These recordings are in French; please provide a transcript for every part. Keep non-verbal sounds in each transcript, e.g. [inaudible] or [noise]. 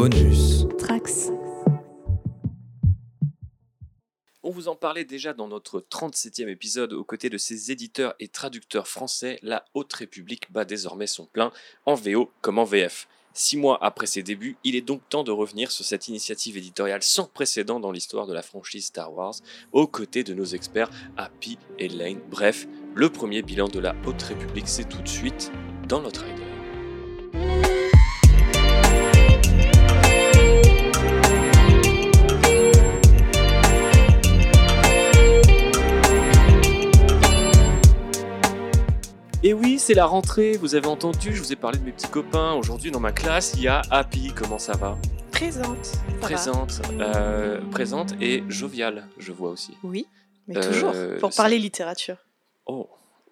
Bonus. Trax. On vous en parlait déjà dans notre 37e épisode, aux côtés de ses éditeurs et traducteurs français, la Haute République bat désormais son plein, en VO comme en VF. Six mois après ses débuts, il est donc temps de revenir sur cette initiative éditoriale sans précédent dans l'histoire de la franchise Star Wars, aux côtés de nos experts Happy et Lane. Bref, le premier bilan de la Haute République, c'est tout de suite dans notre Rider. Et oui, c'est la rentrée, vous avez entendu, je vous ai parlé de mes petits copains. Aujourd'hui, dans ma classe, il y a Happy, comment ça va? Présente. Présente, euh, présente et joviale, je vois aussi. Oui, mais Euh, toujours. Pour parler littérature. Oh,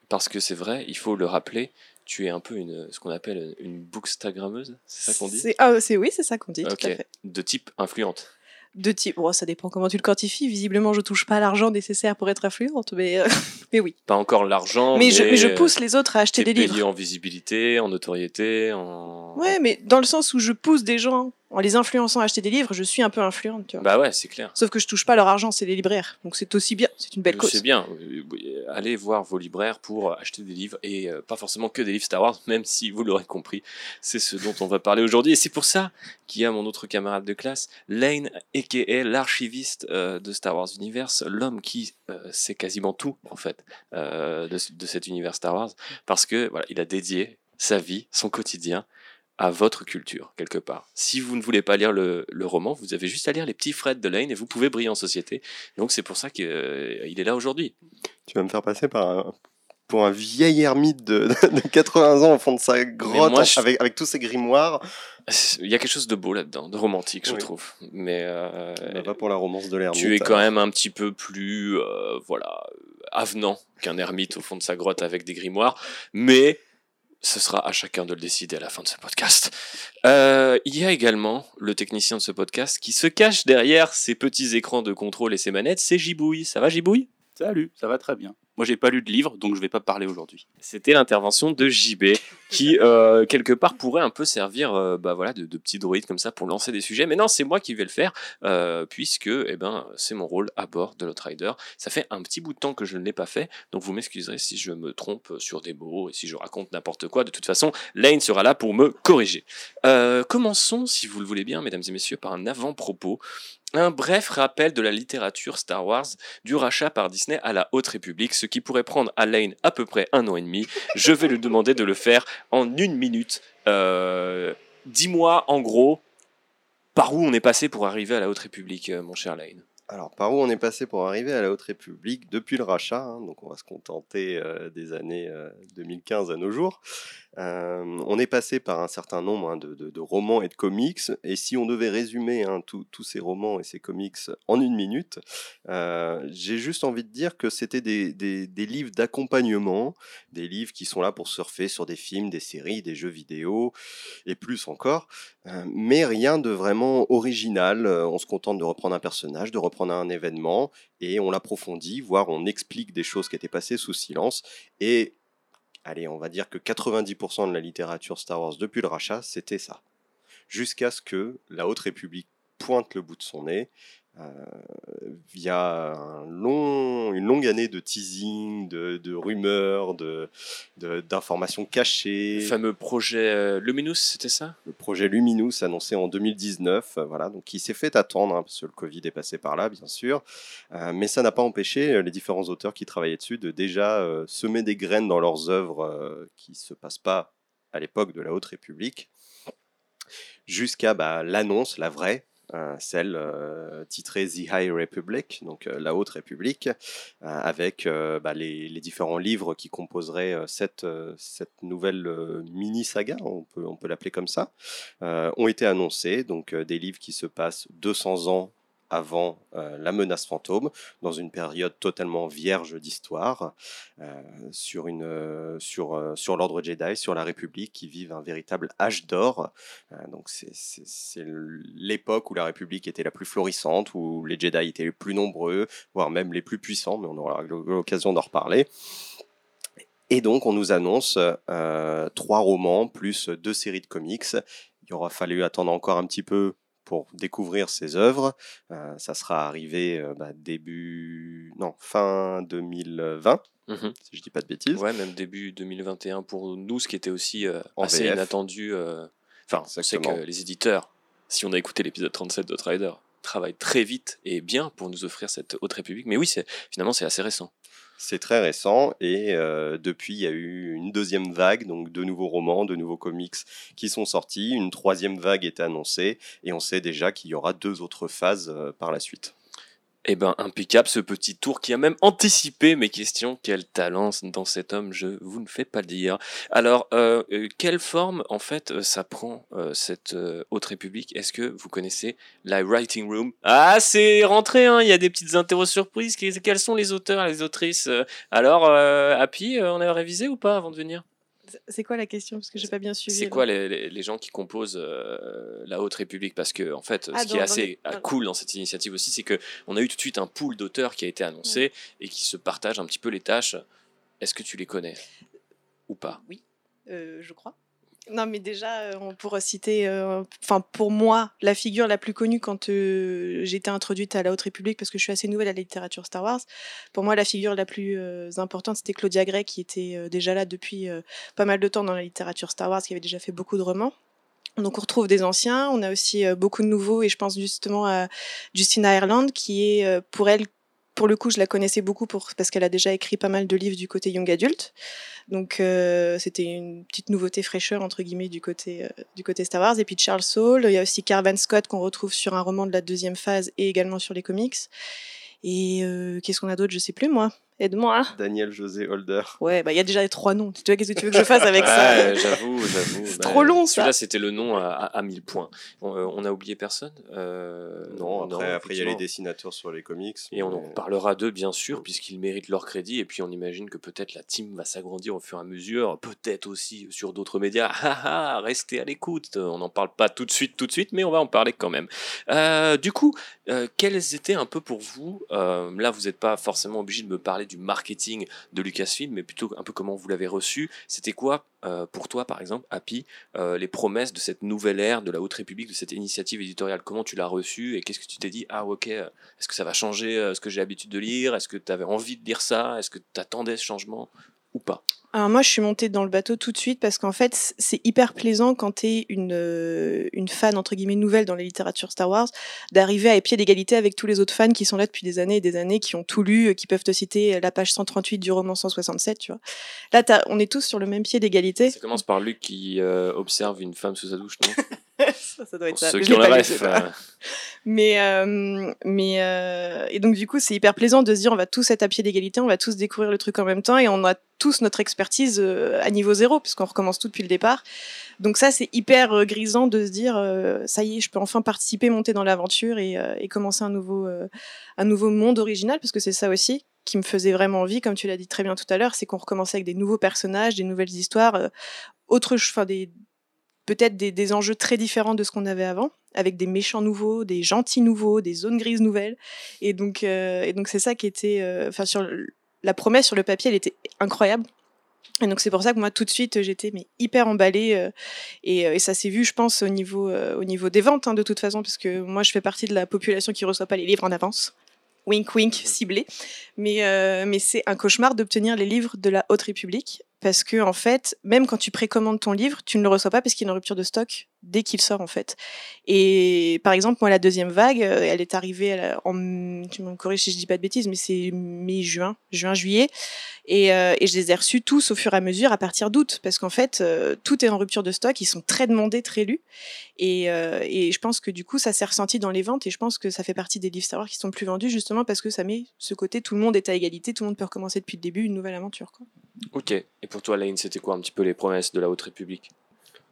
parce que c'est vrai, il faut le rappeler, tu es un peu une, ce qu'on appelle une bookstagrammeuse, c'est ça qu'on dit? C'est- Ah, c'est oui, c'est ça qu'on dit, Ok, tout à fait. de type influente. De type. Bon, ça dépend comment tu le quantifies. Visiblement, je touche pas l'argent nécessaire pour être influente, mais, euh, [laughs] mais oui. Pas encore l'argent, mais, je, mais je euh, pousse les autres à acheter des livres. en visibilité, en notoriété, en... Ouais, mais dans le sens où je pousse des gens en les influençant à acheter des livres, je suis un peu influente, tu vois. Bah ouais, c'est clair. Sauf que je touche pas leur argent, c'est les libraires. Donc c'est aussi bien, c'est une belle cause. C'est bien. Euh, Allez voir vos libraires pour acheter des livres et euh, pas forcément que des livres Star Wars, même si vous l'aurez compris, c'est ce dont on va parler aujourd'hui. Et c'est pour ça qu'il y a mon autre camarade de classe, Lane, a.k.a. l'archiviste euh, de Star Wars Universe, l'homme qui euh, sait quasiment tout en fait euh, de, de cet univers Star Wars, parce que voilà, il a dédié sa vie, son quotidien à votre culture, quelque part. Si vous ne voulez pas lire le, le roman, vous avez juste à lire les petits Fred de Lane et vous pouvez briller en société. Donc c'est pour ça qu'il est là aujourd'hui. Tu vas me faire passer par un- pour un vieil ermite de, [laughs] de 80 ans au fond de sa grotte moi, je- avec, avec tous ses grimoires. Il y a quelque chose de beau là-dedans, de romantique, je Oui. trouve. Mais euh, Bah, va pour la romance de l'ermite. tu es quand même un petit peu plus, euh, voilà, avenant qu'un ermite au fond de sa grotte avec des grimoires. Mais ce sera à chacun de le décider à la fin de ce podcast. Euh, il y a également le technicien de ce podcast qui se cache derrière ses petits écrans de contrôle et ses manettes. C'est Gibouille. Ça va, Gibouille Salut, ça va très bien. Moi, j'ai pas lu de livre, donc je vais pas parler aujourd'hui. C'était l'intervention de JB qui, [laughs] euh, quelque part, pourrait un peu servir euh, bah, voilà, de, de petit droïde comme ça pour lancer des sujets. Mais non, c'est moi qui vais le faire, euh, puisque eh ben, c'est mon rôle à bord de l'Outrider. Ça fait un petit bout de temps que je ne l'ai pas fait, donc vous m'excuserez si je me trompe sur des mots et si je raconte n'importe quoi. De toute façon, Lane sera là pour me corriger. Commençons, si vous le voulez bien, mesdames et messieurs, par un avant-propos. Un bref rappel de la littérature Star Wars du rachat par Disney à la Haute République, ce qui pourrait prendre à Lane à peu près un an et demi. Je vais lui demander de le faire en une minute. Euh, Dis-moi en gros par où on est passé pour arriver à la Haute République, euh, mon cher Lane. Alors, par où on est passé pour arriver à la Haute République depuis le rachat hein, Donc, on va se contenter euh, des années euh, 2015 à nos jours. Euh, on est passé par un certain nombre hein, de, romans et de comics. Et si on devait résumer hein, tous ces romans et ces comics en une minute, euh, j'ai juste envie de dire que c'était des, livres d'accompagnement, des livres qui sont là pour surfer sur des films, des séries, des jeux vidéo et plus encore. Euh, mais rien de vraiment original. On se contente de reprendre un personnage, de reprendre un événement, et on l'approfondit, voire on explique des choses qui étaient passées sous silence. Et allez, on va dire que 90% de la littérature Star Wars depuis le rachat, c'était ça. Jusqu'à ce que la Haute République pointe le bout de son nez. Euh, via un long, une longue année de teasing, de, de rumeurs, de- de- d'informations cachées. Le fameux projet euh, Luminous, c'était ça? Le projet Luminous annoncé en 2019, euh, voilà, donc il s'est fait attendre, hein, parce que le Covid est passé par là, bien sûr, Euh, mais ça n'a pas empêché les différents auteurs qui travaillaient dessus de déjà euh, semer des graines dans leurs œuvres euh, qui se passent pas à l'époque de la Haute République, jusqu'à bah, l'annonce, la vraie, celle euh, titrée The High Republic, donc euh, la Haute République, euh, avec euh, bah, les, différents livres qui composeraient euh, cette, euh, nouvelle euh, mini-saga, on peut, l'appeler comme ça, euh, ont été annoncés, donc euh, des livres qui se passent 200 ans avant euh, la menace fantôme, dans une période totalement vierge d'histoire, euh, sur, euh, sur, sur l'ordre Jedi, sur la République, qui vivent un véritable âge d'or. Donc c'est- l'époque où la République était la plus florissante, où les Jedi étaient les plus nombreux, voire même les plus puissants, mais on aura l'occasion d'en reparler. Et donc, on nous annonce trois romans plus deux séries de comics. Il aura fallu attendre encore un petit peu pour découvrir ces œuvres. Euh, ça sera arrivé euh, bah, début, non, fin 2020, Mhm. si je dis pas de bêtises. Ouais, même début 2021 pour nous, ce qui était aussi euh, assez VF. inattendu. Enfin, on sait que les éditeurs, si on a écouté l'épisode 37 de Rider, travaillent très vite et bien pour nous offrir cette Haute République. Mais oui, finalement, c'est assez récent. C'est très récent et euh, depuis il y a eu une deuxième vague, donc de nouveaux romans, de nouveaux comics qui sont sortis. Une troisième vague est annoncée et on sait déjà qu'il y aura deux autres phases euh, par la suite. Eh ben, impeccable ce petit tour qui a même anticipé mes questions. Quel talent dans cet homme, je vous ne fais pas le dire. Alors, euh, euh, quelle forme, en fait, euh, ça prend, euh, cette euh, Haute République? Est-ce que vous connaissez la Writing Room? Ah, c'est rentré, hein, il y a des petites interros surprises. Quels sont les auteurs, les autrices? Euh, Alors, Happy, on a révisé ou pas avant de venir? C'est quoi la question? Parce que j'ai pas bien suivi. C'est quoi les, les- les gens qui composent euh, la Haute République? Parce que en fait, Ah, ce qui est assez euh, cool dans cette initiative aussi, c'est que on a eu tout de suite un pool d'auteurs qui a été annoncé et qui se partagent un petit peu les tâches. Est-ce que tu les connais? Ou pas? Oui, euh, je crois. Non, mais déjà, euh, on pourrait citer, euh, enfin pour moi, la figure la plus connue quand euh, j'ai été introduite à la Haute République, parce que je suis assez nouvelle à la littérature Star Wars. Pour moi, la figure la plus euh, importante, c'était Claudia Gray, qui était déjà là depuis pas mal de temps dans la littérature Star Wars, qui avait déjà fait beaucoup de romans. Donc on retrouve des anciens, on a aussi beaucoup de nouveaux, et je pense justement à Justina Ireland, qui est pour elle, pour le coup, je la connaissais beaucoup parce qu'elle a déjà écrit pas mal de livres du côté young adulte. Donc euh, c'était une petite nouveauté fraîcheur entre guillemets du côté euh, du côté Star Wars. Et puis Charles Saul, il y a aussi Carvan Scott qu'on retrouve sur un roman de la deuxième phase et également sur les comics. Et euh, qu'est-ce qu'on a d'autre? Je sais plus moi. Aide-moi. Daniel José Holder. Ouais, bah il y a déjà les trois noms. Tu vois qu'est-ce que tu veux que je fasse avec ça? Ouais, J'avoue, j'avoue. C'est Bah, trop long, ça. Celui-là, c'était le nom à, à, à 1000 points. On, euh, on a oublié personne? Euh, Non, après, après il y a les dessinateurs sur les comics. Et on en parlera d'eux, bien sûr, puisqu'ils méritent leur crédit. Et puis, on imagine que peut-être la team va s'agrandir au fur et à mesure. Peut-être aussi sur d'autres médias. [laughs] Ah, ah, restez à l'écoute. On n'en parle pas tout de suite, tout de suite, mais on va en parler quand même. Euh, du coup, euh, quels étaient un peu pour vous euh, Là, vous n'êtes pas forcément obligé de me parler du marketing de Lucasfilm, mais plutôt un peu comment vous l'avez reçu. C'était quoi, euh, pour toi, par exemple, Happy, euh, les promesses de cette nouvelle ère de la Haute République, de cette initiative éditoriale? Comment tu l'as reçue et qu'est-ce que tu t'es dit? Ah, ok, euh, est-ce que ça va changer ce que j'ai l'habitude de lire? Est-ce que tu avais envie de lire ça? Est-ce que tu attendais ce changement ou pas? Alors moi, je suis montée dans le bateau tout de suite parce qu'en fait, c'est hyper plaisant quand tu es une, euh, une fan, entre guillemets, nouvelle dans la littérature Star Wars, d'arriver à pied d'égalité avec tous les autres fans qui sont là depuis des années et des années, qui ont tout lu, euh, qui peuvent te citer la page 138 du roman 167, tu vois. Là, on est tous sur le même pied d'égalité. Ça commence par Luc qui euh, observe une femme sous sa douche, non? [laughs] Ça, ça doit être Pour ça. ceux qui ont lu, ref. euh, Mais, euh, mais euh, et donc du coup, c'est hyper plaisant de se dire on va tous être à pied d'égalité, on va tous découvrir le truc en même temps et on a tous notre expertise euh, à niveau zéro puisqu'on recommence tout depuis le départ. Donc ça, c'est hyper euh, grisant de se dire euh, ça y est, je peux enfin participer, monter dans l'aventure et, commencer un nouveau, un nouveau monde original parce que c'est ça aussi qui me faisait vraiment envie, comme tu l'as dit très bien tout à l'heure, c'est qu'on recommençait avec des nouveaux personnages, des nouvelles histoires, autre, enfin peut-être des, enjeux très différents de ce qu'on avait avant, avec des méchants nouveaux, des gentils nouveaux, des zones grises nouvelles. Et donc, et donc c'est ça qui était, enfin la promesse sur le papier, elle était incroyable. Et donc c'est pour ça que moi tout de suite j'étais mais hyper emballée euh, et, euh, et ça s'est vu je pense au niveau euh, au niveau des ventes hein, de toute façon parce que moi je fais partie de la population qui reçoit pas les livres en avance. Wink wink ciblé. Mais euh, mais c'est un cauchemar d'obtenir les livres de la Haute République parce que en fait même quand tu précommandes ton livre tu ne le reçois pas parce qu'il est en rupture de stock dès qu'il sort en fait. Et par exemple moi la deuxième vague euh, elle est arrivée en tu me corriges si je dis pas de bêtises mais c'est mai juin juin juillet et, euh, et je les ai reçus tous au fur et à mesure à partir d'août, parce qu'en fait, euh, tout est en rupture de stock, ils sont très demandés, très lus. Et, et je pense que du coup, ça s'est ressenti dans les ventes, et je pense que ça fait partie des livres Wars qui sont plus vendus, justement parce que ça met ce côté, tout le monde est à égalité, tout le monde peut recommencer depuis le début une nouvelle aventure. Ok. Et pour toi, Lane, c'était quoi un petit peu les promesses de la Haute République?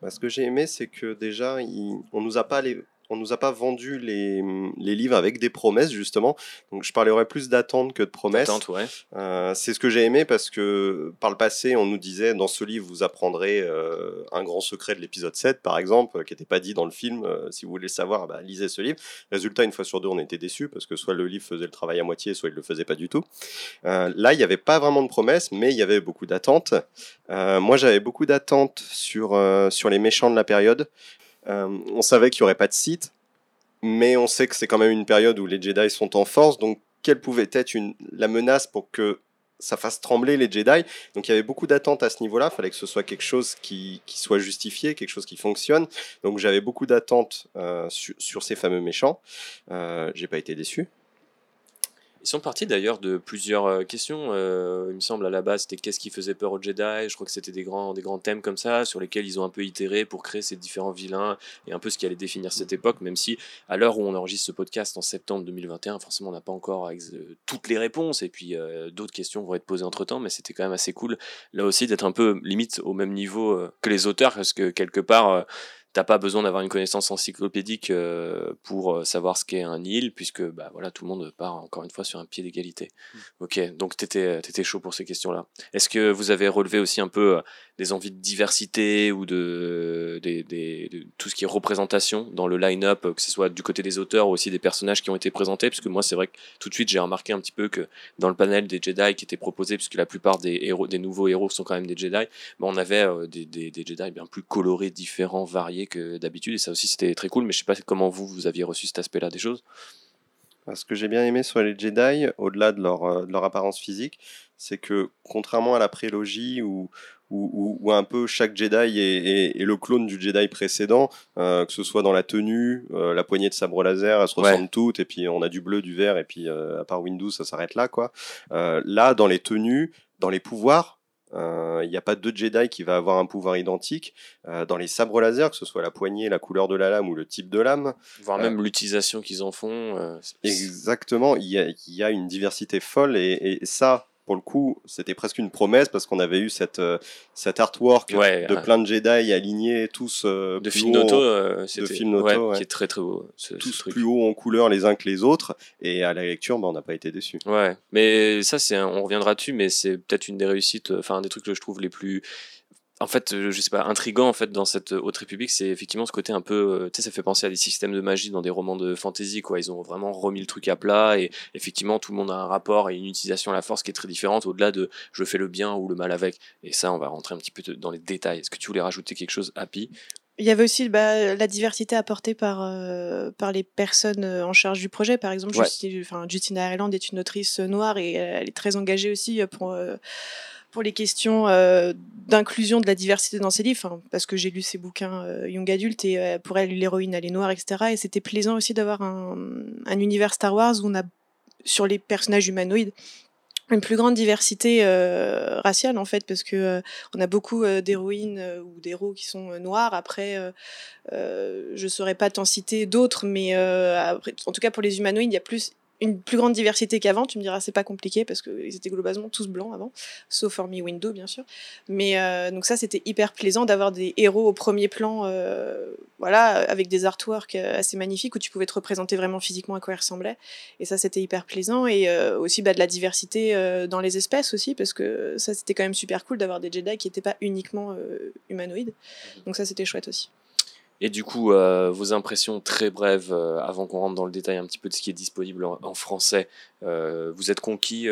Bah, ce que j'ai aimé, c'est que déjà, on nous a pas allé- on nous a pas vendu les, les livres avec des promesses justement. Donc je parlerai plus d'attente que de promesses. Ouais. Euh, c'est ce que j'ai aimé parce que par le passé, on nous disait dans ce livre, vous apprendrez euh, un grand secret de l'épisode 7, par exemple, qui n'était pas dit dans le film. Euh, si vous voulez le savoir, bah, lisez ce livre. Résultat, une fois sur deux, on était déçus parce que soit le livre faisait le travail à moitié, soit il le faisait pas du tout. Là, il n'y avait pas vraiment de promesses, mais il y avait beaucoup d'attentes. Moi, j'avais beaucoup d'attentes sur, sur les méchants de la période. Euh, on savait qu'il n'y aurait pas de site, mais on sait que c'est quand même une période où les Jedi sont en force, donc quelle pouvait être la menace pour que ça fasse trembler les Jedi? Donc il y avait beaucoup d'attentes à ce niveau-là, il fallait que ce soit quelque chose qui, soit justifié, quelque chose qui fonctionne. Donc j'avais beaucoup d'attentes euh, sur, sur ces fameux méchants. Euh, J'ai pas été déçu. Ils sont partis d'ailleurs de plusieurs euh, questions. euh, il me semble à la base, c'était qu'est-ce qui faisait peur aux Jedi. Je crois que c'était des grands, des grands thèmes comme ça sur lesquels ils ont un peu itéré pour créer ces différents vilains et un peu ce qui allait définir cette époque. Même si à l'heure où on enregistre ce podcast en septembre 2021, forcément on n'a pas encore euh, toutes les réponses et puis euh, d'autres questions vont être posées entre temps. Mais c'était quand même assez cool là aussi d'être un peu limite au même niveau que les auteurs parce que quelque part T'as pas besoin d'avoir une connaissance encyclopédique euh, pour euh, savoir ce qu'est un Nil, puisque bah, voilà, tout le monde part encore une fois sur un pied d'égalité. Ok, donc t'étais étais chaud pour ces questions-là. Est-ce que vous avez relevé aussi un peu euh, des envies de diversité ou de, des- des- de tout ce qui est représentation dans le line-up, que ce soit du côté des auteurs ou aussi des personnages qui ont été présentés? Parce que moi, c'est vrai que tout de suite, j'ai remarqué un petit peu que dans le panel des Jedi qui étaient proposés, puisque la plupart des, héros, des nouveaux héros sont quand même des Jedi, bah, on avait des, des, des Jedi bien plus colorés, différents, variés que d'habitude. Et ça aussi, c'était très cool. Mais je sais pas comment vous, vous aviez reçu cet aspect-là des choses. Ce que j'ai bien aimé sur les Jedi, au-delà de leur, euh, de leur apparence physique, c'est que contrairement à la prélogie où, où, où- un peu chaque Jedi est, est- est le clone du Jedi précédent, euh, que ce soit dans la tenue, euh, la poignée de sabre laser, elles se Ouais. ressemblent toutes, et puis on a du bleu, du vert, et puis euh, à part Windows, ça s'arrête là. quoi. Là, dans les tenues, dans les pouvoirs, il n'y a pas de Jedi qui va avoir un pouvoir identique. Euh, dans les sabres laser, que ce soit la poignée, la couleur de la lame ou le type de lame, Voire Euh. même l'utilisation qu'ils en font. euh, Exactement, il y a, il y a une diversité folle et, et ça, pour le coup, c'était presque une promesse parce qu'on avait eu cette, euh, cet artwork Ouais, de ouais. plein de Jedi alignés, tous euh, de plus film euh, film Noto, ouais, ouais. qui est très très beau. Ce, ce tous truc. plus haut en couleur les uns que les autres. Et à la lecture, bah, on n'a pas été déçus. Ouais, mais ça, c'est, un- on reviendra dessus, mais c'est peut-être une des réussites, euh, enfin un des trucs que je trouve les plus, en fait, euh, je sais pas, intrigant en fait dans cette euh, haute république, c'est effectivement ce côté un peu, euh, tu sais, ça fait penser à des systèmes de magie dans des romans de fantasy, quoi. Ils ont vraiment remis le truc à plat et effectivement tout le monde a un rapport et une utilisation à la force qui est très différente au-delà de je fais le bien ou le mal avec. Et ça, on va rentrer un petit peu dans les détails. Est-ce que tu voulais rajouter quelque chose, Happy? Il y avait aussi bah, la diversité apportée par, euh, par les personnes euh, en charge du projet. Par exemple, Ouais. Enfin, Justina Ireland est une autrice euh, noire et euh, elle est très engagée aussi euh, pour, euh, pour les questions euh, d'inclusion de la diversité dans ses livres. Parce que j'ai lu ses bouquins euh, Young Adult et euh, pour elle, l'héroïne, elle est noire, etc. Et c'était plaisant aussi d'avoir un, un univers Star Wars où on a, sur les personnages humanoïdes, une plus grande diversité raciale en fait parce que on a beaucoup d'héroïnes ou d'héros qui sont noirs après je saurais pas t'en citer d'autres mais en tout cas pour les humanoïdes il y a plus une plus grande diversité qu'avant tu me diras c'est pas compliqué parce qu'ils étaient globalement tous blancs avant sauf hormis Window bien sûr mais euh, donc ça c'était hyper plaisant d'avoir des héros au premier plan euh, voilà avec des artworks euh, assez magnifiques où tu pouvais te représenter vraiment physiquement à quoi ils ressemblaient et ça, c'était hyper plaisant. Et euh, aussi bah, de la diversité dans les espèces aussi, parce que ça, c'était quand même super cool d'avoir des Jedi qui n'étaient pas uniquement humanoïdes. Donc ça, c'était chouette aussi. Et du coup, euh, vos impressions très brèves euh, avant qu'on rentre dans le détail un petit peu de ce qui est disponible en, français. Euh, vous êtes conquis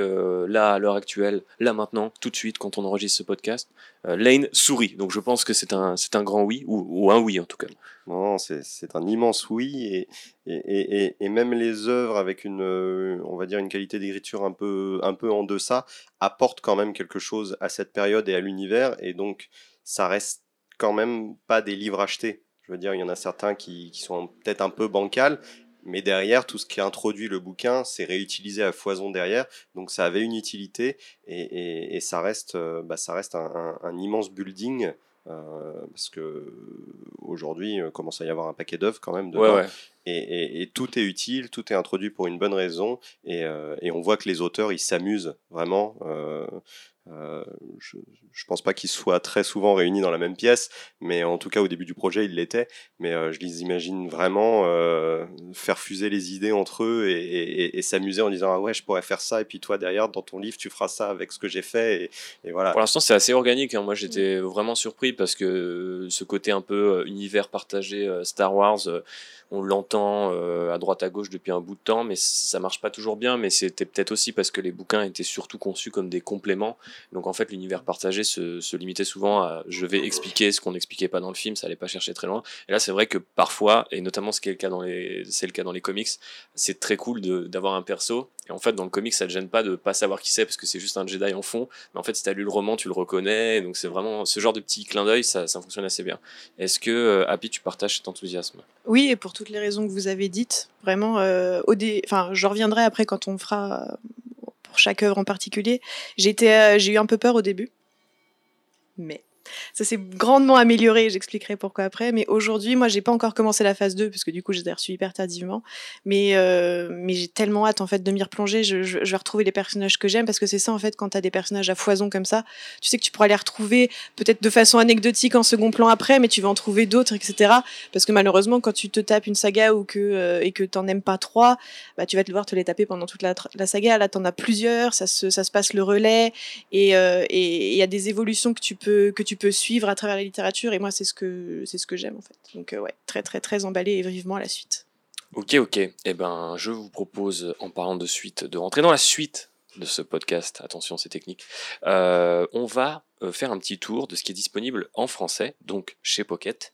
là à l'heure actuelle, là maintenant, tout de suite quand on enregistre ce podcast. Lane sourit, donc je pense que c'est un, c'est un grand oui, ou, un oui en tout cas. Non, c'est un immense oui, et, et, et, et- même les œuvres avec une, on va dire une qualité d'écriture un peu, un peu en deçà apportent quand même quelque chose à cette période et à l'univers, et donc ça reste quand même pas des livres achetés. Veux dire, il y en a certains qui, qui sont peut-être un peu bancals, mais derrière, tout ce qui introduit le bouquin, c'est réutilisé à foison derrière, donc ça avait une utilité, et, et, et ça reste, euh, bah, ça reste un, un- un immense building. euh, parce que aujourd'hui euh, commence à y avoir un paquet d'œuvres quand même dedans. Ouais, ouais. Et, et- et tout est utile, tout est introduit pour une bonne raison, et, euh, et on voit que les auteurs ils s'amusent vraiment. Euh, je, pense pas qu'ils soient très souvent réunis dans la même pièce, mais en tout cas au début du projet ils l'étaient. Mais euh, je les imagine vraiment euh, faire fuser les idées entre eux et, et- et s'amuser en disant ah ouais je pourrais faire ça et puis toi derrière dans ton livre tu feras ça avec ce que j'ai fait et, voilà. Pour l'instant, c'est assez organique. hein. Moi, j'étais vraiment surpris parce que ce côté un peu univers partagé Star Wars, on l'entend à droite à gauche depuis un bout de temps, mais ça marche pas toujours bien. Mais c'était peut-être aussi parce que les bouquins étaient surtout conçus comme des compléments. Donc en fait, l'univers partagé se, limitait souvent à je vais expliquer ce qu'on n'expliquait pas dans le film, ça allait pas chercher très loin. Et là, c'est vrai que parfois, et notamment ce qui est le cas dans les, le cas dans les comics, c'est très cool d'avoir un perso. Et en fait, dans le comics, ça te gêne pas de pas savoir qui c'est parce que c'est juste un Jedi en fond. Mais en fait, si t'as lu le roman, tu le reconnais. Donc c'est vraiment ce genre de petit clin d'œil, ça, fonctionne assez bien. Est-ce que euh, Happy, tu partages cet enthousiasme? Oui, et pour toutes les raisons que vous avez dites, vraiment, euh, au dé... enfin, je reviendrai après quand on fera pour chaque œuvre en particulier. Euh, j'ai eu un peu peur au début, mais ça s'est grandement amélioré. J'expliquerai pourquoi après. Mais aujourd'hui, moi, j'ai pas encore commencé la phase 2 parce que du coup, j'ai reçu hyper tardivement. Mais euh, mais j'ai tellement hâte en fait de m'y replonger. Je, vais retrouver les personnages que j'aime parce que c'est ça en fait quand t'as des personnages à foison comme ça, tu sais que tu pourras les retrouver peut-être de façon anecdotique en second plan après, mais tu vas en trouver d'autres, etc. Parce que malheureusement, quand tu te tapes une saga ou que, euh, et que t'en aimes pas trois, bah, tu vas devoir te les taper pendant toute la, saga. Là, t'en as plusieurs, ça se, ça se passe le relais, et euh, il y a des évolutions que tu peux, que peux suivre à travers la littérature, et moi, c'est ce que, c'est ce que j'aime, en fait. Donc, euh, ouais, très, très, très emballé et vivement à la suite. Ok, ok. Eh ben, je vous propose, en parlant de suite, de rentrer dans la suite de ce podcast. Attention, c'est technique. Euh, on va euh, faire un petit tour de ce qui est disponible en français, donc chez Pocket,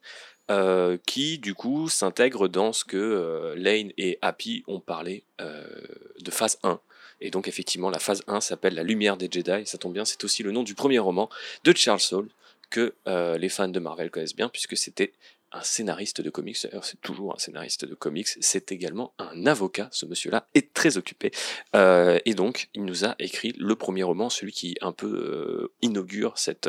qui du coup s'intègre dans ce que Lane et Happy ont parlé de phase 1. Et donc effectivement, la phase 1 s'appelle La Lumière des Jedi. Ça tombe bien, c'est aussi le nom du premier roman de Charles Soule que euh, les fans de Marvel connaissent bien, puisque c'était un scénariste de comics, d'ailleurs c'est toujours un scénariste de comics, c'est également un avocat, ce monsieur-là est très occupé, Euh, et donc il nous a écrit le premier roman, celui qui un peu euh, inaugure cette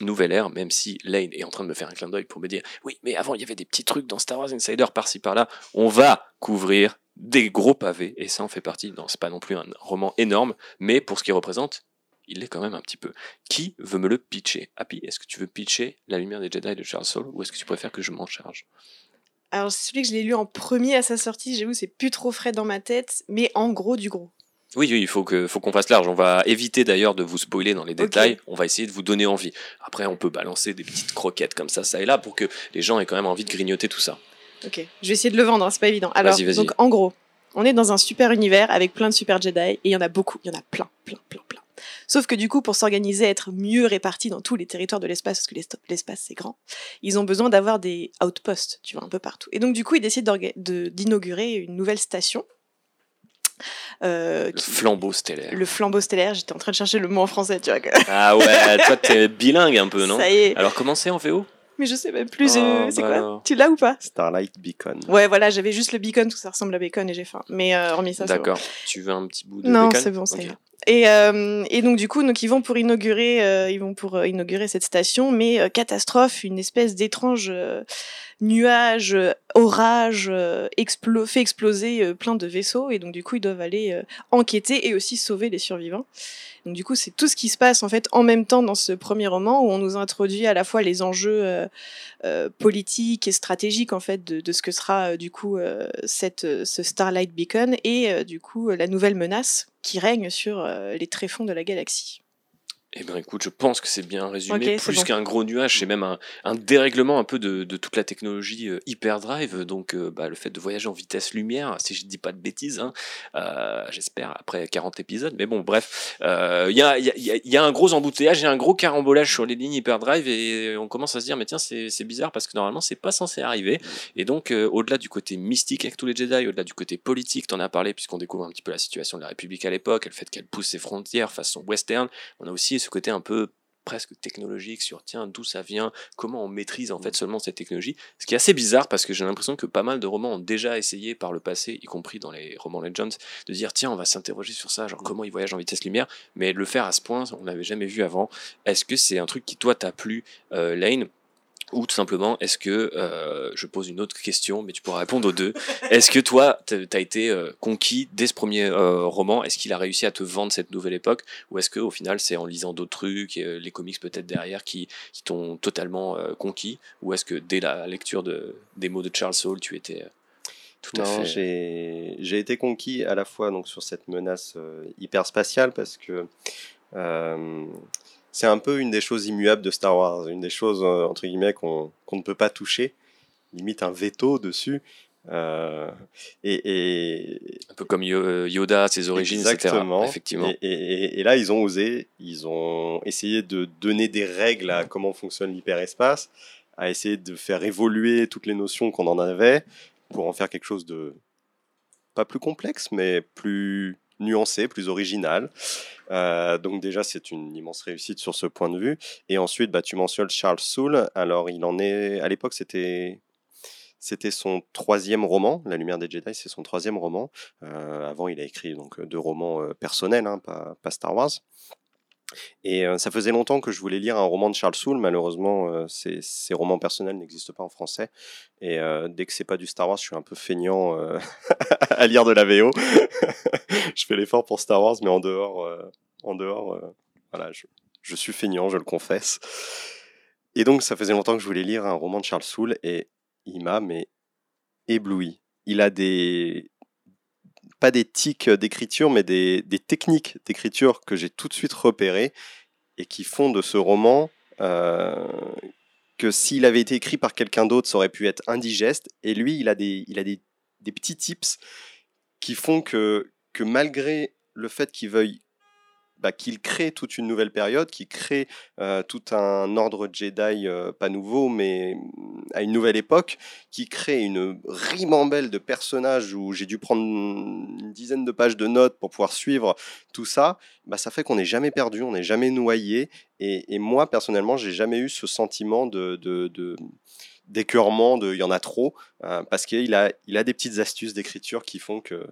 nouvelle ère, même si Lane est en train de me faire un clin d'œil pour me dire, oui mais avant il y avait des petits trucs dans Star Wars Insider par-ci par-là, on va couvrir des gros pavés, et ça en fait partie, non c'est pas non plus un roman énorme, mais pour ce qu'il représente, il l'est quand même un petit peu. Qui veut me le pitcher? Happy, est-ce que tu veux pitcher La lumière des Jedi de Charles Soule ou est-ce que tu préfères que je m'en charge? Alors, c'est celui que je l'ai lu en premier à sa sortie, j'avoue, c'est plus trop frais dans ma tête, mais en gros du gros. Oui, oui, il faut que faut qu'on fasse large. On va éviter d'ailleurs de vous spoiler dans les détails. On va essayer de vous donner envie. Après, on peut balancer des petites croquettes comme ça, ça et là, pour que les gens aient quand même envie de grignoter tout ça. Ok, je vais essayer de le vendre, hein, c'est pas évident. Alors, donc en gros, on est dans un super univers avec plein de super Jedi et il y en a beaucoup, il y en a plein, plein, plein, plein. Sauf que du coup, pour s'organiser, être mieux répartis dans tous les territoires de l'espace, parce que l'espace c'est grand, ils ont besoin d'avoir des outposts, tu vois, un peu partout. Et donc du coup, ils décident d'inaugurer une nouvelle station. euh, Le qui- flambeau stellaire. le flambeau stellaire, j'étais en train de chercher le mot en français, tu vois. que- Ah ouais, toi t'es bilingue un peu, non? Ça y est, Alors comment c'est en VO mais je sais même plus, Oh, euh, c'est bah quoi alors. Tu l'as ou pas Starlight Beacon. Ouais, voilà, j'avais juste le bacon, tout ça ressemble à bacon et j'ai faim. Mais euh, hormis ça, c'est bon. D'accord. Tu veux un petit bout de Non, bacon c'est bon, ça Ok. ira. Et, euh, et donc du coup, donc ils vont pour inaugurer, euh, ils vont pour euh, inaugurer cette station, mais euh, catastrophe, une espèce d'étrange euh, nuage, euh, orage euh, explo- fait exploser euh, plein de vaisseaux, et donc du coup ils doivent aller euh, enquêter et aussi sauver les survivants. Donc du coup, c'est tout ce qui se passe en fait en même temps dans ce premier roman où on nous introduit à la fois les enjeux euh, euh, politiques et stratégiques en fait de, ce que sera euh, du coup ce Starlight Beacon et du coup la nouvelle menace qui règne sur les tréfonds de la galaxie. Eh bien, écoute, je pense que c'est bien résumé. Plus bon. qu'un gros nuage, c'est même un, un dérèglement un peu de, de toute la technologie euh, hyperdrive. Donc, euh, bah, le fait de voyager en vitesse lumière, si je dis pas de bêtises, hein, euh, j'espère après 40 épisodes. Mais bon, bref, il y, a, y y y un gros embouteillage, il y a un gros carambolage sur les lignes hyperdrive et on commence à se dire, mais tiens, c'est bizarre parce que normalement, c'est pas censé arriver. Et donc, au-delà du côté mystique avec tous les Jedi, au-delà du côté politique, t'en as parlé, puisqu'on découvre un petit peu la situation de la République à l'époque, le fait qu'elle pousse ses frontières façon western. On a aussi ce côté un peu presque technologique sur tiens d'où ça vient comment on maîtrise en fait seulement cette technologie. Ce qui est assez bizarre parce que j'ai l'impression que pas mal de romans ont déjà essayé par le passé y compris dans les romans Legends de dire tiens on va s'interroger sur ça genre comment ils voyagent en vitesse lumière. Mais le faire à ce point on l'avait jamais vu avant. Est-ce que c'est un truc qui toi t'a plu euh, Lane? Ou tout simplement, est-ce que, euh, je pose une autre question, mais tu pourras répondre aux deux, est-ce que toi, tu as été euh, conquis dès ce premier euh, roman? Est-ce qu'il a réussi à te vendre cette nouvelle époque? Ou est-ce qu'au final, c'est en lisant d'autres trucs, et, les comics peut-être derrière, qui, qui t'ont totalement conquis? Ou est-ce que dès la lecture de, des mots de Charles Saul, tu étais tout à non, fait... j'ai été conquis à la fois donc, sur cette menace hyper spatiale, parce que c'est un peu une des choses immuables de Star Wars, une des choses euh, entre guillemets qu'on ne peut pas toucher, limite un veto dessus. Euh, et, un peu comme euh, Yoda, ses origines, exactement. etc. Effectivement. Et, là, ils ont osé, ils ont essayé de donner des règles à comment fonctionne l'hyperespace, à essayer de faire évoluer toutes les notions qu'on en avait pour en faire quelque chose de pas plus complexe, mais plus nuancé, plus original. Euh, donc déjà, c'est une immense réussite sur ce point de vue. Et ensuite, bah, tu mentionnes Charles Soule. Alors, il en est... À l'époque, c'était... C'était son troisième roman, La Lumière des Jedi, c'est son troisième roman. Euh, avant, il a écrit donc deux romans euh, personnels, hein, pas, pas, Star Wars. Et ça faisait longtemps que je voulais lire un roman de Charles Soule. Malheureusement, ces, romans personnels n'existent pas en français. Et dès que c'est pas du Star Wars, je suis un peu feignant [laughs] à lire de la VO. [laughs] je fais l'effort pour Star Wars, mais en dehors, en dehors, voilà, je, suis feignant, je le confesse. Et donc, ça faisait longtemps que je voulais lire un roman de Charles Soule, et il m'a mais ébloui. Il a des, pas des tics d'écriture, mais des, techniques d'écriture que j'ai tout de suite repérées et qui font de ce roman euh, que s'il avait été écrit par quelqu'un d'autre, ça aurait pu être indigeste. Et lui, il a des, il a des, des petits tips qui font que, que malgré le fait qu'il veuille bah, qu'il crée toute une nouvelle période, qu'il crée euh, tout un ordre Jedi, euh, pas nouveau, mais mm, à une nouvelle époque, qui crée une ribambelle de personnages où j'ai dû prendre une dizaine de pages de notes pour pouvoir suivre tout ça, bah, ça fait qu'on n'est jamais perdu, on n'est jamais noyé. Et, moi, personnellement, j'ai jamais eu ce sentiment de, de, d'écœurement, de il y en a trop, euh, parce qu'il a, il a des petites astuces d'écriture qui font que,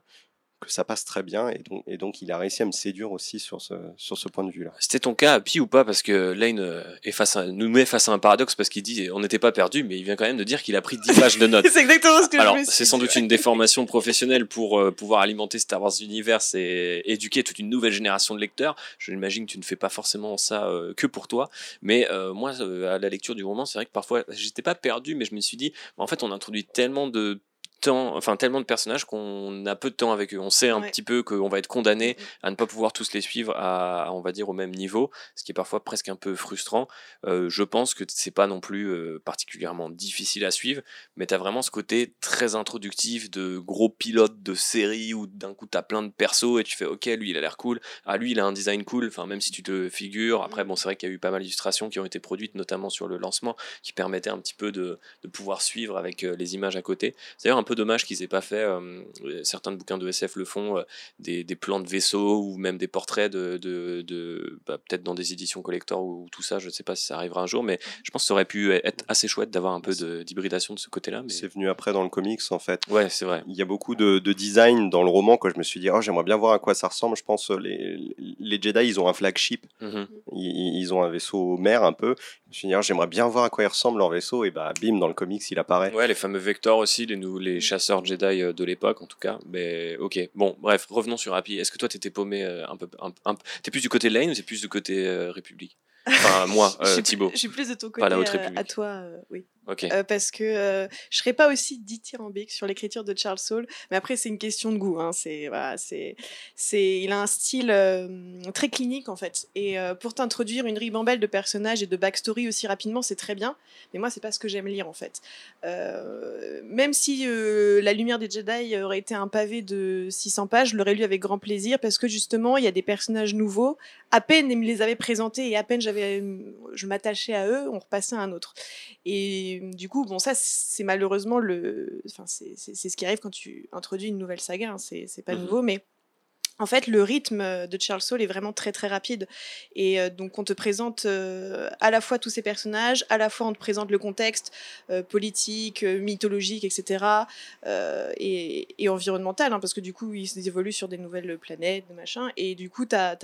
que ça passe très bien et donc, et donc il a réussi à me séduire aussi sur ce, sur ce point de vue-là. C'était ton cas à Pi ou pas? Parce que Lane euh, est face nous met face à un paradoxe parce qu'il dit on n'était pas perdu, mais il vient quand même de dire qu'il a pris 10 pages de notes. [laughs] c'est exactement ce que Alors, je c'est sans doute une déformation professionnelle pour euh, pouvoir alimenter Star Wars Universe et éduquer toute une nouvelle génération de lecteurs. Je l'imagine que tu ne fais pas forcément ça euh, que pour toi, mais moi, à la lecture du roman, c'est vrai que parfois j'étais pas perdu, mais je me suis dit en fait, on introduit tellement de enfin tellement de personnages qu'on a peu de temps avec eux. On sait un petit peu qu'on va être condamné mm, mm. à ne pas pouvoir tous les suivre à, on va dire, au même niveau, ce qui est parfois presque un peu frustrant. Euh, je pense que c'est pas non plus euh, particulièrement difficile à suivre, mais tu as vraiment ce côté très introductif de gros pilotes de série où d'un coup tu as plein de persos et tu fais ok, lui il a l'air cool, ah lui il a un design cool, enfin même si tu te figures. Après, mm. bon, c'est vrai qu'il y a eu pas mal d'illustrations qui ont été produites, notamment sur le lancement, qui permettaient un petit peu de, de pouvoir suivre avec euh, les images à côté. C'est d'ailleurs un peu dommage qu'ils aient pas fait, euh, certains bouquins de SF le font, euh, des, plans de vaisseaux ou même des portraits de, de, bah, peut-être dans des éditions collector ou, tout ça, je ne sais pas si ça arrivera un jour, mais je pense que ça aurait pu être assez chouette d'avoir un peu d'hybridation de, ce côté-là. Mais... C'est venu après dans le comics en fait. Ouais, c'est vrai. Il y a beaucoup de, design dans le roman que je me suis dit, oh, j'aimerais bien voir à quoi ça ressemble. Je pense les, les Jedi, ils ont un flagship, mhm. ils, ont un vaisseau mère un peu. Je me suis dit, j'aimerais bien voir à quoi il ressemble leur vaisseau, et bah bim, dans le comics, il apparaît. Ouais, les fameux vecteurs aussi, les, les chasseurs Jedi euh, de l'époque en tout cas. Mais ok, bon, bref, revenons sur Happy. Est-ce que toi t'étais paumé euh, un peu, un, t'es plus du côté Lane ou t'es plus du côté euh, République? Enfin, moi, [laughs] Thibaut. Je suis plus de ton côté la à toi, oui. Ok. parce que je serais pas aussi dithyrambique sur l'écriture de Charles Saul, mais après c'est une question de goût. Hein. C'est c'est c'est il a un style très clinique en fait. Et pour t'introduire une ribambelle de personnages et de backstory aussi rapidement, c'est très bien. Mais moi c'est pas ce que j'aime lire en fait. même si la lumière des Jedi aurait été un pavé de 600 pages, je l'aurais lu avec grand plaisir parce que justement, il y a des personnages nouveaux. À peine ils me les avaient présentés et à peine j'avais, je m'attachais à eux, on repassait à un autre. Et du coup, bon, ça, c'est malheureusement le. Enfin, c'est ce qui arrive quand tu introduis une nouvelle saga, hein, c'est pas mmh nouveau, mais en fait, le rythme de Charles Saul est vraiment très très rapide. Et euh, donc, on te présente euh, à la fois tous ces personnages, à la fois on te présente le contexte euh, politique, euh, mythologique, etc. euh, et, environnemental, hein, parce que du coup, ils évoluent sur des nouvelles planètes, des. Et du coup, tu as,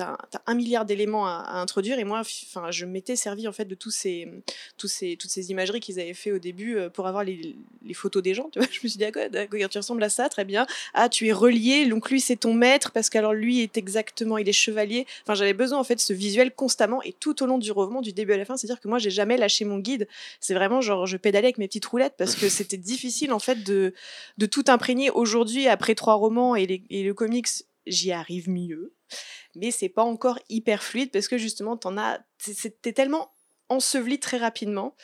un milliard d'éléments à, introduire. Et moi, je m'étais servi en fait de tous ces, tous ces, toutes ces imageries qu'ils avaient fait au début euh, pour avoir les, photos des gens. Tu vois [laughs] je me suis dit, ah, quoi, tu ressembles à ça, très bien. Ah, tu es relié, donc lui, c'est ton maître, parce que alors lui est exactement, il est chevalier. Enfin, j'avais besoin en fait de ce visuel constamment et tout au long du roman, du début à la fin. C'est-à-dire que moi, j'ai jamais lâché mon guide. C'est vraiment genre, je pédalais avec mes petites roulettes parce que c'était difficile en fait de, de tout imprégner. Aujourd'hui, après trois romans et, les, et le comics, j'y arrive mieux. Mais c'est pas encore hyper fluide parce que justement, t'en as, c'était tellement enseveli très rapidement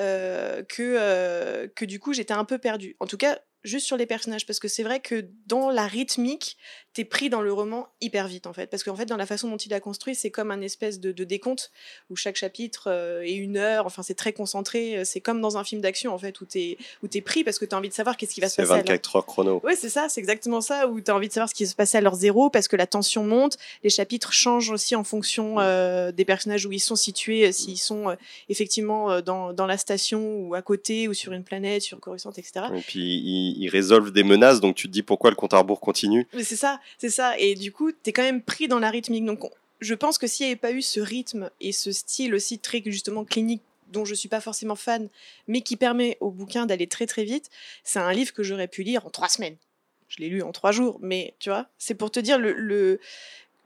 euh, que, euh, que du coup j'étais un peu perdue. En tout cas, juste sur les personnages, parce que c'est vrai que dans la rythmique, t'es pris dans le roman hyper vite en fait. Parce qu'en fait, dans la façon dont il a construit, c'est comme un espèce de, de décompte où chaque chapitre euh, est une heure, enfin c'est très concentré. C'est comme dans un film d'action en fait, où t'es où es pris parce que t'as envie de savoir qu'est-ce qui va se C'est passer. l'heure. 24 heures chrono. Oui, c'est ça, c'est exactement ça, où tu as envie de savoir ce qui va se passer à leur zéro, parce que la tension monte, les chapitres changent aussi en fonction euh, des personnages où ils sont situés, euh, s'ils sont euh, effectivement euh, dans, dans la station, ou à côté, ou sur une planète, sur Coruscant, etc. Et puis ils, résolvent des menaces, donc tu te dis pourquoi le compte à rebours continue. C'est ça, c'est ça, et du coup, tu es quand même pris dans la rythmique. Donc, on- je pense que s'il n'y avait pas eu ce rythme et ce style aussi très justement clinique, dont je suis pas forcément fan, mais qui permet au bouquin d'aller très très vite, c'est un livre que j'aurais pu lire en trois semaines. Je l'ai lu en trois jours, mais tu vois, c'est pour te dire le, le...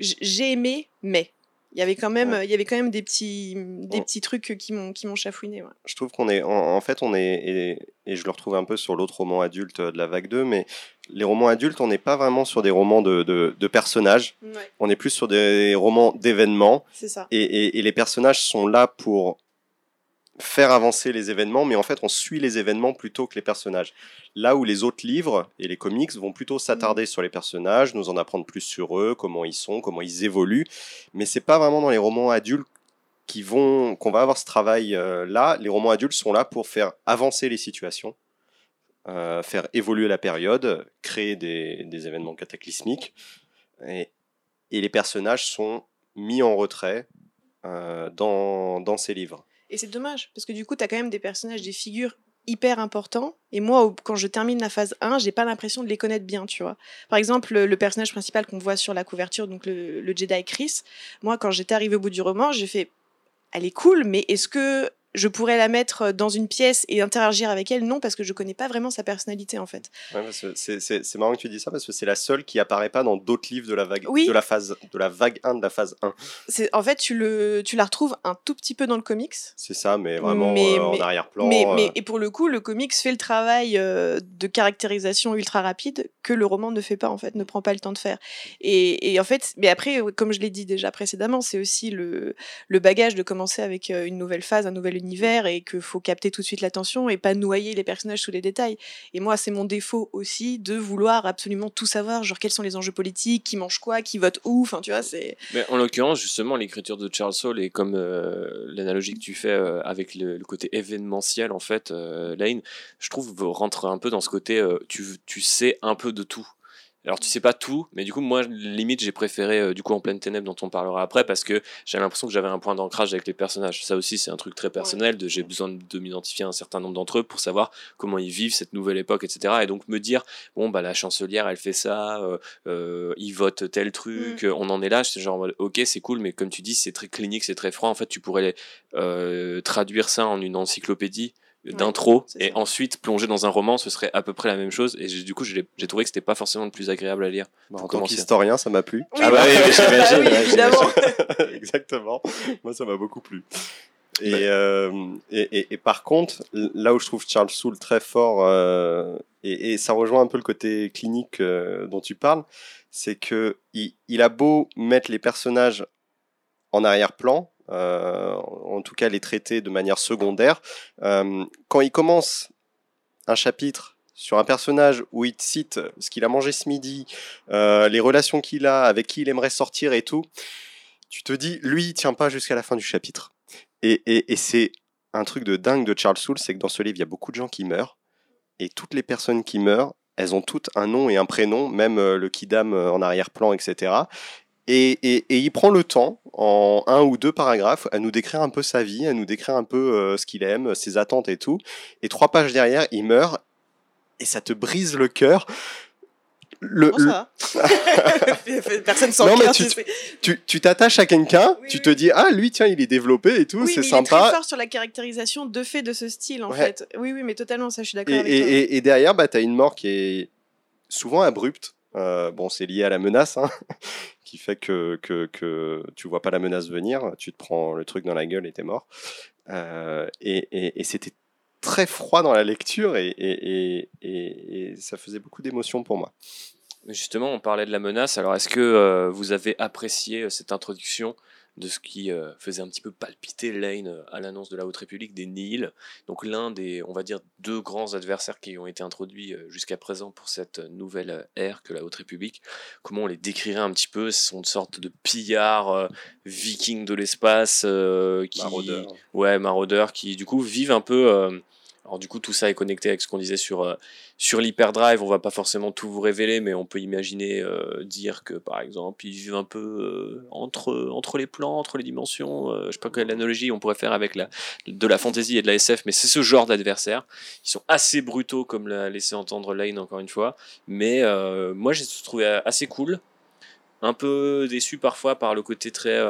j'ai aimé, mais il y avait quand même, Ouais. il y avait quand même des petits, des Ouais. petits trucs qui m'ont, qui m'ont chafouiné. ouais. Je trouve qu'on est, en, en fait, on est, et, et je le retrouve un peu sur l'autre roman adulte de la vague 2, mais les romans adultes, on n'est pas vraiment sur des romans de, de, de personnages, on est plus sur des romans d'événements, c'est ça. et, et, et les personnages sont là pour faire avancer les événements, mais en fait, on suit les événements plutôt que les personnages. Là où les autres livres et les comics vont plutôt s'attarder sur les personnages, nous en apprendre plus sur eux, comment ils sont, comment ils évoluent, mais c'est pas vraiment dans les romans adultes qui vont qu'on va avoir ce travail euh, là. Les romans adultes sont là pour faire avancer les situations, euh, faire évoluer la période, créer des, des événements cataclysmiques, et, et les personnages sont mis en retrait euh, dans, dans ces livres. Et c'est dommage, parce que du coup, tu as quand même des personnages, des figures hyper importants. Et moi, quand je termine la phase 1, j'ai pas l'impression de les connaître bien, tu vois. Par exemple, le, le personnage principal qu'on voit sur la couverture, donc le, le Jedi Chris, moi, quand j'étais arrivée au bout du roman, j'ai fait, elle est cool, mais est-ce que je pourrais la mettre dans une pièce et interagir avec elle? Non, parce que je connais pas vraiment sa personnalité, en fait. Ouais, c'est- marrant que tu dis ça parce que c'est la seule qui apparaît pas dans d'autres livres de la vague Oui. de la phase de la vague 1 de la phase 1. C'est, en fait, tu, le, tu la retrouves un tout petit peu dans le comics. C'est ça, mais vraiment Mais- euh, en arrière-plan. Mais, euh, mais- et pour le coup, le comics fait le travail euh, de caractérisation ultra rapide que le roman ne fait pas, en fait, ne prend pas le temps de faire. Et, et en fait, mais après, euh, comme je l'ai dit déjà précédemment, c'est aussi le, le bagage de commencer avec euh, une nouvelle phase, un nouvel et qu'il faut capter tout de suite l'attention et pas noyer les personnages sous les détails. Et moi, c'est mon défaut aussi de vouloir absolument tout savoir, genre quels sont les enjeux politiques, qui mange quoi, qui vote où, enfin, tu vois, c'est... Mais en l'occurrence, justement, l'écriture de Charles Saul et comme euh, l'analogie que tu fais euh, avec le, côté événementiel, en fait, euh, Lane, je trouve rentre un peu dans ce côté, tu, tu sais un peu de tout. Alors tu sais pas tout, mais du coup moi limite j'ai préféré euh, du coup en pleine ténèbres dont on parlera après parce que j'avais l'impression que j'avais un point d'ancrage avec les personnages. Ça aussi c'est un truc très personnel. De j'ai besoin de, de m'identifier à un certain nombre d'entre eux pour savoir comment ils vivent cette nouvelle époque, etc. Et donc me dire bon bah la chancelière elle fait ça, euh, euh, ils votent tel truc, euh, on en est là. C'est genre ok c'est cool, mais comme tu dis c'est très clinique, c'est très froid. En fait tu pourrais traduire ça en une encyclopédie d'intro et ça. ensuite plonger dans un roman ce serait à peu près la même chose et du coup j'ai trouvé que c'était pas forcément le plus agréable à lire bah, en tant qu'historien, ça m'a plu. Oui, Ah bah oui, mais [laughs] j'imagine, oui, ouais, évidemment. [laughs] Exactement. Moi, ça m'a beaucoup plu. Et, euh, et, et- et par contre, là où je trouve Charles Soule très fort, euh, et, et ça rejoint un peu le côté clinique euh, dont tu parles, c'est que il, il a beau mettre les personnages en arrière-plan, en tout cas les traiter de manière secondaire, euh, quand il commence un chapitre sur un personnage où il te cite ce qu'il a mangé ce midi, euh, les relations qu'il a, avec qui il aimerait sortir et tout, tu te dis, lui, il tient pas jusqu'à la fin du chapitre. Et, et, et c'est un truc de dingue de Charles Soule, c'est que dans ce livre, il y a beaucoup de gens qui meurent, et toutes les personnes qui meurent, elles ont toutes un nom et un prénom, même euh, le Kidam euh, en arrière-plan, etc. Et, et- et il prend le temps, en un ou deux paragraphes, à nous décrire un peu sa vie, à nous décrire un peu euh, ce qu'il aime, ses attentes et tout. Et trois pages derrière, il meurt, et ça te brise le cœur. Le, le- ça. [laughs] Personne s'en Non, mais tu- t'attaches à quelqu'un, Oui, tu oui. te dis ah lui tiens il est développé et tout, Oui, c'est mais il est très sympa. fort sur la caractérisation de fait de ce style, en Ouais. fait. Oui, oui, mais totalement, ça, je suis d'accord Et, avec et- toi. et- et derrière bah t'as une mort qui est souvent abrupte. Euh, bon c'est lié à la menace hein, [laughs] qui fait que, que que tu vois pas la menace venir, tu te prends le truc dans la gueule et t'es mort. Euh, et c'était très froid dans la lecture et, et, ça faisait beaucoup d'émotions pour moi. Justement, on parlait de la menace. Alors, est-ce que euh, vous avez apprécié cette introduction de ce qui euh, faisait un petit peu palpiter Lane euh, à l'annonce de la Haute République des Nihil Donc, l'un des, on va dire, deux grands adversaires qui ont été introduits euh, jusqu'à présent pour cette nouvelle ère que la Haute République. Comment on les décrirait un petit peu? Ce sont une sorte de pillards euh, vikings de l'espace euh, qui, Maraudeur. ouais, maraudeurs qui du coup vivent un peu. Alors du coup tout ça est connecté avec ce qu'on disait sur euh, sur l'hyperdrive. On va pas forcément tout vous révéler, mais on peut imaginer euh, dire que par exemple ils vivent un peu euh, entre entre les plans, entre les dimensions. je sais pas quelle analogie on pourrait faire avec la de la fantasy et de la SF, mais c'est ce genre d'adversaire. Ils sont assez brutaux comme l'a laissé entendre Lane encore une fois, mais moi j'ai trouvé assez cool. Un peu déçu parfois par le côté très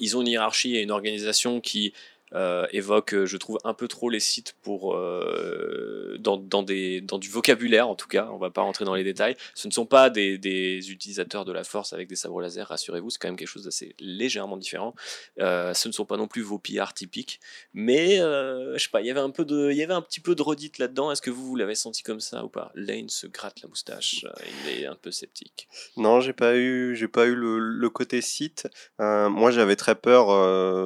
ils ont une hiérarchie et une organisation qui euh, évoque, euh, je trouve, un peu trop les sites pour euh, dans, dans, des, dans du vocabulaire en tout cas. On va pas rentrer dans les détails. Ce ne sont pas des, des utilisateurs de la force avec des sabres laser. Rassurez-vous, c'est quand même quelque chose d'assez légèrement différent. Ce ne sont pas non plus vos pillards typiques, mais je sais pas. Il y avait un peu de, il y avait un petit peu de redite là-dedans. Est-ce que vous, vous l'avez senti comme ça ou pas? Lane se gratte la moustache. il est un peu sceptique. Non, j'ai pas eu, j'ai pas eu le, le côté site. Moi, j'avais très peur.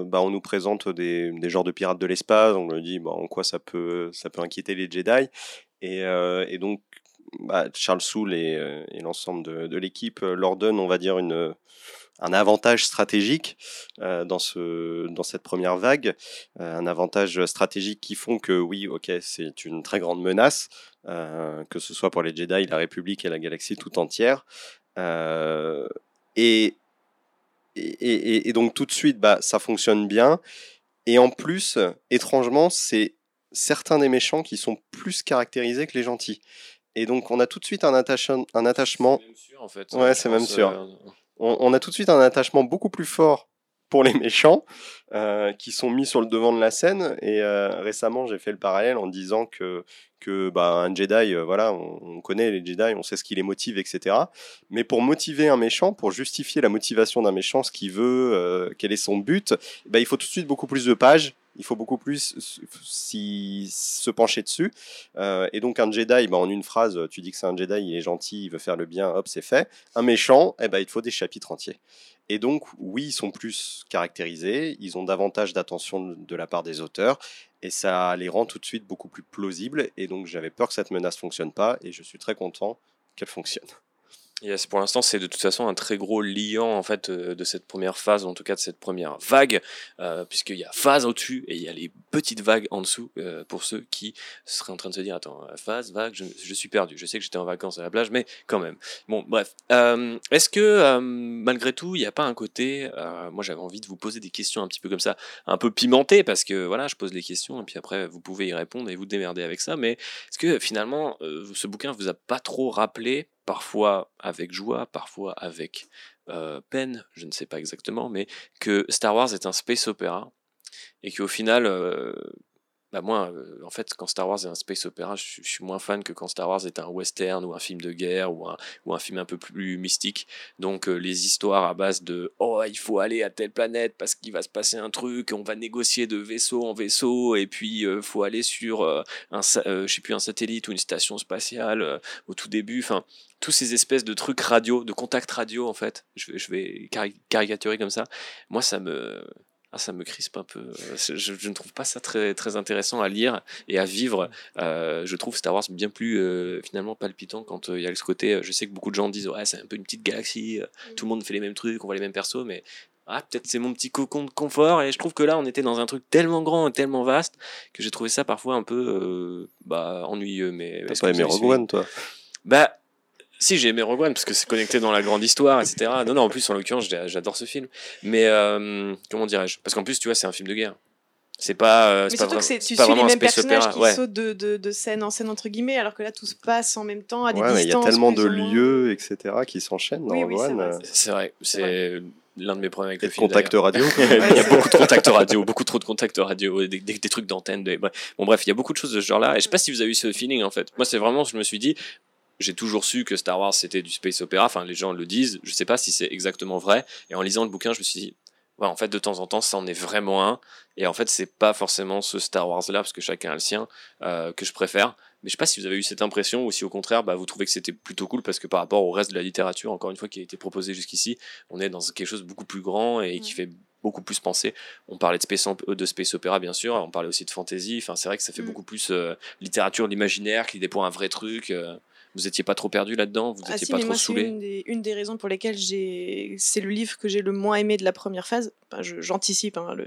bah, on nous présente des, des genres de pirates de l'espace. On me dit, bah, en quoi ça peut, ça peut inquiéter les Jedi. Et, euh, et donc, bah, Charles Soule et, euh, et l'ensemble de, l'équipe euh, leur donnent, on va dire, une, un avantage stratégique dans, ce, dans cette première vague. Un avantage stratégique qui font que, oui, ok, c'est une très grande menace, que ce soit pour les Jedi, la République et la galaxie tout entière. Et, et, et- et donc tout de suite, bah, ça fonctionne bien. Et en plus, étrangement, c'est certains des méchants qui sont plus caractérisés que les gentils. Et donc on a tout de suite un, attache- un attachement, C'est même sûr en fait. Ouais, c'est même sûr. euh, on, on a tout de suite un attachement beaucoup plus fort pour les méchants euh, qui sont mis sur le devant de la scène. Et euh, récemment, j'ai fait le parallèle en disant que bah, un Jedi, euh, voilà, on, on connaît les Jedi, on sait ce qui les motive, etc. Mais pour motiver un méchant, pour justifier la motivation d'un méchant, ce qu'il veut, euh, quel est son but, bah, il faut tout de suite beaucoup plus de pages. Il faut beaucoup plus s- s'y- se pencher dessus. Euh, et donc un Jedi, bah, en une phrase, tu dis que c'est un Jedi, il est gentil, il veut faire le bien, hop, c'est fait. Un méchant, eh ben, il te faut des chapitres entiers. Et donc, oui, ils sont plus caractérisés, ils ont davantage d'attention de la part des auteurs, et ça les rend tout de suite beaucoup plus plausibles. Et donc, j'avais peur que cette menace fonctionne pas, et je suis très content qu'elle fonctionne. Yes, pour l'instant, c'est de toute façon un très gros liant en fait euh, de cette première phase, en tout cas de cette première vague, euh, puisqu'il y a phase au-dessus et il y a les petites vagues en dessous euh, pour ceux qui seraient en train de se dire attends euh, phase vague, je, suis perdu. Je sais que j'étais en vacances à la plage, mais quand même. Bon, bref. Euh, Est-ce que euh, malgré tout, il n'y a pas un côté, euh, moi j'avais envie de vous poser des questions un petit peu comme ça, un peu pimentées, parce que voilà, je pose les questions et puis après vous pouvez y répondre et vous démerder avec ça, mais est-ce que finalement euh, ce bouquin vous a pas trop rappelé parfois avec joie, parfois avec euh, peine, je ne sais pas exactement, mais que Star Wars est un space opéra et qu'au final, euh, bah moi, euh, en fait, quand Star Wars est un space opéra, je, suis- moins fan que quand Star Wars est un western ou un film de guerre ou un, ou un film un peu plus mystique. Donc euh, les histoires à base de oh il faut aller à telle planète parce qu'il va se passer un truc, on va négocier de vaisseau en vaisseau et puis euh, faut aller sur un, je sais plus un satellite ou une station spatiale au tout début. Enfin tous ces espèces de trucs radio, de contacts radio en fait. Je je vais cari- caricaturer comme ça. Moi ça me ah, ça me crispe un peu. Euh, Je, je ne trouve pas ça très, très intéressant à lire et à vivre. Euh, je trouve Star Wars bien plus euh, finalement palpitant quand euh, il y a ce côté. Je sais que beaucoup de gens disent ouais c'est un peu une petite galaxie, euh, tout le monde fait les mêmes trucs, on voit les mêmes persos, mais ah, peut-être c'est mon petit cocon de confort. Et je trouve que là, on était dans un truc tellement grand et tellement vaste que j'ai trouvé ça parfois un peu euh, bah, ennuyeux. Mais T'as pas aimé Rogue One, toi? Bah, si, j'ai aimé Rogue One parce que c'est connecté dans la grande histoire, etc. Non, non, en plus, en l'occurrence, j'adore ce film. Mais euh, comment dirais-je? Parce qu'en plus, tu vois, c'est un film de guerre. C'est pas, euh, Mais pas, surtout que c'est- tu suis les mêmes personnages opéra. qui Ouais. sautent de, de, de scène en scène entre guillemets, alors que là tout se passe en même temps à des Ouais, mais il y a distances. tellement de lieux, etc., qui s'enchaînent dans Oui, Rogue oui, One. vrai, euh, C'est vrai, c'est l'un de mes problèmes avec le Et de film. contact radio. [laughs] Il y a beaucoup de contacts radio, beaucoup trop de contacts radio, des, des- des trucs d'antenne. Des... Bon, bref, il y a beaucoup de choses de ce genre-là. Et je sais pas si vous avez eu ce feeling en fait. Moi, c'est vraiment, je me suis dit, j'ai toujours su que Star Wars c'était du space opéra. Enfin, les gens le disent. Je sais pas si c'est exactement vrai. Et en lisant le bouquin, je me suis dit, ouais, en fait, de temps en temps, ça en est vraiment un. Et en fait, c'est pas forcément ce Star Wars-là, parce que chacun a le sien, euh, que je préfère. Mais je sais pas si vous avez eu cette impression ou si au contraire, bah, vous trouvez que c'était plutôt cool parce que par rapport au reste de la littérature, encore une fois, qui a été proposé jusqu'ici, on est dans quelque chose de beaucoup plus grand et qui fait beaucoup plus penser. On parlait de space, op- de space opéra, bien sûr, on parlait aussi de fantasy. Enfin, c'est vrai que ça fait Mm. beaucoup plus euh, littérature, l'imaginaire, qui déploie un vrai truc. euh. Vous étiez pas trop perdu là-dedans? Vous Ah étiez si, pas mais trop moi, saoulé? une des, une des raisons pour lesquelles j'ai. C'est le livre que j'ai le moins aimé de la première phase. Enfin, J'anticipe, hein, le...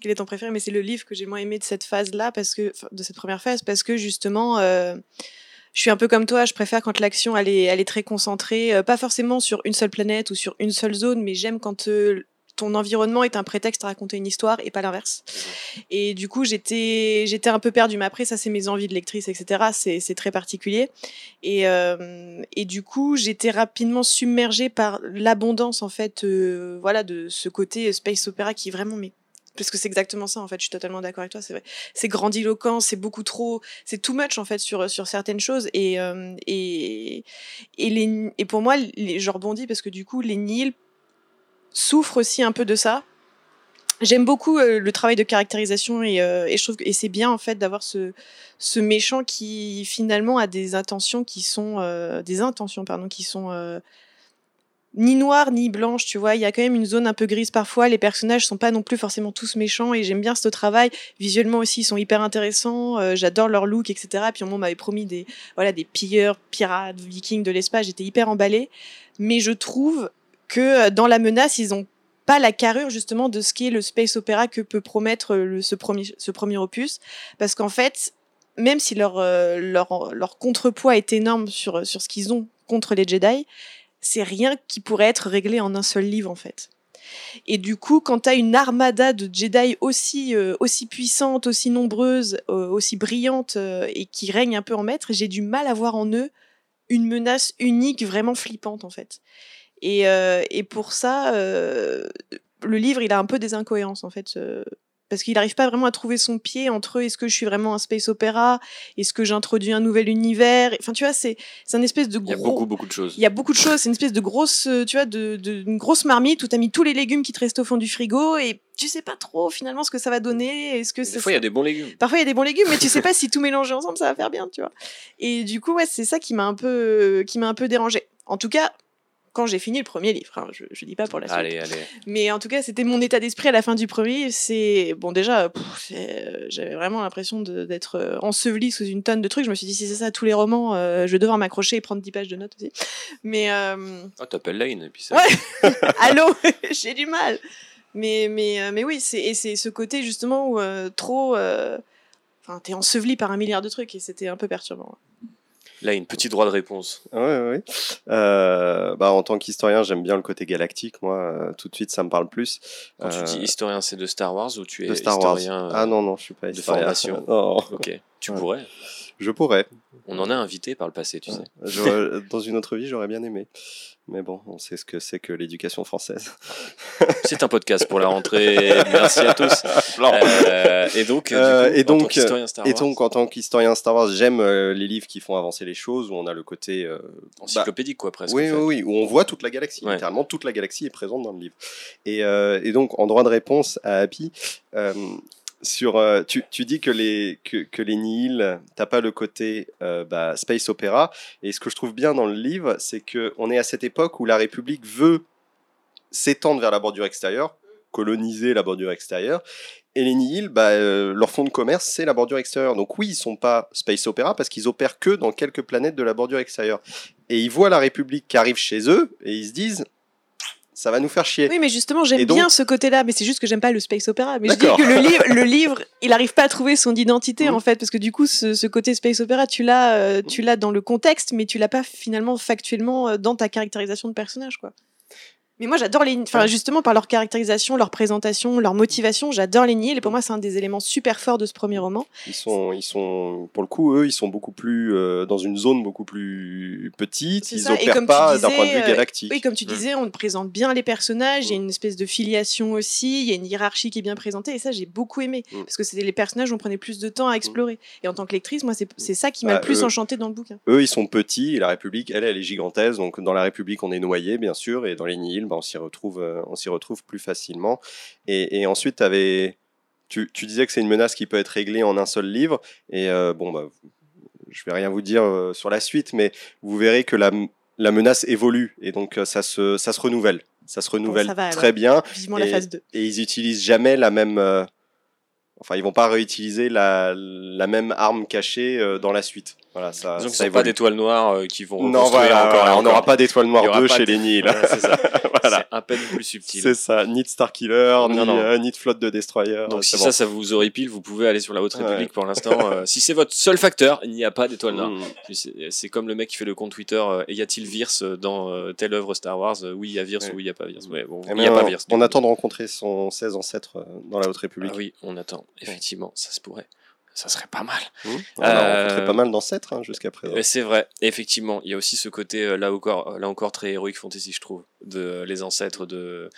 quel est ton préféré, mais c'est le livre que j'ai moins aimé de cette phase-là, parce que enfin, de cette première phase, parce que justement, euh, je suis un peu comme toi, je préfère quand l'action elle est, elle est très concentrée, euh, pas forcément sur une seule planète ou sur une seule zone, mais j'aime quand euh, ton environnement est un prétexte à raconter une histoire et pas l'inverse. Et du coup, j'étais, j'étais un peu perdue. Mais après, ça, c'est mes envies de lectrice, etc. C'est, c'est très particulier. Et, euh, et du coup, j'étais rapidement submergée par l'abondance, en fait, euh, voilà, de ce côté space opéra qui est vraiment, mais parce que c'est exactement ça en fait, je suis totalement d'accord avec toi, c'est vrai. C'est grandiloquent, c'est beaucoup trop, c'est too much en fait sur, sur certaines choses et, euh, et, et, les, et pour moi, les, je rebondis parce que du coup, les Nils souffrent aussi un peu de ça. J'aime beaucoup euh, le travail de caractérisation et, euh, je trouve c'est bien en fait d'avoir ce, ce méchant qui finalement a des intentions qui sont euh, des intentions pardon qui sont ni noires ni blanches tu vois. Il y a quand même une zone un peu grise parfois. Les personnages sont pas non plus forcément tous méchants et j'aime bien ce travail. Visuellement aussi ils sont hyper intéressants j'adore leur look etc puis on m'avait promis des voilà des pilleurs pirates vikings de l'espace j'étais hyper emballée. Mais je trouve que euh, dans la menace ils ont pas la carrure justement de ce qui est le space opéra que peut promettre le, ce, premier, opus. Parce qu'en fait, même si leur, euh, contrepoids est énorme sur, ce qu'ils ont contre les Jedi, c'est rien qui pourrait être réglé en un seul livre en fait. Et du coup, quand tu as une armada de Jedi aussi, euh, aussi puissante, aussi nombreuse, euh, aussi brillante euh, et qui règne un peu en maître, j'ai du mal à voir en eux une menace unique, vraiment flippante en fait. Et, euh, et pour ça, euh, le livre, il a un peu des incohérences en fait. parce qu'il n'arrive pas vraiment à trouver son pied entre est-ce que je suis vraiment un space opéra, est-ce que j'introduis un nouvel univers. Enfin, tu vois, c'est c'est un espèce de Il y a gros. beaucoup, beaucoup de choses. Il y a beaucoup de choses. C'est une espèce de grosse, euh, tu vois, de, de- une grosse marmite où tu as mis tous les légumes qui te restent au fond du frigo et tu sais pas trop finalement ce que ça va donner. Est-ce que Des ça fois, il y a des bons légumes. Parfois, il y a des bons légumes, mais tu sais pas si tout mélanger ensemble, ça va faire bien, tu vois. Et du coup, ouais, c'est ça qui m'a un peu, qui m'a un peu dérangé. En tout cas, quand j'ai fini le premier livre, hein, je, je dis pas pour la suite. Allez, allez. Mais en tout cas, c'était mon état d'esprit à la fin du premier. C'est bon déjà, euh, j'avais vraiment l'impression d'être euh, ensevelie sous une tonne de trucs. Je me suis dit si c'est ça tous les romans, euh, je vais devoir m'accrocher et prendre 10 pages de notes aussi. Mais euh, Ah, t'appelles Lane et puis ça. Ouais. [laughs] [laughs] allô, [laughs] j'ai du mal. Mais mais mais oui, c'est ce côté justement où trop, enfin, t'es enseveli par un milliard de trucs et c'était un peu perturbant. Là, une petite droit de réponse. Ouais, ouais, ouais. Euh, bah, en tant qu'historien, j'aime bien le côté galactique. Moi, euh, tout de suite, ça me parle plus. Quand tu Euh, dis historien, c'est de Star Wars ou tu es de Star Wars. historien euh, Ah non, non, je suis pas de historien. formation. [laughs] Non, Ok, tu pourrais. Je pourrais. On en a invité par le passé, tu sais. [laughs] Dans une autre vie, j'aurais bien aimé. Mais bon, on sait ce que c'est que l'éducation française. [laughs] C'est un podcast pour la rentrée. Merci à tous. Euh, et donc, Euh, coup, et en tant donc, qu'historien Star Et Wars, donc, en tant qu'historien Star Wars, j'aime euh, les livres qui font avancer les choses, où on a le côté... euh, encyclopédique, quoi, presque. oui, en fait. oui, oui, où on voit toute la galaxie. Ouais. Littéralement, toute la galaxie est présente dans le livre. Et, et donc, en droit de réponse à Happy, sur, euh, tu, tu dis que les, que, que les t'as pas le côté euh, bah, space opéra. Et ce que je trouve bien dans le livre, c'est qu'on est à cette époque où la République veut s'étendre vers la bordure extérieure, coloniser la bordure extérieure. Et les Nihil, bah, euh, leur fonds de commerce, c'est la bordure extérieure. Donc oui, ils sont pas space opéra parce qu'ils opèrent que dans quelques planètes de la bordure extérieure. Et ils voient la République qui arrive chez eux et ils se disent ça va nous faire chier. Oui, mais justement, j'aime donc- bien ce côté-là, mais c'est juste que j'aime pas le space opéra. Mais je dis que le livre, le livre, il arrive pas à trouver son identité en fait, parce que du coup, ce, ce côté space opéra, tu l'as, euh, tu l'as dans le contexte, mais tu l'as pas finalement factuellement euh, dans ta caractérisation de personnage, quoi. Mais moi, j'adore les, enfin justement par leur caractérisation, leur présentation, leur motivation, j'adore les Nihil. Et pour moi, c'est un des éléments super forts de ce premier roman. Ils sont, ils sont, pour le coup, eux, ils sont beaucoup plus euh, dans une zone beaucoup plus petite. Ils ça. Et opèrent comme tu pas d'un point de vue euh, galactique. Oui, comme tu Mm. disais, on présente bien les personnages, il y a Mm. une espèce de filiation aussi, il y a une hiérarchie qui est bien présentée, et ça, j'ai beaucoup aimé. Mm. Parce que c'était les personnages, on prenait plus de temps à explorer. Et en tant que lectrice, moi, c'est ça qui m'a Bah, le plus euh, enchanté dans le bouquin. Eux, ils sont petits et la République, elle, elle est gigantesque. Donc, dans la République, on est noyé, bien sûr, et dans les Nihil, bah, on s'y retrouve, euh, on s'y retrouve plus facilement. Et, et ensuite, tu, tu disais que c'est une menace qui peut être réglée en un seul livre. Et euh, bon, bah, je vais rien vous dire euh, sur la suite, mais vous verrez que la, la menace évolue et donc ça se, ça se renouvelle. Ça se renouvelle ça va, alors. très bien. Vivement la et- phase 2. et ils utilisent jamais la même. euh, Enfin, ils vont pas réutiliser la, la même arme cachée euh, dans la suite. Voilà, ça. Disons ça pas d'étoiles noires euh, qui vont Non, voilà, encore et on n'aura pas d'étoile Il y noire aura 2 pas chez les. [laughs] [laughs] Voilà, c'est ça. Voilà. Un peine plus subtil. C'est ça, ni de Star Killer, ni, Non, non. euh, ni de flotte de destroyers. Donc si bon. ça, ça vous horripile, vous pouvez aller sur la Haute Ouais. République pour l'instant. Euh, si c'est votre seul facteur, il n'y a pas d'étoile noire. Mm. C'est comme le mec qui fait le compte Twitter. y a-t-il Virse dans telle œuvre Star Wars? Oui, il y a Virse Ouais. ou il n'y a pas Virse. Ouais, bon, Eh il ben, n'y a pas on- Virse. attend de rencontrer son 16 ancêtre dans la Haute République. Ah oui, on attend. Effectivement, ça se pourrait. Ça serait pas mal. Mmh. On a Euh, rencontré pas mal d'ancêtres hein, jusqu'à présent. C'est vrai, effectivement, il y a aussi ce côté euh, là encore, là encore très héroïque fantasy, je trouve, de euh, les ancêtres de,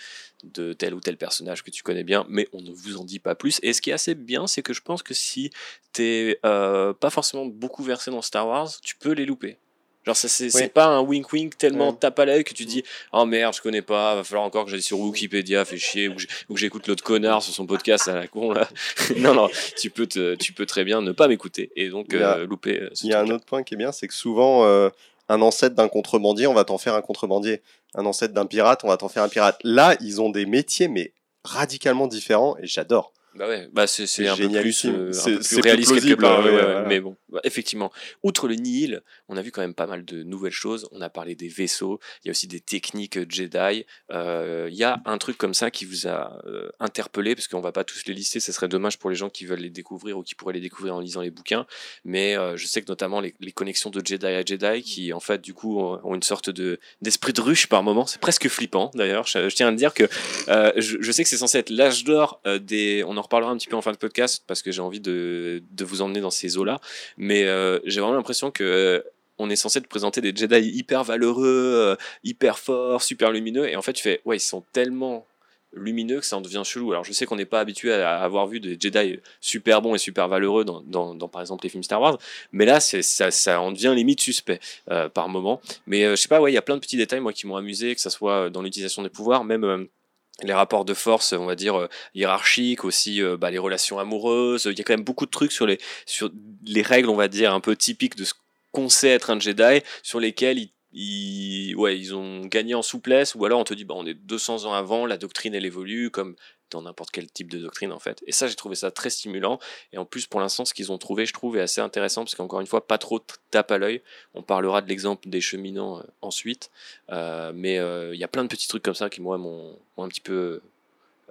de tel ou tel personnage que tu connais bien, mais on ne vous en dit pas plus. Et ce qui est assez bien, c'est que je pense que si t'es euh, pas forcément beaucoup versé dans Star Wars, tu peux les louper. Genre, ça, c'est c'est Oui. pas un wink wink tellement tape à l'œil que tu dis Oh merde, je connais pas, va falloir encore que j'aille sur Wikipédia, fait chier, ou que j'écoute l'autre connard sur son podcast à la con là. [laughs] non, non, tu peux, te, tu peux très bien ne pas m'écouter et donc a- euh, louper euh, ce Il y a un autre point qui est bien, c'est que souvent, euh, un ancêtre d'un contrebandier, on va t'en faire un contrebandier. Un ancêtre d'un pirate, on va t'en faire un pirate. Là, ils ont des métiers, mais radicalement différents, et j'adore. Bah ouais, bah c'est un peu plus, euh, un C'est- peu plus réaliste quelque part. ouais, ouais, ouais, voilà. Mais bon, bah, effectivement, outre le Nihil, on a vu quand même pas mal de nouvelles choses. On a parlé des vaisseaux, il y a aussi des techniques Jedi. Euh, Il y a un truc comme ça qui vous a euh, interpellé, parce qu'on va pas tous les lister, ce serait dommage pour les gens qui veulent les découvrir ou qui pourraient les découvrir en lisant les bouquins. Mais euh, je sais que notamment les, les connexions de Jedi à Jedi, qui en fait du coup ont une sorte de d'esprit de ruche par moment, c'est presque flippant d'ailleurs. Je, je tiens à dire que je, je sais que c'est censé être l'âge d'or des. On en reparlera un petit peu en fin de podcast parce que j'ai envie de, de vous emmener dans ces eaux-là. Mais euh, j'ai vraiment l'impression que. euh, on est censé te présenter des Jedi hyper valeureux, euh, hyper forts, super lumineux, et en fait tu fais, ouais, ils sont tellement lumineux que ça en devient chelou. Alors je sais qu'on n'est pas habitué à avoir vu des Jedi super bons et super valeureux dans, dans, par exemple les films Star Wars, mais là ça, ça en devient limite suspect par moment. Mais euh, je sais pas, ouais, il y a plein de petits détails moi qui m'ont amusé, que ça soit dans l'utilisation des pouvoirs, même les rapports de force, on va dire euh, hiérarchiques, aussi euh, bah, les relations amoureuses. Il y a quand même beaucoup de trucs sur les sur les règles, on va dire un peu typiques de ce qu'on sait être un Jedi, sur lesquels ils ils, ouais, ils ont gagné en souplesse, ou alors on te dit, bah, on est 200 ans avant, la doctrine elle évolue, comme dans n'importe quel type de doctrine en fait. Et ça, j'ai trouvé ça très stimulant. Et en plus, pour l'instant, ce qu'ils ont trouvé, je trouve, est assez intéressant, parce qu'encore une fois, pas trop tape à l'œil. On parlera de l'exemple des cheminants euh, ensuite. Euh, mais il y a plein de petits trucs comme ça qui, moi, m'ont un petit peu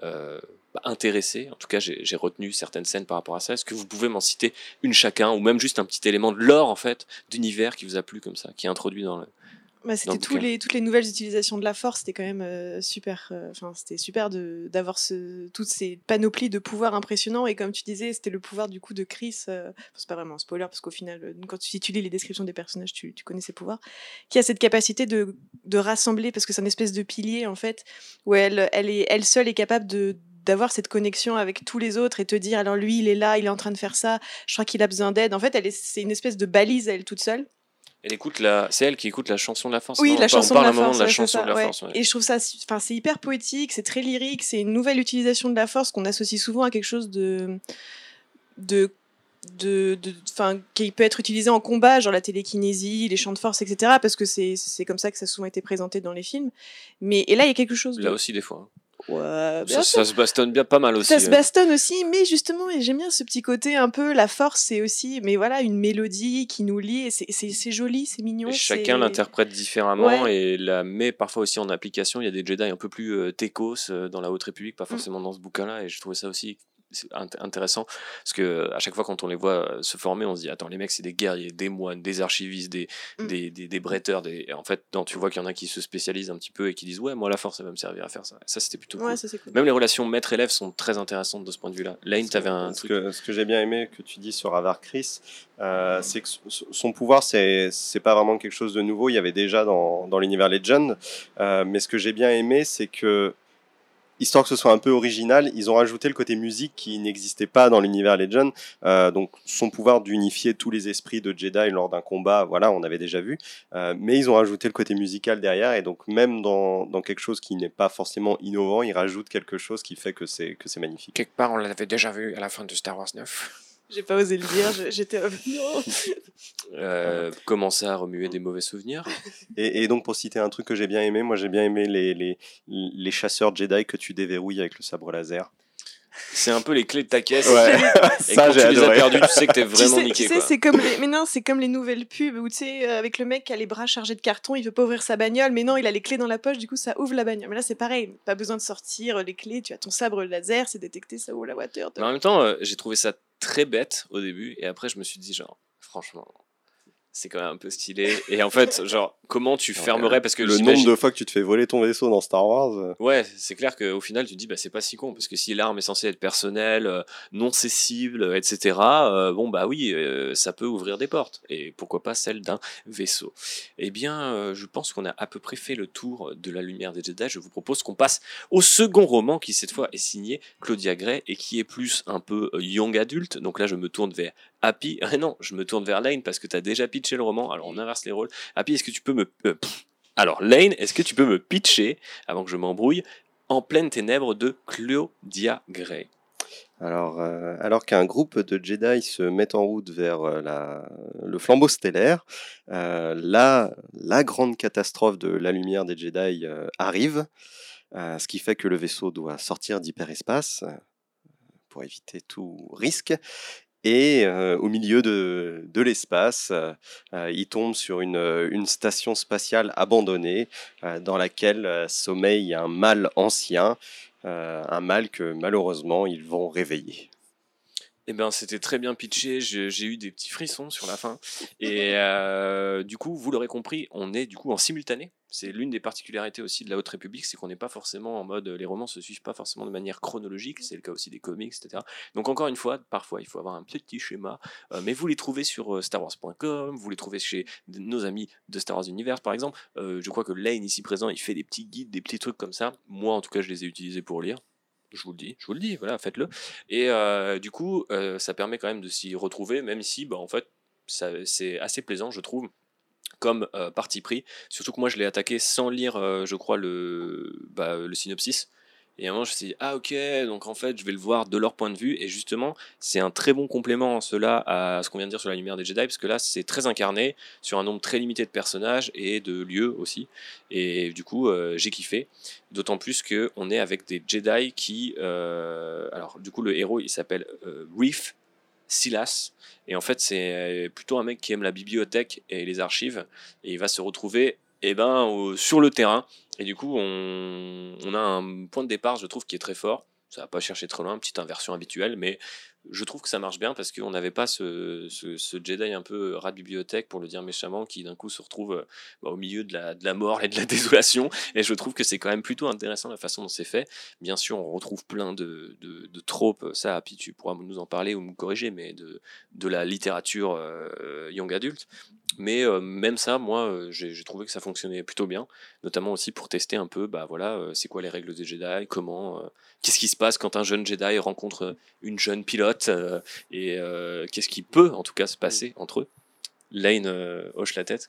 euh, bah, intéressé. En tout cas, j'ai retenu certaines scènes par rapport à ça. Est-ce que vous pouvez m'en citer une chacun, ou même juste un petit élément de l'or, en fait, d'univers qui vous a plu comme ça, qui est introduit dans le, Bah, c'était tous les, toutes les nouvelles utilisations de la force, c'était quand même euh, super. euh, Enfin, c'était super de- d'avoir ce, toutes ces panoplies de pouvoirs impressionnants. Et comme tu disais, c'était le pouvoir du coup de Chris. euh, c'est pas vraiment un spoiler parce qu'au final, euh, quand tu, si tu lis les descriptions des personnages, tu, tu connais ses pouvoirs. Qui a cette capacité de, de rassembler, parce que c'est une espèce de pilier en fait, où elle, elle est elle seule est capable de d'avoir cette connexion avec tous les autres et te dire alors lui il est là il est en train de faire ça je crois qu'il a besoin d'aide en fait elle est c'est une espèce de balise elle toute seule Elle écoute la, c'est elle qui écoute la chanson de la force. Oui, non la On chanson parle de la force. de la ouais, c'est chanson ça, de la ouais. force. ouais. Et je trouve ça, enfin, c'est hyper poétique, c'est très lyrique, c'est une nouvelle utilisation de la force qu'on associe souvent à quelque chose de, de, de, enfin, qui peut être utilisé en combat, genre la télékinésie, les champs de force, etc. Parce que c'est, c'est comme ça que ça a souvent été présenté dans les films. Mais et là, il y a quelque chose. Là aussi des fois. hein. Ça, se bastonne bien pas mal aussi. Ça se ouais. bastonne aussi, mais justement, et j'aime bien ce petit côté un peu, la force, c'est aussi, mais voilà, une mélodie qui nous lie, et c'est- joli, c'est mignon. Et chacun l'interprète différemment Ouais. et la met parfois aussi en application. Il y a des Jedi un peu plus euh, techos euh, dans la Haute République, pas forcément dans ce bouquin-là. Et je trouvais ça aussi intéressant parce que à chaque fois quand on les voit euh, se former, on se dit attends les mecs c'est des guerriers, des moines, des archivistes, des Mm. des, des, des bretteurs. Des... Et en fait, non, tu vois qu'il y en a qui se spécialisent un petit peu et qui disent ouais moi la force ça va me servir à faire ça. Ça c'était plutôt Ouais, cool. ça c'est cool. Même les relations maître-élève sont très intéressantes de ce point de vue-là. Lane, t'avais un ce truc? que, ce que j'ai bien aimé que tu dis sur Avar Chris, euh, c'est que son- son pouvoir, c'est c'est pas vraiment quelque chose de nouveau. Il y avait déjà dans, dans l'univers Legend. Euh, mais ce que j'ai bien aimé, c'est que, histoire que ce soit un peu original, ils ont rajouté le côté musique qui n'existait pas dans l'univers Legend. Euh, donc, son pouvoir d'unifier tous les esprits de Jedi lors d'un combat, voilà, on avait déjà vu. Euh, mais ils ont rajouté le côté musical derrière. Et donc, même dans, dans quelque chose qui n'est pas forcément innovant, ils rajoutent quelque chose qui fait que c'est que c'est magnifique. Quelque part on l'avait déjà vu à la fin de Star Wars 9. J'ai pas osé le dire, j'étais. non. Euh, commencer à remuer des mauvais souvenirs. [laughs] Et, et donc, pour citer un truc que j'ai bien aimé, moi j'ai bien aimé les, les, les chasseurs Jedi que tu déverrouilles avec le sabre laser. C'est un peu les clés de ta caisse. Ouais. Et [laughs] Ça, quand tu les as perdus, tu sais que t'es Tu vraiment sais, niqué. tu sais, quoi. c'est comme les, mais non, c'est comme les nouvelles pubs où tu sais, euh, avec le mec qui a les bras chargés de carton, il veut pas ouvrir sa bagnole, mais non, il a les clés dans la poche, du coup ça ouvre la bagnole. Mais là c'est pareil, pas besoin de sortir les clés, tu as ton sabre laser, c'est détecté, ça ouvre la voiture. Mais en même temps, euh, j'ai trouvé ça très bête au début, et après je me suis dit, genre, franchement, c'est quand même un peu stylé. Et en fait, [laughs] genre, comment tu fermerais Parce que le nombre de fois que tu te fais voler ton vaisseau dans Star Wars. euh, Ouais, c'est clair qu'au final, tu te dis, bah, c'est pas si con, parce que si l'arme est censée être personnelle, euh, non cessible, etc., euh, bon, bah oui, euh, ça peut ouvrir des portes. Et pourquoi pas celle d'un vaisseau Eh bien, euh, je pense qu'on a à peu près fait le tour de la lumière des Jedi. Je vous propose qu'on passe au second roman, qui cette fois est signé Claudia Gray, et qui est plus un peu young adulte. Donc là, je me tourne vers Happy. [laughs] Non, je me tourne vers Lane, parce que tu as déjà pitché le roman. Alors, on inverse les rôles. Happy, est-ce que tu peux me... euh, alors, Lane, est-ce que tu peux me pitcher, avant que je m'embrouille, En pleine ténèbres de Claudia Gray? Alors, euh, alors qu'un groupe de Jedi se met en route vers euh, la- le flambeau stellaire, euh, la, la grande catastrophe de la lumière des Jedi arrive, ce qui fait que le vaisseau doit sortir d'hyperespace pour éviter tout risque. Et au milieu de, l'espace, euh, il tombe sur une, station spatiale abandonnée euh, dans laquelle sommeille un mâle ancien, un mâle que malheureusement ils vont réveiller. Eh ben, c'était très bien pitché. J'ai eu des petits frissons sur la fin. Et [laughs] euh, du coup, vous l'aurez compris, on est du coup en simultané. C'est l'une des particularités aussi de la Haute République, c'est qu'on n'est pas forcément en mode les romans se suivent pas forcément de manière chronologique. C'est le cas aussi des comics, etc. Donc encore une fois, parfois il faut avoir un petit schéma, euh, mais vous les trouvez sur euh, StarWars.com, vous les trouvez chez nos amis de Star Wars Universe par exemple. Euh, je crois que Lane ici présent, il fait des petits guides, des petits trucs comme ça. Moi en tout cas, je les ai utilisés pour lire. Je vous le dis, je vous le dis, voilà, faites-le. Et euh, du coup, euh, ça permet quand même de s'y retrouver, même si, bah, en fait, c'est assez plaisant, je trouve, comme euh, parti pris. Surtout que moi, je l'ai attaqué sans lire, je crois, le, bah, le synopsis. Et à un moment, je me suis dit, ah ok, donc en fait, je vais le voir de leur point de vue. Et justement, c'est un très bon complément, cela, à ce qu'on vient de dire sur la lumière des Jedi, parce que là, c'est très incarné sur un nombre très limité de personnages et de lieux aussi. Et du coup, euh, j'ai kiffé. D'autant plus que on est avec des Jedi qui, euh, alors du coup, le héros, il s'appelle euh, Reef Silas. Et en fait, c'est plutôt un mec qui aime la bibliothèque et les archives. Et il va se retrouver eh ben, sur le terrain. Et du coup, on, a un point de départ, je trouve, qui est très fort. Ça va pas chercher très loin, petite inversion habituelle, mais je trouve que ça marche bien parce qu'on n'avait pas ce, ce, Jedi un peu rat de bibliothèque, pour le dire méchamment, qui d'un coup se retrouve euh, bah, au milieu de la, de la mort et de la [laughs] désolation. Et je trouve que c'est quand même plutôt intéressant la façon dont c'est fait. Bien sûr, on retrouve plein de, de, tropes, ça, puis tu pourras nous en parler ou me corriger, mais de, de la littérature euh, young adulte. Mais euh, même ça, moi, euh, j'ai trouvé que ça fonctionnait plutôt bien, notamment aussi pour tester un peu, bah voilà, euh, c'est quoi les règles des Jedi, comment, euh, qu'est-ce qui se passe quand un jeune Jedi rencontre une jeune pilote, euh, et euh, qu'est-ce qui peut en tout cas se passer entre eux? Lane euh, hoche la tête.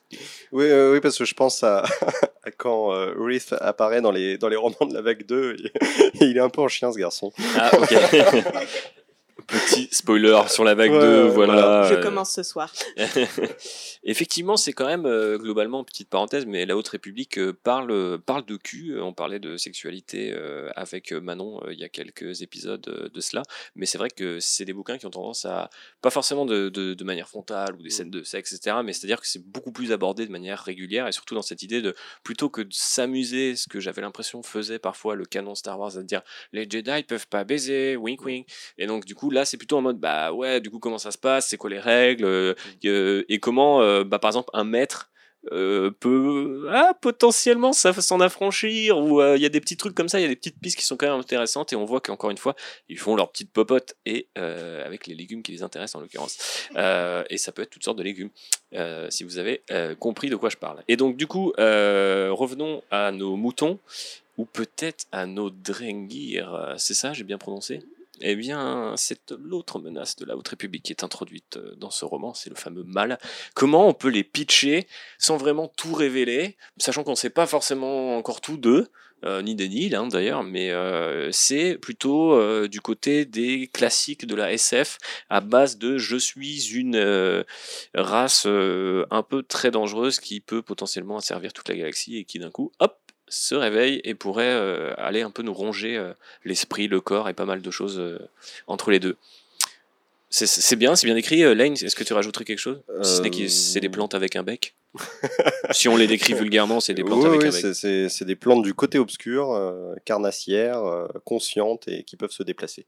Oui, euh, oui, parce que je pense à, [laughs] à quand euh, Reef apparaît dans les, dans les romans de la vague 2, et, et [laughs] il est un peu en chien ce garçon. Ah, ok. [laughs] Petit spoiler sur la vague Ouais, 2, ouais, voilà. Je commence ce soir. [laughs] Effectivement, c'est quand même euh, globalement petite parenthèse, mais la Haute République euh, parle euh, parle de cul. On parlait de sexualité euh, avec Manon euh, il y a quelques épisodes de cela, mais c'est vrai que c'est des bouquins qui ont tendance à pas forcément de, de, de manière frontale ou des scènes de sexe, etc. Mais c'est-à-dire que c'est beaucoup plus abordé de manière régulière et surtout dans cette idée de plutôt que de s'amuser, ce que j'avais l'impression faisait parfois le canon Star Wars, à dire les Jedi peuvent pas baiser, wink wink. Et donc du coup là c'est plutôt en mode bah ouais du coup comment ça se passe, c'est quoi les règles? Euh, euh, et comment euh, bah, par exemple un maître euh, peut ah, potentiellement ça- s'en affranchir? Ou il y a des petits trucs comme ça, il y a des petites pistes qui sont quand même intéressantes et on voit qu'encore une fois ils font leur petite popote et avec les légumes qui les intéressent en l'occurrence. Euh, et ça peut être toutes sortes de légumes si vous avez compris de quoi je parle. Et donc du coup revenons à nos moutons ou peut-être à nos Drengir, c'est ça, j'ai bien prononcé? Eh bien, c'est l'autre menace de la Haute République qui est introduite euh, dans ce roman, c'est le fameux mal. Comment on peut les pitcher sans vraiment tout révéler, sachant qu'on ne sait pas forcément encore tout d'eux, euh, ni des Nils hein, d'ailleurs, mais euh, c'est plutôt du côté des classiques de la SF à base de je suis une race un peu très dangereuse qui peut potentiellement asservir toute la galaxie et qui d'un coup, hop, se réveille et pourrait euh, aller un peu nous ronger euh, l'esprit, le corps et pas mal de choses euh, entre les deux. C'est- bien, c'est bien écrit. Euh, Lane, est-ce que tu rajouterais quelque chose? Si c'est des plantes avec un bec? [laughs] si on les décrit vulgairement, c'est des plantes Oui, avec oui, un bec. c'est- des plantes du côté obscur, carnassières, conscientes et qui peuvent se déplacer.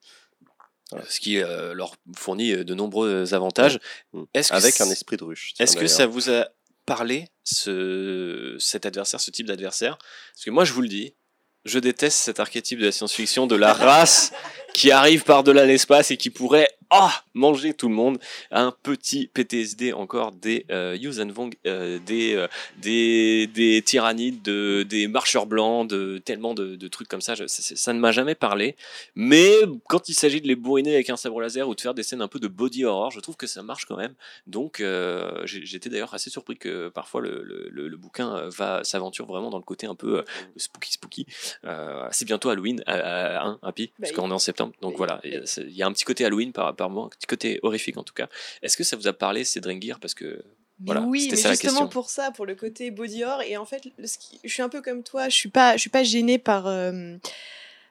Ce qui leur fournit de nombreux avantages. Mm. Avec un esprit de ruche. Est-ce que ça vous a parlé, ce, cet adversaire, ce type d'adversaire. Parce que moi, je vous le dis, je déteste cet archétype de la science-fiction, de la race [laughs] qui arrive par-delà l'espace et qui pourrait ah, manger tout le monde. Un petit PTSD encore des euh, Yuuzhan Vong, euh, des, euh, des, des tyrannides, de, des marcheurs blancs, de tellement de, de trucs comme ça. Je- ça- ça ne m'a jamais parlé. Mais quand il s'agit de les bourriner avec un sabre laser ou de faire des scènes un peu de body horror, je trouve que ça marche quand même. Donc euh, j'étais d'ailleurs assez surpris que parfois le, le- le- le bouquin va s'aventure vraiment dans le côté un peu spooky spooky. C'est bientôt Halloween, hein, Happy, parce Bah, qu'on est en septembre. Donc voilà, il y a- un petit côté Halloween par, par moment, côté horrifique en tout cas. Est-ce que ça vous a parlé, ces Drengir Parce que Mais Voilà, oui, mais justement pour ça, pour le côté body horror. Et en fait, le- ce qui- je suis un peu comme toi. Je suis pas, je suis pas gênée par. euh,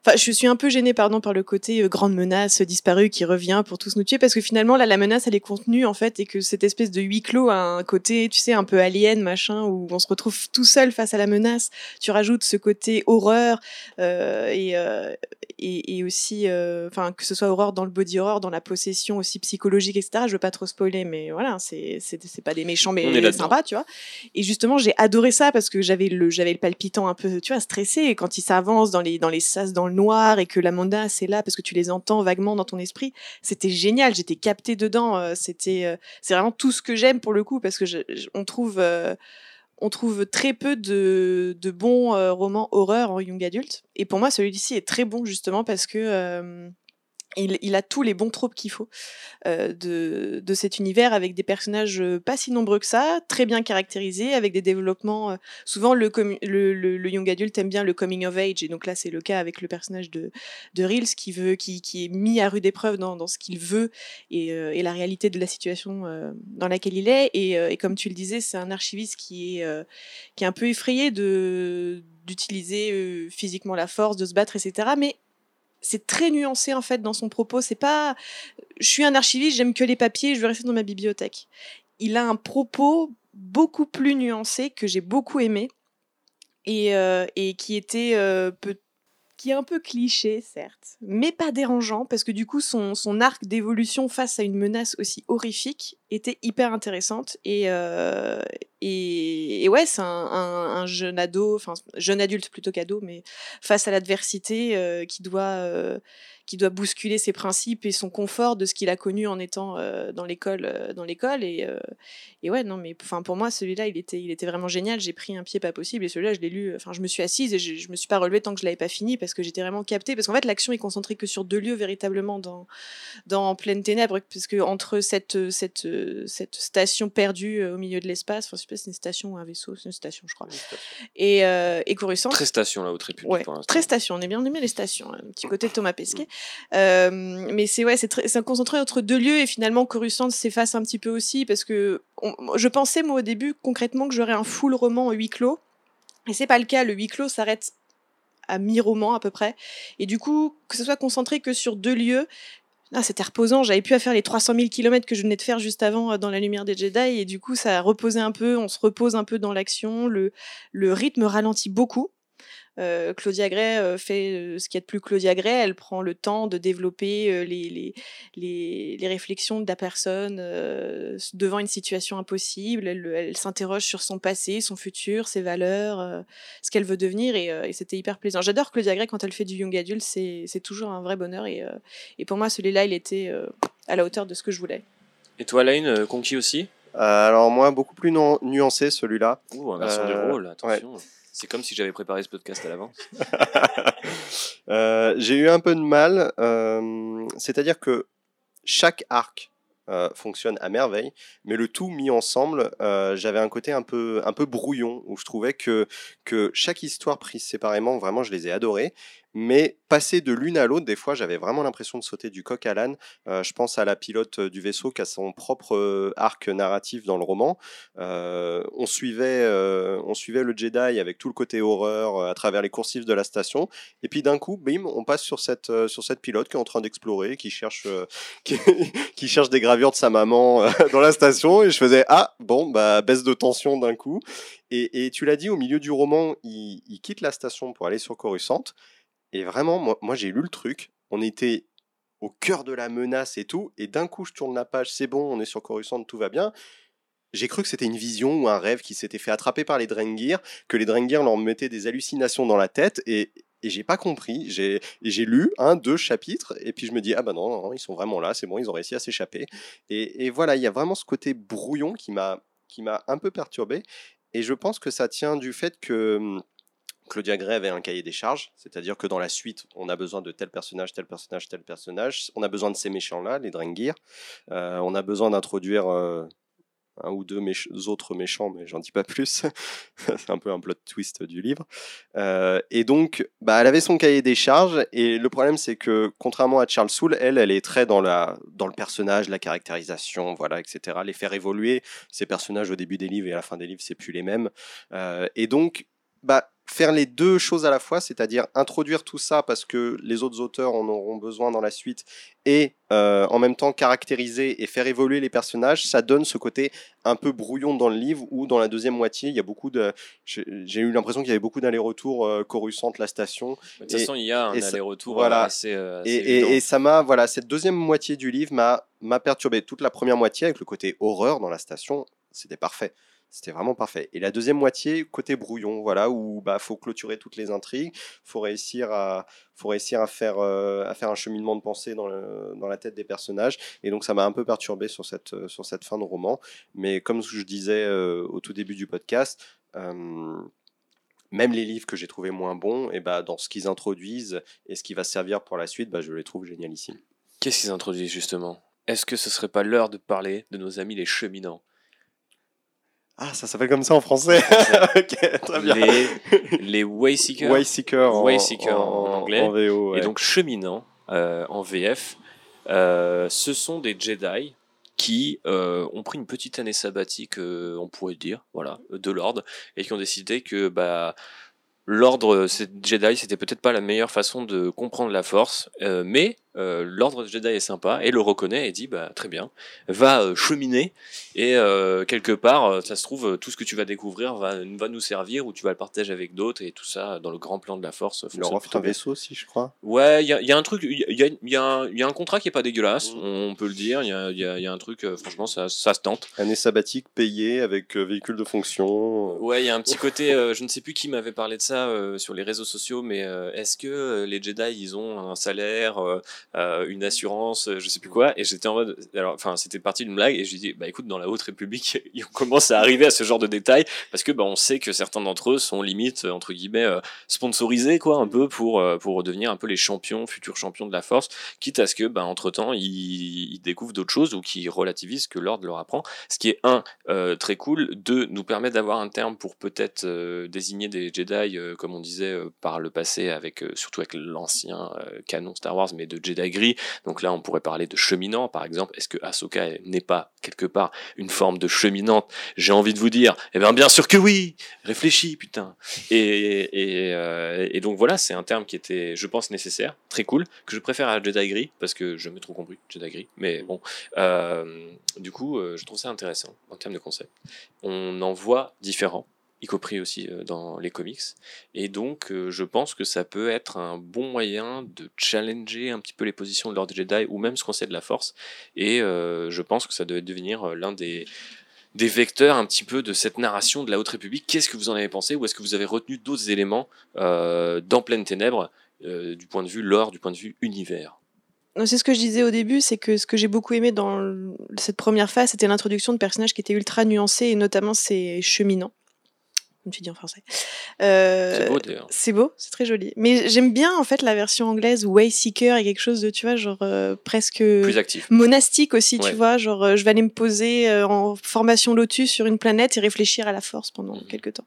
Enfin, je suis un peu gênée, pardon, par le côté euh, grande menace disparue qui revient pour tous nous tuer, parce que finalement, là, la menace, elle est contenue, en fait, et que cette espèce de huis clos a un côté, tu sais, un peu alien, machin, où on se retrouve tout seul face à la menace. Tu rajoutes ce côté horreur, euh, et, euh, et, et aussi, euh, enfin, que ce soit horreur dans le body horror, dans la possession aussi psychologique, etc. Je veux pas trop spoiler, mais voilà, c'est pas des méchants, mais sympas, tu vois. Et justement, j'ai adoré ça parce que j'avais le, j'avais le palpitant un peu, tu vois, stressé. Et quand ils s'avancent dans les, dans les sas dans le noir et que la mandat c'est là parce que tu les entends vaguement dans ton esprit, c'était génial. J'étais captée dedans. euh, C'était, euh, c'est vraiment tout ce que j'aime pour le coup parce que on trouve, euh, on trouve très peu de, de bons romans horreur en young adulte. Et pour moi, celui-ci est très bon justement parce que il, a tous les bons tropes qu'il faut euh, de, de cet univers avec des personnages euh, pas si nombreux que ça, très bien caractérisés, avec des développements. euh, souvent, le, le, le, young adult aime bien le coming of age, et donc là, c'est le cas avec le personnage de, de Reels qui, veut, qui, qui est mis à rude épreuve dans, dans ce qu'il veut et, et la réalité de la situation dans laquelle il est. Et, et comme tu le disais, c'est un archiviste qui est, qui est un peu effrayé de d'utiliser physiquement la force, de se battre, etc. Mais c'est très nuancé en fait dans son propos. C'est pas, je suis un archiviste, j'aime que les papiers, je veux rester dans ma bibliothèque. Il a un propos beaucoup plus nuancé que j'ai beaucoup aimé et, euh, qui était euh, qui est un peu cliché certes, mais pas dérangeant parce que du coup son, arc d'évolution face à une menace aussi horrifique était hyper intéressante. Et euh, et, ouais c'est un jeune ado, enfin jeune adulte plutôt qu'ado, mais face à l'adversité euh, qui doit euh, qui doit bousculer ses principes et son confort de ce qu'il a connu en étant euh, dans l'école euh, dans l'école. Et, euh, et ouais non mais enfin pour moi celui-là il était il était vraiment génial. J'ai pris un pied pas possible et celui-là je l'ai lu enfin je me suis assise et je, je me suis pas relevée tant que je l'avais pas fini parce que j'étais vraiment captée. Parce qu'en fait l'action est concentrée que sur deux lieux véritablement dans dans pleine ténèbres puisque entre cette cette cette station perdue au milieu de l'espace enfin je sais pas si c'est une station ou un vaisseau c'est une station je crois. Et euh, et Coruscant. Très station la Haute République Ouais, pour très station. On est bien, bien les stations. hein, Un petit côté Thomas Pesquet. Euh, mais c'est ouais, c'est concentré entre deux lieux et finalement Coruscant s'efface un petit peu aussi parce que je pensais moi au début concrètement que j'aurais un full roman en huis clos et c'est pas le cas. Le huis clos s'arrête à mi-roman à peu près et du coup que ce soit concentré que sur deux lieux. Ah, c'était reposant, j'avais pu à faire les 300 000 km que je venais de faire juste avant euh, dans la lumière des Jedi, et du coup ça a reposé un peu, on se repose un peu dans l'action, le rythme ralentit beaucoup. Euh, Claudia Gray euh, fait euh, ce qu'il y a de plus Claudia Gray, elle prend le temps de développer euh, les, les, les, les réflexions de la personne euh, devant une situation impossible, elle, elle s'interroge sur son passé, son futur, ses valeurs, euh, ce qu'elle veut devenir, et, euh, et c'était hyper plaisant. J'adore Claudia Gray quand elle fait du young adult, c'est c'est toujours un vrai bonheur, et, euh, et pour moi celui-là il était euh, à la hauteur de ce que je voulais. Et toi, Lane, conquis aussi? Euh, alors moi, beaucoup plus nu- nuancé celui-là. Ouh, inversion Euh, du rôle, attention. C'est comme si j'avais préparé ce podcast à l'avance. [laughs] Euh, j'ai eu un peu de mal, euh, c'est-à-dire que chaque arc euh, fonctionne à merveille, mais le tout mis ensemble, j'avais un côté un peu, un peu brouillon, où je trouvais que, que chaque histoire prise séparément, vraiment, je les ai adorées, mais passer de l'une à l'autre, des fois, j'avais vraiment l'impression de sauter du coq à l'âne. Euh, je pense à la pilote du vaisseau qui a son propre euh, arc narratif dans le roman. Euh, on, suivait, euh, on suivait le Jedi avec tout le côté horreur euh, à travers les coursifs de la station. Et puis d'un coup, bim, on passe sur cette, euh, sur cette pilote qui est en train d'explorer, qui cherche, euh, [laughs] qui, cherche des gravures de sa maman euh, [laughs] dans la station. Et je faisais ah bon bah baisse de tension d'un coup. Et, et tu l'as dit au milieu du roman, il, il quitte la station pour aller sur Coruscant. Et vraiment, moi, j'ai lu le truc. On était au cœur de la menace et tout. Et d'un coup, je tourne la page, c'est bon, on est sur Coruscant, tout va bien. J'ai cru que c'était une vision ou un rêve qui s'était fait attraper par les Drengir, que les Drengir leur mettaient des hallucinations dans la tête et, j'ai pas compris. J'ai lu un, deux chapitres et puis je me dis ah non, non, non, ils sont vraiment là, c'est bon, ils ont réussi à s'échapper. Et, et voilà, il y a vraiment ce côté brouillon qui m'a qui m'a un peu perturbé et je pense que ça tient du fait que hum, Claudia Gray avait un cahier des charges, c'est-à-dire que dans la suite, on a besoin de tel personnage, tel personnage, tel personnage. On a besoin de ces méchants-là, les Drengir. Euh, on a besoin d'introduire euh, un ou deux autres méchants, mais j'en dis pas plus. [laughs] C'est un peu un plot twist du livre. Euh, et donc, bah, elle avait son cahier des charges, et le problème, c'est que contrairement à Charles Soule, elle, elle est très dans, la, dans le personnage, la caractérisation, voilà, etc. Les faire évoluer, ces personnages au début des livres et à la fin des livres, c'est plus les mêmes. Euh, et donc, bah, faire les deux choses à la fois, c'est-à-dire introduire tout ça parce que les autres auteurs en auront besoin dans la suite, et euh, en même temps caractériser et faire évoluer les personnages, ça donne ce côté un peu brouillon dans le livre où dans la deuxième moitié, il y a beaucoup de... J'ai eu l'impression qu'il y avait beaucoup d'allers-retours euh, Coruscant, la station, De toute Et- façon, il y a un aller-retour voilà. euh, assez, euh, assez et- et ça m'a, voilà, cette deuxième moitié du livre m'a m'a perturbé. Toute la première moitié avec le côté horreur dans la station, c'était parfait. C'était vraiment parfait. Et la deuxième moitié, côté brouillon, voilà, où bah faut clôturer toutes les intrigues, faut réussir à, faut réussir à faire, euh, à faire un cheminement de pensée dans, dans la tête des personnages. Et donc ça m'a un peu perturbé sur cette, euh, sur cette fin de roman. Mais comme je disais euh, au tout début du podcast. même les livres que j'ai trouvés moins bons, et bah, dans ce qu'ils introduisent et ce qui va servir pour la suite, bah, je les trouve génialissimes. Qu'est-ce qu'ils introduisent justement? Est-ce que ce serait pas l'heure de parler de nos amis les cheminants? Ah, ça s'appelle comme ça en français [laughs] Ok, très bien. Les, les Wayseekers Wayseeker en, Wayseeker en en- anglais. en VO, ouais. et donc cheminants euh, en VF. Euh, ce sont des Jedi qui euh, ont pris une petite année sabbatique, on pourrait dire, voilà, de l'ordre, et qui ont décidé que bah, l'ordre Jedi, c'était peut-être pas la meilleure façon de comprendre la Force, mais euh, l'ordre Jedi est sympa et le reconnaît et dit bah très bien, va euh, cheminer et euh, quelque part, euh, ça se trouve, euh, tout ce que tu vas découvrir va, va nous servir ou tu vas le partager avec d'autres et tout ça dans le grand plan de la Force. Fonctionne offre un vaisseau aussi, je crois. Ouais, il y a, il y a un truc, il y a, y a- y a un- il y a un contrat qui est pas dégueulasse, Mm. on peut le dire. Il y a, un truc, euh, franchement, ça, ça se tente. Année sabbatique payée avec euh, véhicule de fonction. Ouais, il y a un petit côté, euh, je ne sais plus qui m'avait parlé de ça euh, sur les réseaux sociaux, mais euh, est-ce que euh, les Jedi, ils ont un salaire, euh, euh, une assurance, euh, je sais plus quoi. Et j'étais en mode, alors, enfin, c'était parti d'une blague. Et je lui dis, bah écoute, dans la Haute République, [laughs] on commence à arriver à ce genre de détails parce que bah, on sait que certains d'entre eux sont limite entre guillemets euh, sponsorisés quoi, un peu pour euh, pour devenir un peu les champions, futurs champions de la force, quitte à ce que, bah, entre temps, ils, découvrent d'autres choses ou qu'ils relativisent ce que l'ordre leur apprend. Ce qui est un euh, très cool, deux nous permet d'avoir un terme pour peut-être euh, désigner des Jedi, euh, comme on disait euh, par le passé, avec euh, surtout avec l'ancien euh, canon Star Wars, mais de Jedi gris. Donc là, on pourrait parler de cheminant, par exemple. Est-ce que Ahsoka n'est pas quelque part une forme de cheminante? J'ai envie de vous dire, eh bien, bien sûr que oui. Réfléchis, putain. Euh, et donc voilà, c'est un terme qui était, je pense, nécessaire, très cool, que je préfère à Jedi gris parce que je me trop compris Jedi gris. Mais bon, euh, du coup, euh, je trouve ça intéressant en termes de concept. On en voit différents, y compris aussi euh, dans les comics. Et donc, euh, je pense que ça peut être un bon moyen de challenger un petit peu les positions de l'ordre Jedi ou même ce qu'on sait de la Force. Et euh, je pense que ça devait devenir l'un des des vecteurs un petit peu de cette narration de la Haute République. Qu'est-ce que vous en avez pensé Ou est-ce que vous avez retenu d'autres éléments dans Pleine Ténèbres du point de vue lore, du point de vue univers? C'est ce que je disais au début, c'est que ce que j'ai beaucoup aimé dans cette première phase, c'était l'introduction de personnages qui étaient ultra nuancés, et notamment ces cheminants, comme tu dis en français. Euh, C'est beau d'ailleurs. C'est beau, c'est très joli. Mais j'aime bien en fait la version anglaise où Wayseeker est quelque chose de, tu vois, genre euh, presque Plus actif. monastique aussi, Ouais. tu vois. Genre, euh, je vais aller me poser en formation lotus sur une planète et réfléchir à la force pendant Mhm. quelques temps.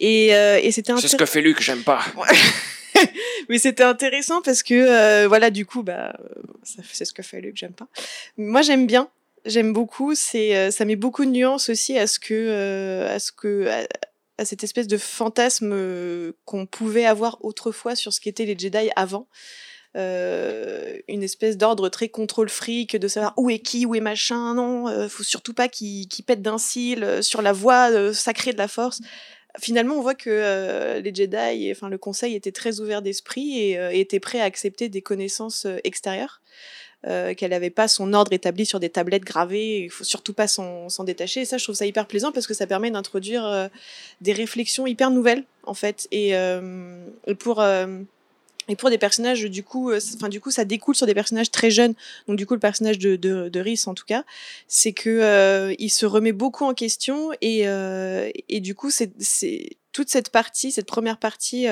Et, et c'était C'est ce que fait Luc, j'aime pas. [laughs] mais c'était intéressant parce que voilà du coup bah c'est ce que fait Luc j'aime pas moi j'aime bien j'aime beaucoup c'est ça met beaucoup de nuances aussi à ce que euh, à ce que à, à cette espèce de fantasme euh, qu'on pouvait avoir autrefois sur ce qu'étaient les Jedi avant Euh, une espèce d'ordre très contrôle fric de savoir où est qui où est machin non euh, faut surtout pas qu'il qu'il pète d'un cil sur la voie sacrée de la force finalement, on voit que les Jedi, enfin le Conseil était très ouvert d'esprit et, et était prêt à accepter des connaissances extérieures. Euh, qu'elle n'avait pas son ordre établi sur des tablettes gravées, il faut surtout pas s'en détacher. Et ça, je trouve ça hyper plaisant parce que ça permet d'introduire euh, des réflexions hyper nouvelles, en fait. Et, euh, pour et pour des personnages, du coup, enfin du coup, ça découle sur des personnages très jeunes. Donc du coup, le personnage de de, Rhys, en tout cas, c'est que il se remet beaucoup en question et et du coup, c'est toute cette partie, cette première partie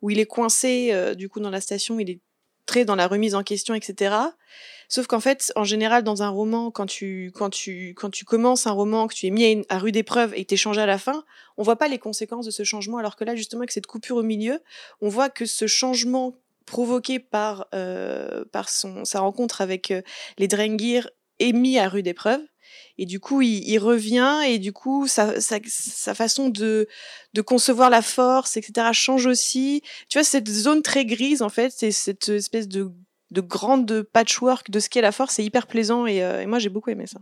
où il est coincé du coup dans la station, il est très dans la remise en question, etc. Sauf qu'en fait, en général, dans un roman, quand tu, quand tu, quand tu commences un roman, que tu es mis à, rude épreuve et que tu changé à la fin, on voit pas les conséquences de ce changement, alors que là, justement, avec cette coupure au milieu, on voit que ce changement provoqué par, euh, par son, sa rencontre avec euh, les Drengir est mis à rude épreuve. Et du coup, il, revient et du coup, sa façon de, de concevoir la force, etc., change aussi. Tu vois, cette zone très grise, en fait, c'est cette espèce de, de grande patchwork de ce qu'est la force, c'est hyper plaisant et, euh, et moi, j'ai beaucoup aimé ça.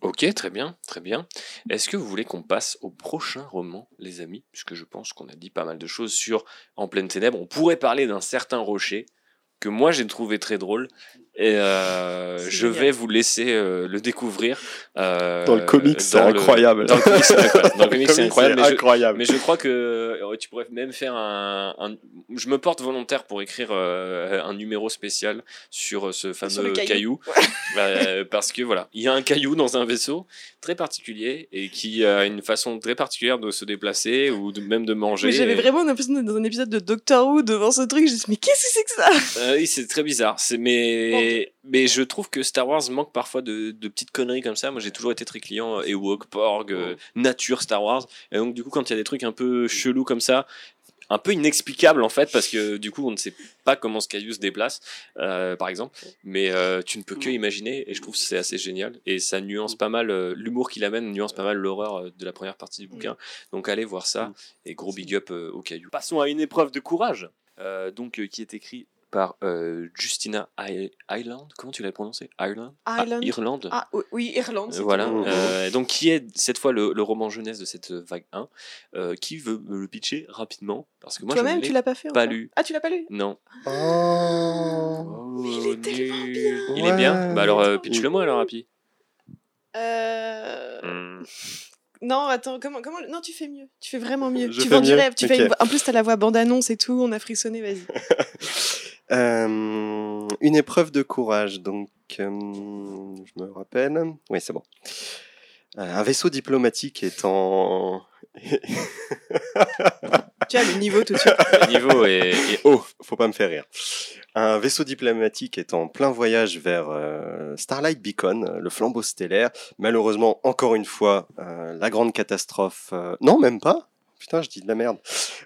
Ok, très bien, très bien. Est-ce que vous voulez qu'on passe au prochain roman, les amis? Puisque je pense qu'on a dit pas mal de choses sur En pleine ténèbres. On pourrait parler d'un certain rocher que moi j'ai trouvé très drôle. Et euh, je génial. vais vous laisser euh, le découvrir. euh, Dans le comics, c'est incroyable. Dans le comics, c'est incroyable. [laughs] Incroyable. mais je- incroyable. mais je crois que tu pourrais même faire un, un- Je me porte volontaire pour écrire euh, un numéro spécial sur ce fameux Sur caillou. caillou. [laughs] Euh, parce que voilà, il y a un caillou dans un vaisseau très particulier et qui a une façon très particulière de se déplacer ou de, même de manger. Mais j'avais Et- vraiment l'impression d'être dans un épisode de Doctor Who devant ce truc. Je me suis dit, mais qu'est-ce que c'est que ça? Euh, oui, c'est très bizarre. C'est mais mais je trouve que Star Wars manque parfois de, de petites conneries comme ça. Moi, j'ai toujours été très client euh, Ewok, Porg, euh, nature Star Wars. Et donc du coup, quand il y a des trucs un peu chelous comme ça, un peu inexplicables en fait, parce que du coup, on ne sait pas comment ce caillou se déplace, euh, par exemple. Mais euh, tu ne peux que imaginer, et je trouve que c'est assez génial. Et ça nuance pas mal euh, l'humour qu'il amène, nuance pas mal l'horreur de la première partie du bouquin. Donc allez voir ça. Et gros big up au caillou. Passons à une épreuve de courage, donc qui est écrit par euh, Justina I- Ireland. Comment tu l'as prononcé? Ireland Ah, Ireland. Irlande. Ah oui, Irlande. Euh, Voilà, bon. Mhm. Euh, donc qui est cette fois le, le roman jeunesse de cette vague 1 euh, Qui veut me le pitcher rapidement Parce que moi je Toi-même, ne tu l'ai l'as pas fait pas lu. Ah, tu l'as pas lu? Non. Oh. il est tellement bien. Il est bien. Bah alors euh, pitch-le moi alors Happy. Euh... Hmm. Non, attends, comment, comment Non, tu fais mieux. Tu fais vraiment mieux. Je tu fais vends du mieux rêve. Tu fais une En plus, t'as la voix bande-annonce et tout. On a frissonné, vas-y. [laughs] Euh, une épreuve de courage, donc euh, je me rappelle. Oui, c'est bon. Euh, un vaisseau diplomatique est en. [laughs] As le niveau tout de suite. Le niveau est, est haut. Faut pas me faire rire. Un vaisseau diplomatique est en plein voyage vers euh, Starlight Beacon, le flambeau stellaire. Malheureusement, encore une fois, euh, la grande catastrophe. euh, Non, même pas. Putain, je dis de la merde.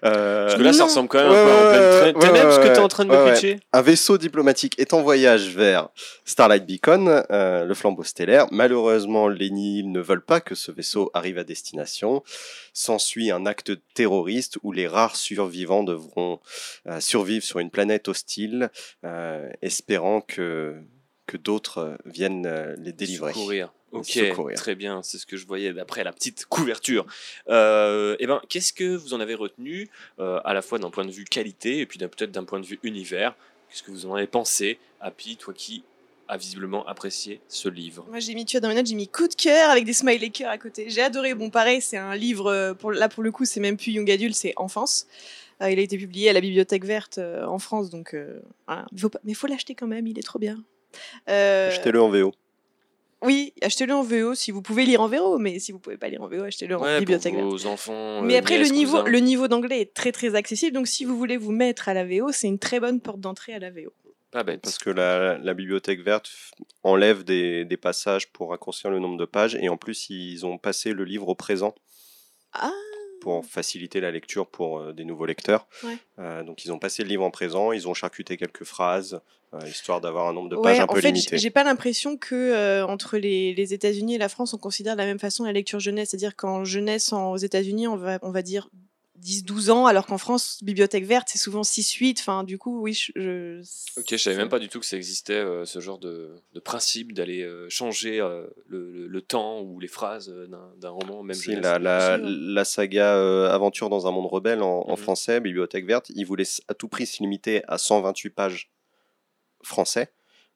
Euh, Parce que là, ça ressemble quand même Ouais, un peu en pleine ouais, ce que t'es en train de me pitcher? Un vaisseau diplomatique est en voyage vers Starlight Beacon, euh, le flambeau stellaire. Malheureusement, les Nihil ne veulent pas que ce vaisseau arrive à destination. S'ensuit un acte terroriste où les rares survivants devront euh, survivre sur une planète hostile, euh, espérant que, que d'autres euh, viennent euh, les délivrer. Secourir. Ok, secourir. très bien, c'est ce que je voyais d'après la petite couverture. Euh, eh ben, qu'est-ce que vous en avez retenu, euh, à la fois d'un point de vue qualité et puis d'un- peut-être d'un point de vue univers? Qu'est-ce que vous en avez pensé, Happy, toi qui as visiblement apprécié ce livre? Moi, j'ai mis, tu vois, dans mes notes, j'ai mis coup de cœur avec des smiley cœurs à côté. J'ai adoré. Bon, pareil, c'est un livre, pour, là, pour le coup, c'est même plus Young Adult, c'est Enfance. Euh, il a été publié à la Bibliothèque Verte euh, en France, donc euh, voilà. Il faut pas- Mais il faut l'acheter quand même, il est trop bien. Euh, Achetez-le en VO. Oui, achetez-le en VO si vous pouvez lire en VO, mais si vous pouvez pas lire en VO, achetez-le en Ouais, pour Bibliothèque Verte. vos enfants. Mais euh, après, le niveau, cousins. le niveau d'anglais est très très accessible, donc si vous voulez vous mettre à la VO, c'est une très bonne porte d'entrée à la VO. Pas bête. Parce que la, la bibliothèque verte enlève des, des passages pour raccourcir le nombre de pages et en plus ils ont passé le livre au présent Ah. Pour faciliter la lecture pour euh, des nouveaux lecteurs. Ouais. Euh, donc ils ont passé le livre en présent, ils ont charcuté quelques phrases euh, histoire d'avoir un nombre de Ouais, pages un en peu fait, limité. j'ai pas l'impression que euh, entre les, les États-Unis et la France, on considère de la même façon la lecture jeunesse. C'est-à-dire qu'en jeunesse, en- aux États-Unis, on va, on va dire 10-12 ans, alors qu'en France, bibliothèque verte, c'est souvent 6-8. Enfin, du coup, oui, je. je- Ok, je savais même pas du tout que ça existait, euh, ce genre de, de principe d'aller euh, changer euh, le, le- le temps ou les phrases d'un d'un roman, même Si, la, la, la saga euh, Aventure dans un monde rebelle en, en Mhm. français, Bibliothèque verte, ils voulaient à tout prix se limiter à 128 pages français,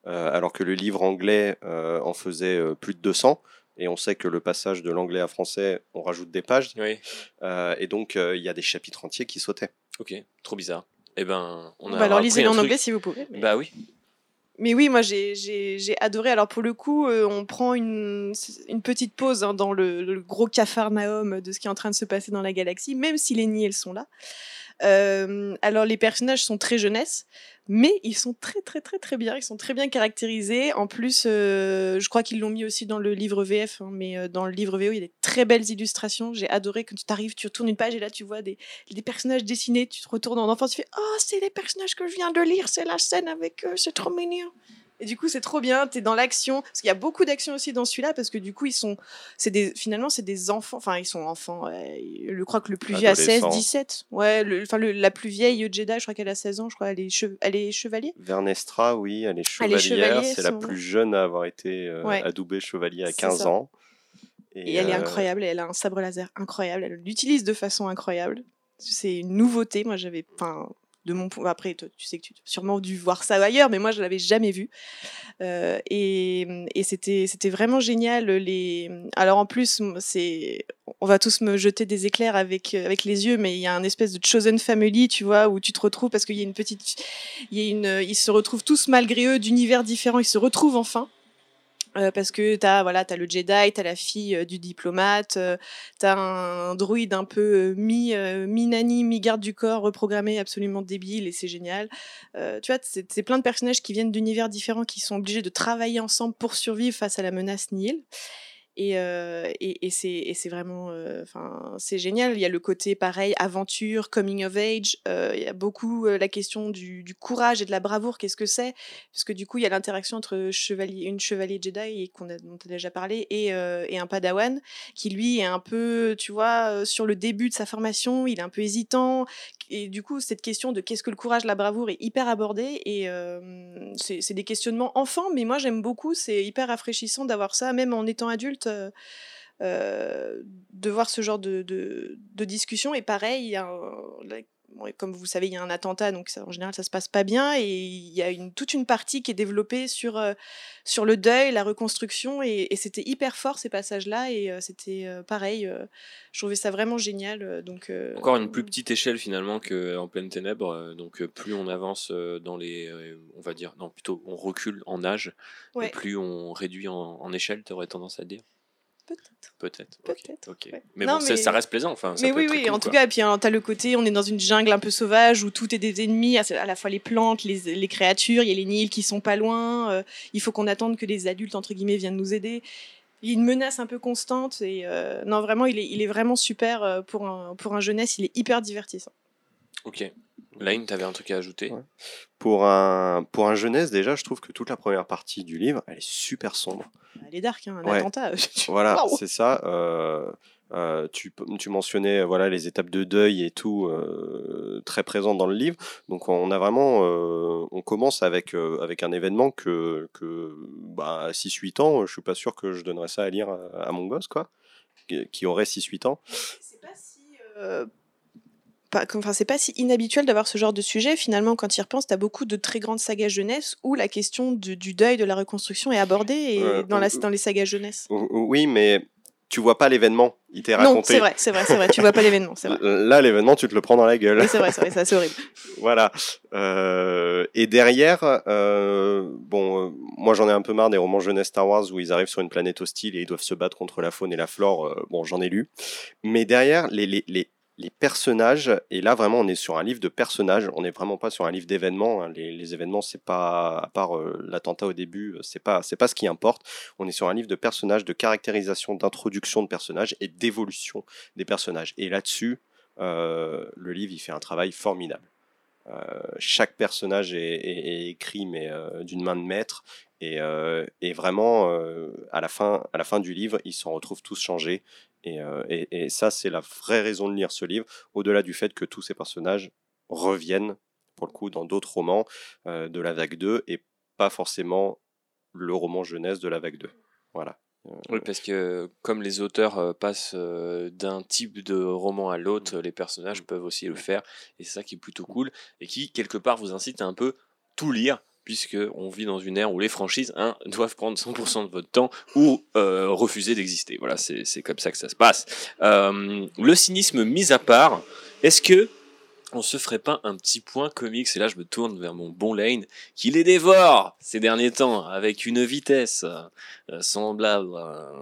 euh, alors que le livre anglais euh, en faisait euh, plus de 200. Et on sait que le passage de l'anglais à français, on rajoute des pages. Oui, euh, et donc, euh, il y a des chapitres entiers qui sautaient. ok, trop bizarre. Eh ben, on a Bah, alors, lisez-le en truc. anglais si vous pouvez. mais- Bah oui. Mais oui, moi j'ai- j'ai j'ai adoré. Alors pour le coup, euh, on prend une, une petite pause hein, dans le, le gros cafarnaum de ce qui est en train de se passer dans la galaxie, même si les nids, elles sont là. Euh, alors les personnages sont très jeunesse, mais ils sont très très très très bien. Ils sont très bien caractérisés. En plus, euh, je crois qu'ils l'ont mis aussi dans le livre VF, hein, mais euh, dans le livre VO, il y a des très belles illustrations. J'ai adoré quand tu t'arrives, tu retournes une page et là tu vois des, des personnages dessinés. Tu te retournes en enfance, tu fais Oh, c'est les personnages que je viens de lire, c'est la scène avec eux, c'est trop mignon. Et du coup, c'est trop bien, t'es dans l'action. Parce qu'il y a beaucoup d'action aussi dans celui-là, parce que du coup, ils sont. c'est des Finalement, c'est des enfants. Enfin, ils sont enfants. ouais. Je crois que le plus vieux a 16, Adolescents. 17. Ouais, le, enfin, le- la plus vieille Jedi, je crois qu'elle a 16 ans, je crois. Elle est, che- elle est chevalier? Vernestra, oui, elle est Elle est chevalière. chevalier, C'est la plus jeune à avoir été euh, Ouais. adoubée chevalier à C'est 15 ça. ans. Et, elle est euh, incroyable. Elle a un sabre laser incroyable. Elle l'utilise de façon incroyable. C'est une nouveauté. Moi, j'avais. Enfin, de mon point. Après, tu sais que tu as sûrement dû voir ça ailleurs, mais moi, je l'avais jamais vu. Euh, et et c'était c'était vraiment génial. Les... Alors, en plus, c'est. On va tous me jeter des éclairs avec, avec les yeux, mais il y a un espèce de chosen family, tu vois, où tu te retrouves parce qu'il y a une petite. Il y a une... Ils se retrouvent tous malgré eux d'univers différents. Ils se retrouvent enfin. Euh, parce que t'as voilà as le Jedi, t'as la fille euh, du diplomate, euh, t'as un druide un peu euh, mi euh, mi nani mi garde du corps reprogrammé absolument débile et c'est génial. Tu vois c'est plein de personnages qui viennent d'univers différents qui sont obligés de travailler ensemble pour survivre face à la menace Nihil. Et, euh, et, et c'est vraiment euh, enfin c'est génial. Il y a le côté pareil aventure coming of age euh, il y a beaucoup euh, la question du, courage et de la bravoure. Qu'est-ce que c'est? Parce que du coup il y a l'interaction entre chevalier une chevalier Jedi qu'on a dont on a déjà parlé et, et un Padawan qui lui est un peu tu vois sur le début de sa formation il est un peu hésitant. Et du coup cette question de qu'est-ce que le courage la bravoure est hyper abordée et c'est des questionnements enfants mais moi j'aime beaucoup. C'est hyper rafraîchissant d'avoir ça même en étant adulte de voir ce genre de, discussion et pareil comme vous savez, il y a un attentat, donc ça, en général, ça se passe pas bien. Et il y a une, toute une partie qui est développée sur, euh, sur le deuil, la reconstruction. Et, et c'était hyper fort, ces passages-là. Et euh, c'était euh, pareil. je trouvais ça vraiment génial. Donc, Encore une plus petite échelle finalement qu'en pleine ténèbres. Donc plus on avance dans les, on va dire, non plutôt on recule en âge, et plus on réduit en, en échelle. T'aurais tendance à dire. Peut-être. Peut-être. Peut-être, ouais. Mais Non, bon, ça- mais- ça reste plaisant. Enfin, ça Mais peut oui, être oui, cool, en tout cas, et puis hein, t'as le côté, on est dans une jungle un peu sauvage où tout est des ennemis, à la fois les plantes, les, les créatures, il y a les Nils qui sont pas loin, euh, il faut qu'on attende que les adultes, entre guillemets, viennent nous aider. Il y a une menace un peu constante et euh, non, vraiment, il est, il est vraiment super euh, pour un, pour un jeunesse, il est hyper divertissant. Ok. Line, t'avais un truc à ajouter? Ouais. Pour un, pour un jeunesse, déjà, je trouve que toute la première partie du livre, elle est super sombre. Elle est dark, hein, un Ouais. attentat. [laughs] Voilà, c'est ça. euh, euh, tu, tu mentionnais voilà les étapes de deuil et tout euh, très présentes dans le livre. Donc on a vraiment, euh, on commence avec euh, avec un événement que que bah, à 6-8 ans, je suis pas sûr que je donnerais ça à lire à, à mon gosse quoi, qui, qui aurait 6-8 ans. C'est pas si. Euh, pas- Enfin, c'est pas si inhabituel d'avoir ce genre de sujet. Finalement, quand tu y repenses, tu as beaucoup de très grandes sagas jeunesse où la question du, du deuil, de la reconstruction est abordée et Euh, dans, la, ou- dans les sagas jeunesse. O- Oui, mais tu vois pas l'événement, il t'est Non, raconté. c'est vrai, c'est vrai, c'est vrai. Tu vois pas l'événement, c'est vrai. Là, l'événement, tu te le prends dans la gueule. Oui, c'est vrai, c'est vrai, c'est horrible. [laughs] Voilà. Euh, et derrière, euh, bon, euh, moi j'en ai un peu marre des romans jeunesse Star Wars où ils arrivent sur une planète hostile et ils doivent se battre contre la faune et la flore. euh, bon, j'en ai lu. Mais derrière, les, les, les, les personnages, et là vraiment on est sur un livre de personnages, on n'est vraiment pas sur un livre d'événements. hein. Les, événements, c'est pas, à part euh, l'attentat au début, euh, c'est pas, c'est pas ce qui importe. On est sur un livre de personnages, de caractérisation, d'introduction de personnages et d'évolution des personnages. Et là-dessus, euh, le livre, il fait un travail formidable. Chaque personnage est, écrit mais d'une main de maître et, et vraiment à la fin à la fin du livre ils s'en retrouvent tous changés et, euh, et- et ça c'est la vraie raison de lire ce livre au-delà du fait que tous ces personnages reviennent pour le coup dans d'autres romans euh, de la vague 2 et pas forcément le roman jeunesse de la vague 2 voilà. Oui, parce que comme les auteurs euh, passent euh, d'un type de roman à l'autre, les personnages peuvent aussi le faire, et c'est ça qui est plutôt cool, et qui, quelque part, vous incite à un peu tout lire, puisque on vit dans une ère où les franchises hein, [laughs] doivent prendre 100% de votre temps ou euh, refuser d'exister. Voilà, c'est comme ça que ça se passe. Euh, le cynisme mis à part, est-ce que on se ferait pas un petit point comics Et là, je me tourne vers mon bon Lane, qui les dévore ces derniers temps avec une vitesse euh, semblable à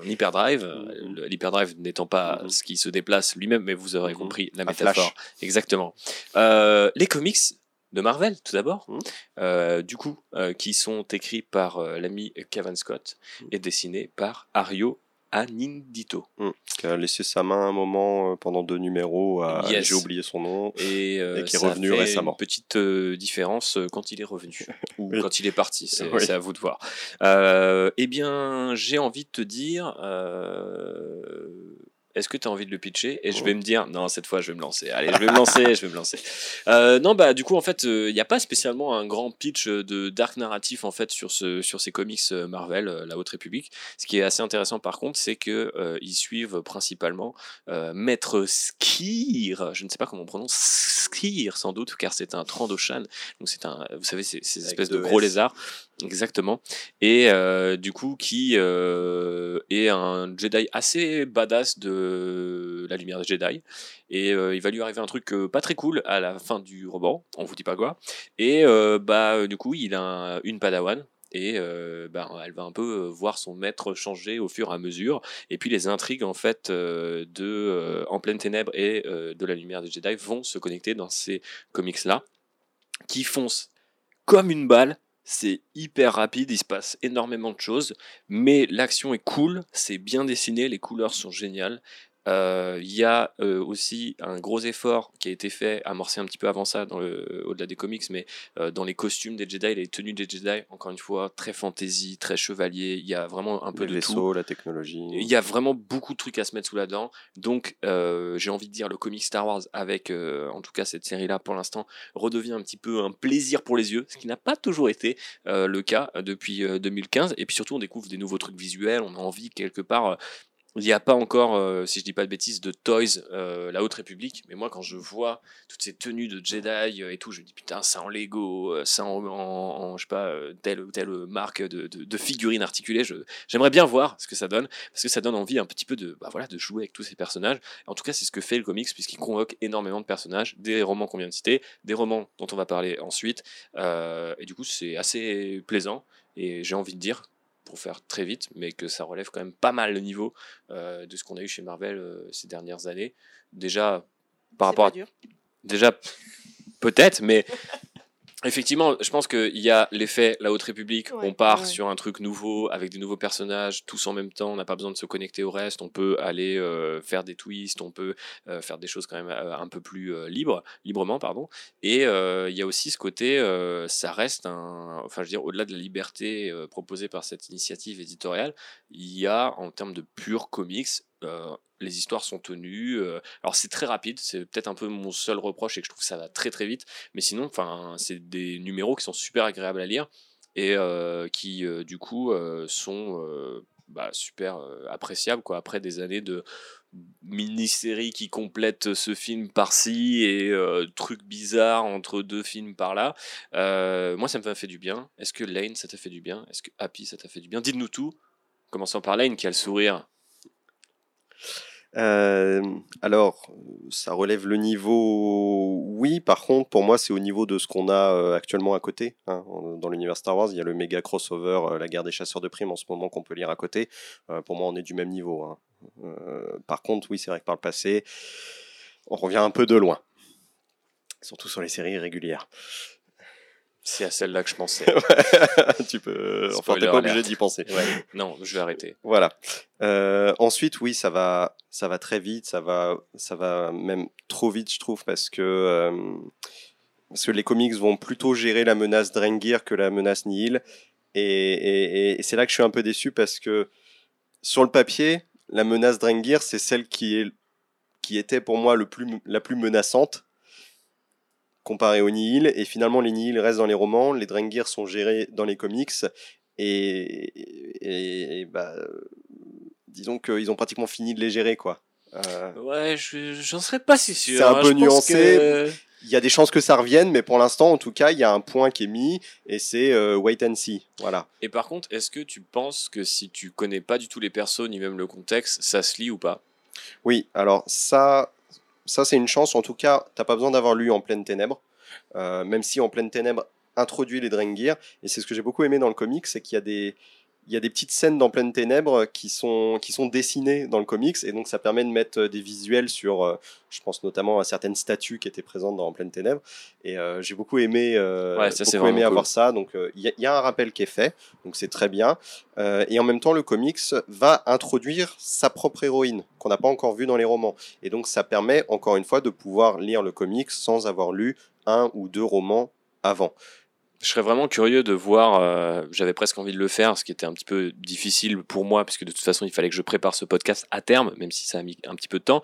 un hyperdrive. Le- L'hyperdrive n'étant pas Mhm. ce qui se déplace lui-même, mais vous aurez Mhm. compris la métaphore. Exactement. Les comics de Marvel, tout d'abord, Mhm. euh, du coup, euh, qui sont écrits par euh, l'ami Kevin Scott Mhm. et dessinés par Ario Anindito. qui a laissé sa main un moment pendant deux numéros à Yes. j'ai oublié son nom Et, euh, Et qui est ça revenu fait récemment. Une petite euh, différence quand il est revenu [laughs] ou Oui. quand il est parti, c'est Oui. à vous de voir. Euh, eh bien, j'ai envie de te dire. Euh, est-ce que tu as envie de le pitcher Et je vais me dire, non, cette fois, je vais me lancer. Allez, je vais me lancer, je vais me lancer. Euh, non, bah, du coup, en fait, il n'y a pas spécialement un grand pitch de dark narratif, en fait, sur, ce, sur ces comics euh, Marvel, euh, La Haute République. Ce qui est assez intéressant, par contre, c'est que euh, ils suivent principalement euh, Maître Skir. Je ne sais pas comment on prononce Skir, sans doute, car c'est un Trandoshan. Donc, c'est un, vous savez, ces, ces espèces de gros S. lézards. Exactement. Et euh, du coup, qui euh, est un Jedi assez badass de la lumière des Jedi. Et euh, il va lui arriver un truc pas très cool à la fin du roman, on vous dit pas quoi. Et bah, du coup, il a un- une padawan. Et bah, elle va un peu voir son maître changer au fur et à mesure. Et puis les intrigues en fait de En pleine ténèbres et de la lumière des Jedi vont se connecter dans ces comics là, qui foncent comme une balle. C'est hyper rapide, il se passe énormément de choses, mais l'action est cool, c'est bien dessiné, les couleurs sont géniales. Euh, Il y a euh, aussi un gros effort qui a été fait, amorcé un petit peu avant ça, dans le, au-delà des comics, mais euh, dans les costumes des Jedi, les tenues des Jedi, encore une fois, très fantasy, très chevalier. Il y a vraiment un peu les de tout. vaisseaux la technologie Il y a vraiment beaucoup de trucs à se mettre sous la dent. Donc, j'ai envie de dire, le comic Star Wars, avec en tout cas cette série-là pour l'instant, redevient un petit peu un plaisir pour les yeux, ce qui n'a pas toujours été le cas depuis euh, 2015. Et puis surtout, on découvre des nouveaux trucs visuels, on a envie quelque part. Il n'y a pas encore, euh, si je dis pas de bêtises, de Toys, euh, la Haute République. Mais moi, quand je vois toutes ces tenues de Jedi euh, et tout, je me dis putain, ça en Lego, ça en, en- en, je sais pas, telle ou telle marque de, de, de figurines articulées. J'aimerais bien voir ce que ça donne, parce que ça donne envie un petit peu de, bah voilà, de jouer avec tous ces personnages. En tout cas, c'est ce que fait le comics, puisqu'il convoque énormément de personnages, des romans qu'on vient de citer, des romans dont on va parler ensuite. Et du coup, c'est assez plaisant. Et j'ai envie de dire, pour faire très vite, mais que ça relève quand même pas mal le niveau euh, de ce qu'on a eu chez Marvel euh, ces dernières années. Déjà, par rapport à dur. déjà peut-être, mais effectivement, je pense qu'il y a l'effet La Haute République. Ouais, on part ouais. sur un truc nouveau avec des nouveaux personnages, tous en même temps. On n'a pas besoin de se connecter au reste. On peut aller euh, faire des twists, on peut euh, faire des choses quand même euh, un peu plus libres, librement, pardon. Et il y a aussi ce côté, ça reste un, enfin, je veux dire, au-delà de la liberté proposée par cette initiative éditoriale, il y a en termes de pur comics. Euh, les histoires sont tenues. euh, alors c'est très rapide, c'est peut-être un peu mon seul reproche et que je trouve que ça va très très vite. Mais sinon, enfin, c'est des numéros qui sont super agréables à lire et euh, qui du coup sont bah, super appréciables quoi. Après des années de mini-séries qui complètent ce film par-ci et trucs bizarres entre deux films par-là. Moi, ça me fait du bien. Est-ce que Lane, ça t'a fait du bien? Est-ce que Happy, ça t'a fait du bien? Dites-nous tout. Commençons par Lane qui a le sourire. Euh, alors, ça relève le niveau, oui. Par contre, pour moi, c'est au niveau de ce qu'on a euh, actuellement à côté. hein. Dans l'univers Star Wars, il y a le méga crossover, euh, la guerre des chasseurs de primes en ce moment qu'on peut lire à côté. Pour moi, on est du même niveau. hein. Par contre, oui, c'est vrai que par le passé, on revient un peu de loin. Surtout sur les séries régulières. C'est à celle-là que je pensais. [laughs] tu peux. Enfin, t'es pas obligé d'y penser. Ouais, non, je vais arrêter. Voilà. Euh, ensuite, oui, ça va, ça va très vite, ça va, ça va même trop vite, je trouve, parce que euh, parce que les comics vont plutôt gérer la menace Drengir que la menace Nihil, et, et, et c'est là que je suis un peu déçu parce que sur le papier, la menace Drengir, c'est celle qui est qui était pour moi le plus, la plus menaçante comparée au Nihil, et finalement les Nihil restent dans les romans, les Drengir sont gérés dans les comics, et, et, et, bah, disons qu'ils ont pratiquement fini de les gérer, quoi. Euh, Ouais, je- j'en serais pas si sûr. C'est un hein. peu nuancé. que- Il y a des chances que ça revienne, mais pour l'instant, en tout cas, il y a un point qui est mis, et c'est euh, wait and see. Voilà. Et par contre, est-ce que tu penses que si tu connais pas du tout les persos ni même le contexte, ça se lit ou pas? Oui, alors ça, ça c'est une chance. En tout cas, t'as pas besoin d'avoir lu En pleine ténèbres, Euh, même si En pleine ténèbres introduit les Drengir. Et c'est ce que j'ai beaucoup aimé dans le comics, c'est qu'il y a des il y a des petites scènes dans Pleine Ténèbres qui sont, qui sont dessinées dans le comics, et donc ça permet de mettre euh, des visuels sur, euh, je pense notamment à certaines statues qui étaient présentes dans Pleine Ténèbres, et euh, j'ai beaucoup aimé, euh, Ouais, ça, c'est beaucoup aimé cool. avoir ça, donc euh, il y, y a un rappel qui est fait, donc c'est très bien, et en même temps le comics va introduire sa propre héroïne, qu'on n'a pas encore vue dans les romans, et donc ça permet encore une fois de pouvoir lire le comics sans avoir lu un ou deux romans avant. Je serais vraiment curieux de voir, euh, j'avais presque envie de le faire, ce qui était un petit peu difficile pour moi, puisque de toute façon, il fallait que je prépare ce podcast à terme, même si ça a mis un petit peu de temps.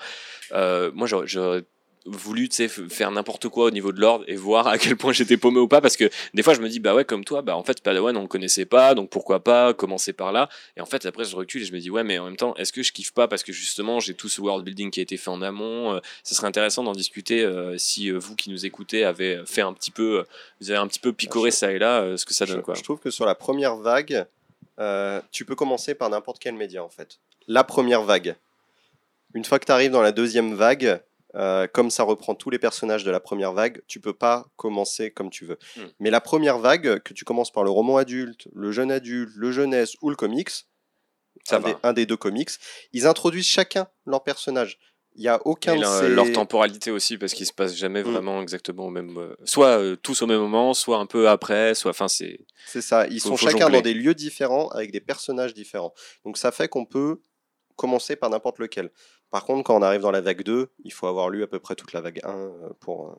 Euh, moi, j'aurais- voulu faire n'importe quoi au niveau de l'ordre et voir à quel point j'étais paumé ou pas, parce que des fois, je me dis, bah ouais, comme toi, bah en fait, Padawan, on le connaissait pas, donc pourquoi pas commencer par là? Et en fait, après, je recule et je me dis, ouais, mais en même temps, est-ce que je kiffe pas? Parce que justement, j'ai tout ce world building qui a été fait en amont. euh, ce serait intéressant d'en discuter euh, si euh, vous qui nous écoutez avez fait un petit peu, euh, vous avez un petit peu picoré Je- ça et là, ce que ça je, donne quoi. je trouve que sur la première vague, tu peux commencer par n'importe quel média en fait. La première vague. Une fois que tu arrives dans la deuxième vague, euh, comme ça reprend tous les personnages de la première vague, tu peux pas commencer comme tu veux. Hmm. Mais la première vague, que tu commences par le roman adulte, le jeune adulte, le jeunesse ou le comics, Ça un, va. Des, un des deux comics, ils introduisent chacun leur personnage. Il y a aucun Et de leur, ces... leur temporalité aussi, parce qu'ils se passent jamais Mm. vraiment exactement au même. euh, soit euh, tous au même moment, soit un peu après, soit. Enfin, c'est. C'est ça, ils Faut- sont faut chacun jongler. dans des lieux différents avec des personnages différents. Donc ça fait qu'on peut commencer par n'importe lequel. Par contre, quand on arrive dans la vague 2, il faut avoir lu à peu près toute la vague 1 euh, pour, euh,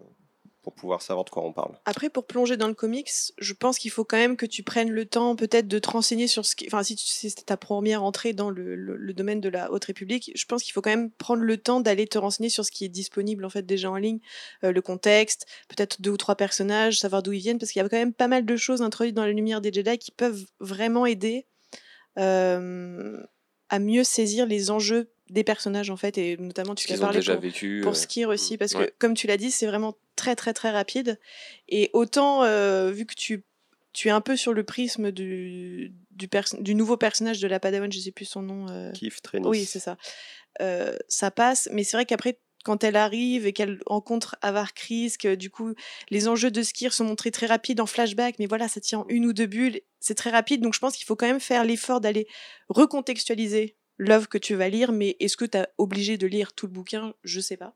pour pouvoir savoir de quoi on parle. Après, pour plonger dans le comics, je pense qu'il faut quand même que tu prennes le temps peut-être de te renseigner sur ce qui... Enfin, si, c'est ta première entrée dans le, le- domaine de la Haute République, je pense qu'il faut quand même prendre le temps d'aller te renseigner sur ce qui est disponible en fait déjà en ligne, euh, le contexte, peut-être deux ou trois personnages, savoir d'où ils viennent, parce qu'il y a quand même pas mal de choses introduites dans la lumière des Jedi qui peuvent vraiment aider à mieux saisir les enjeux des personnages en fait et notamment tu as parlé déjà pour, vécu. pour euh, Skir aussi parce ouais. que comme tu l'as dit c'est vraiment très très très rapide et autant euh, vu que tu tu es un peu sur le prisme du du, nouveau personnage de la Padawan je sais plus son nom euh, Kiff, Trenis. oui c'est ça Euh, ça passe mais c'est vrai qu'après quand elle arrive et qu'elle rencontre Avar Chris, que du coup les enjeux de Skir sont montrés très rapides en flashback, mais voilà, ça tient en une ou deux bulles, c'est très rapide, donc je pense qu'il faut quand même faire l'effort d'aller recontextualiser l'œuvre que tu vas lire, mais est-ce que tu as obligé de lire tout le bouquin? Je sais pas.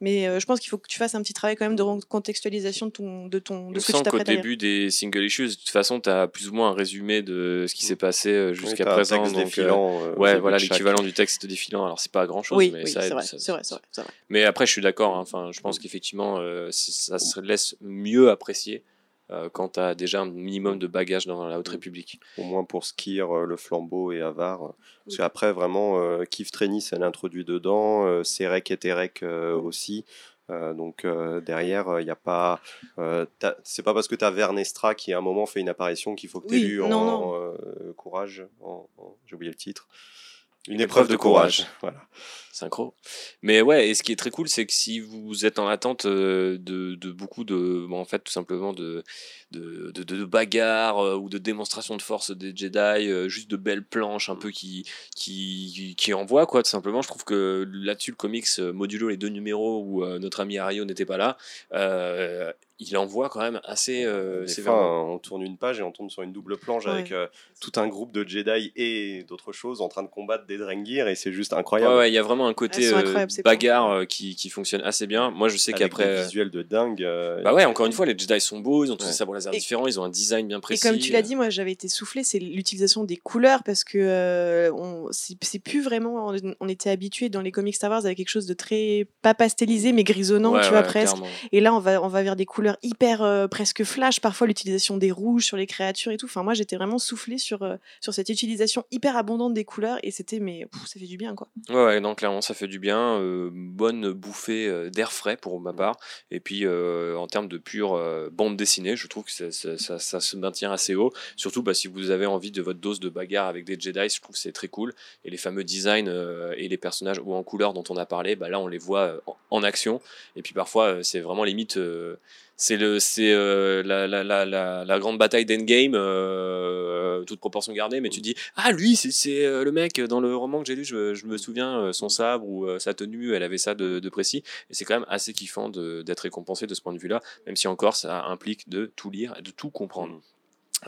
Mais euh, je pense qu'il faut que tu fasses un petit travail quand même de recontextualisation de, ton, de, ton, de Il ce que tu qu'au début des single issues, de toute façon, tu as plus ou moins un résumé de ce qui s'est passé euh, Oui, jusqu'à un présent. texte donc, euh, défilant, euh, ouais, voilà l'équivalent du texte défilant. Alors, c'est pas grand chose, Oui, mais oui, ça aide, vrai, ça- c'est vrai, c'est vrai, c'est vrai. Mais après, je suis d'accord. hein, Enfin, je pense qu'effectivement, euh, c'est- ça se laisse mieux apprécier euh, quand tu as déjà un minimum de bagage dans la Haute République. au moins pour Skir, euh, le flambeau et Avar. euh, Parce Oui. qu'après, vraiment, euh, Kif Trenis, elle introduit dedans, euh, Serek et Terek euh, aussi. Euh, donc euh, derrière, il n'y a pas. euh, c'est pas parce que tu as Vernestra qui à un moment fait une apparition qu'il faut que tu Oui, lu en, non, euh, courage. en- en- J'ai oublié le titre. Une, Une épreuve, épreuve de de courage. courage. [laughs] Voilà. Synchro. Mais ouais, et ce qui est très cool, c'est que si vous êtes en attente euh, de, de beaucoup de, bon, en fait, tout simplement de, de, de, de bagarres euh, ou de démonstrations de force des Jedi, euh, juste de belles planches un peu qui, qui, qui envoient, quoi, tout simplement. Je trouve que là-dessus, le comics, modulo les deux numéros où euh, notre ami Ario n'était pas là, euh, il envoie quand même assez euh, Des sévèrement. fois, on tourne une page et on tombe sur une double planche Ouais. avec euh, tout un groupe de Jedi et d'autres choses en train de combattre des Drengir et c'est juste incroyable. Ouais, ouais, il y a vraiment un côté euh, bagarre euh, qui, qui fonctionne assez bien. Moi, je sais qu'après. euh, visuels de dingue. euh, Bah ouais, encore une fois, les Jedi sont beaux, ils ont tous Ouais. des sabres laser Et- différents, ils ont un design bien Et précis. comme tu l'as dit, moi j'avais été soufflée, c'est l'utilisation des couleurs parce que euh, on, c'est c'est plus vraiment. On, on était habitué dans les comics Star Wars avec quelque chose de très pas pastelisé mais grisonnant, Ouais, tu vois ouais, presque. clairement. Et là, on va, on va vers des couleurs hyper euh, presque flash, parfois l'utilisation des rouges sur les créatures et tout. Enfin, moi, j'étais vraiment soufflée sur, euh, sur cette utilisation hyper abondante des couleurs et c'était, mais pff, ça fait du bien, quoi. Ouais, ouais, non, clairement, ça fait du bien. euh, bonne bouffée euh, d'air frais pour ma part. Et puis, euh, en termes de pure euh, bande dessinée, je trouve que ça, ça- ça- ça se maintient assez haut. Surtout bah, si vous avez envie de votre dose de bagarre avec des Jedi, je trouve que c'est très cool. Et les fameux designs et les personnages ou en couleur dont on a parlé, bah, là, on les voit en, en action. Et puis, parfois, c'est vraiment limite. Euh, c'est le c'est euh, la, grande bataille d'Endgame euh, toute proportion gardée mais tu dis ah lui c'est euh, le mec dans le roman que j'ai lu je, me souviens euh, son sabre ou euh, sa tenue elle avait ça de, précis et c'est quand même assez kiffant d'être récompensé de ce point de vue là même si encore ça implique de tout lire et de tout comprendre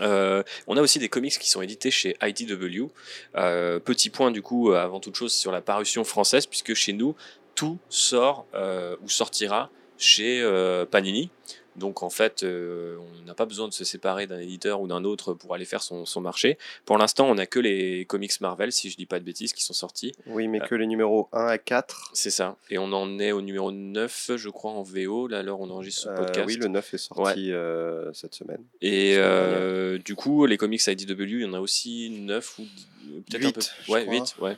euh, on a aussi des comics qui sont édités chez IDW. Euh, petit point du coup, euh, avant toute chose, sur la parution française, puisque chez nous, tout sort euh, ou sortira chez euh, Panini. Donc en fait, euh, on n'a pas besoin de se séparer d'un éditeur ou d'un autre pour aller faire son, son marché. Pour l'instant, on n'a que les comics Marvel, si je dis pas de bêtises, qui sont sortis. Oui, mais que les numéros 1 à 4. C'est ça. Et on en est au numéro 9, je crois, en VO, là, où on enregistre ce Euh, podcast. oui, le 9 est sorti euh, cette semaine. Et euh, du coup, les comics IDW, il y en a aussi 9 ou euh, peut-être un peu. Ouais, crois. 8, ouais.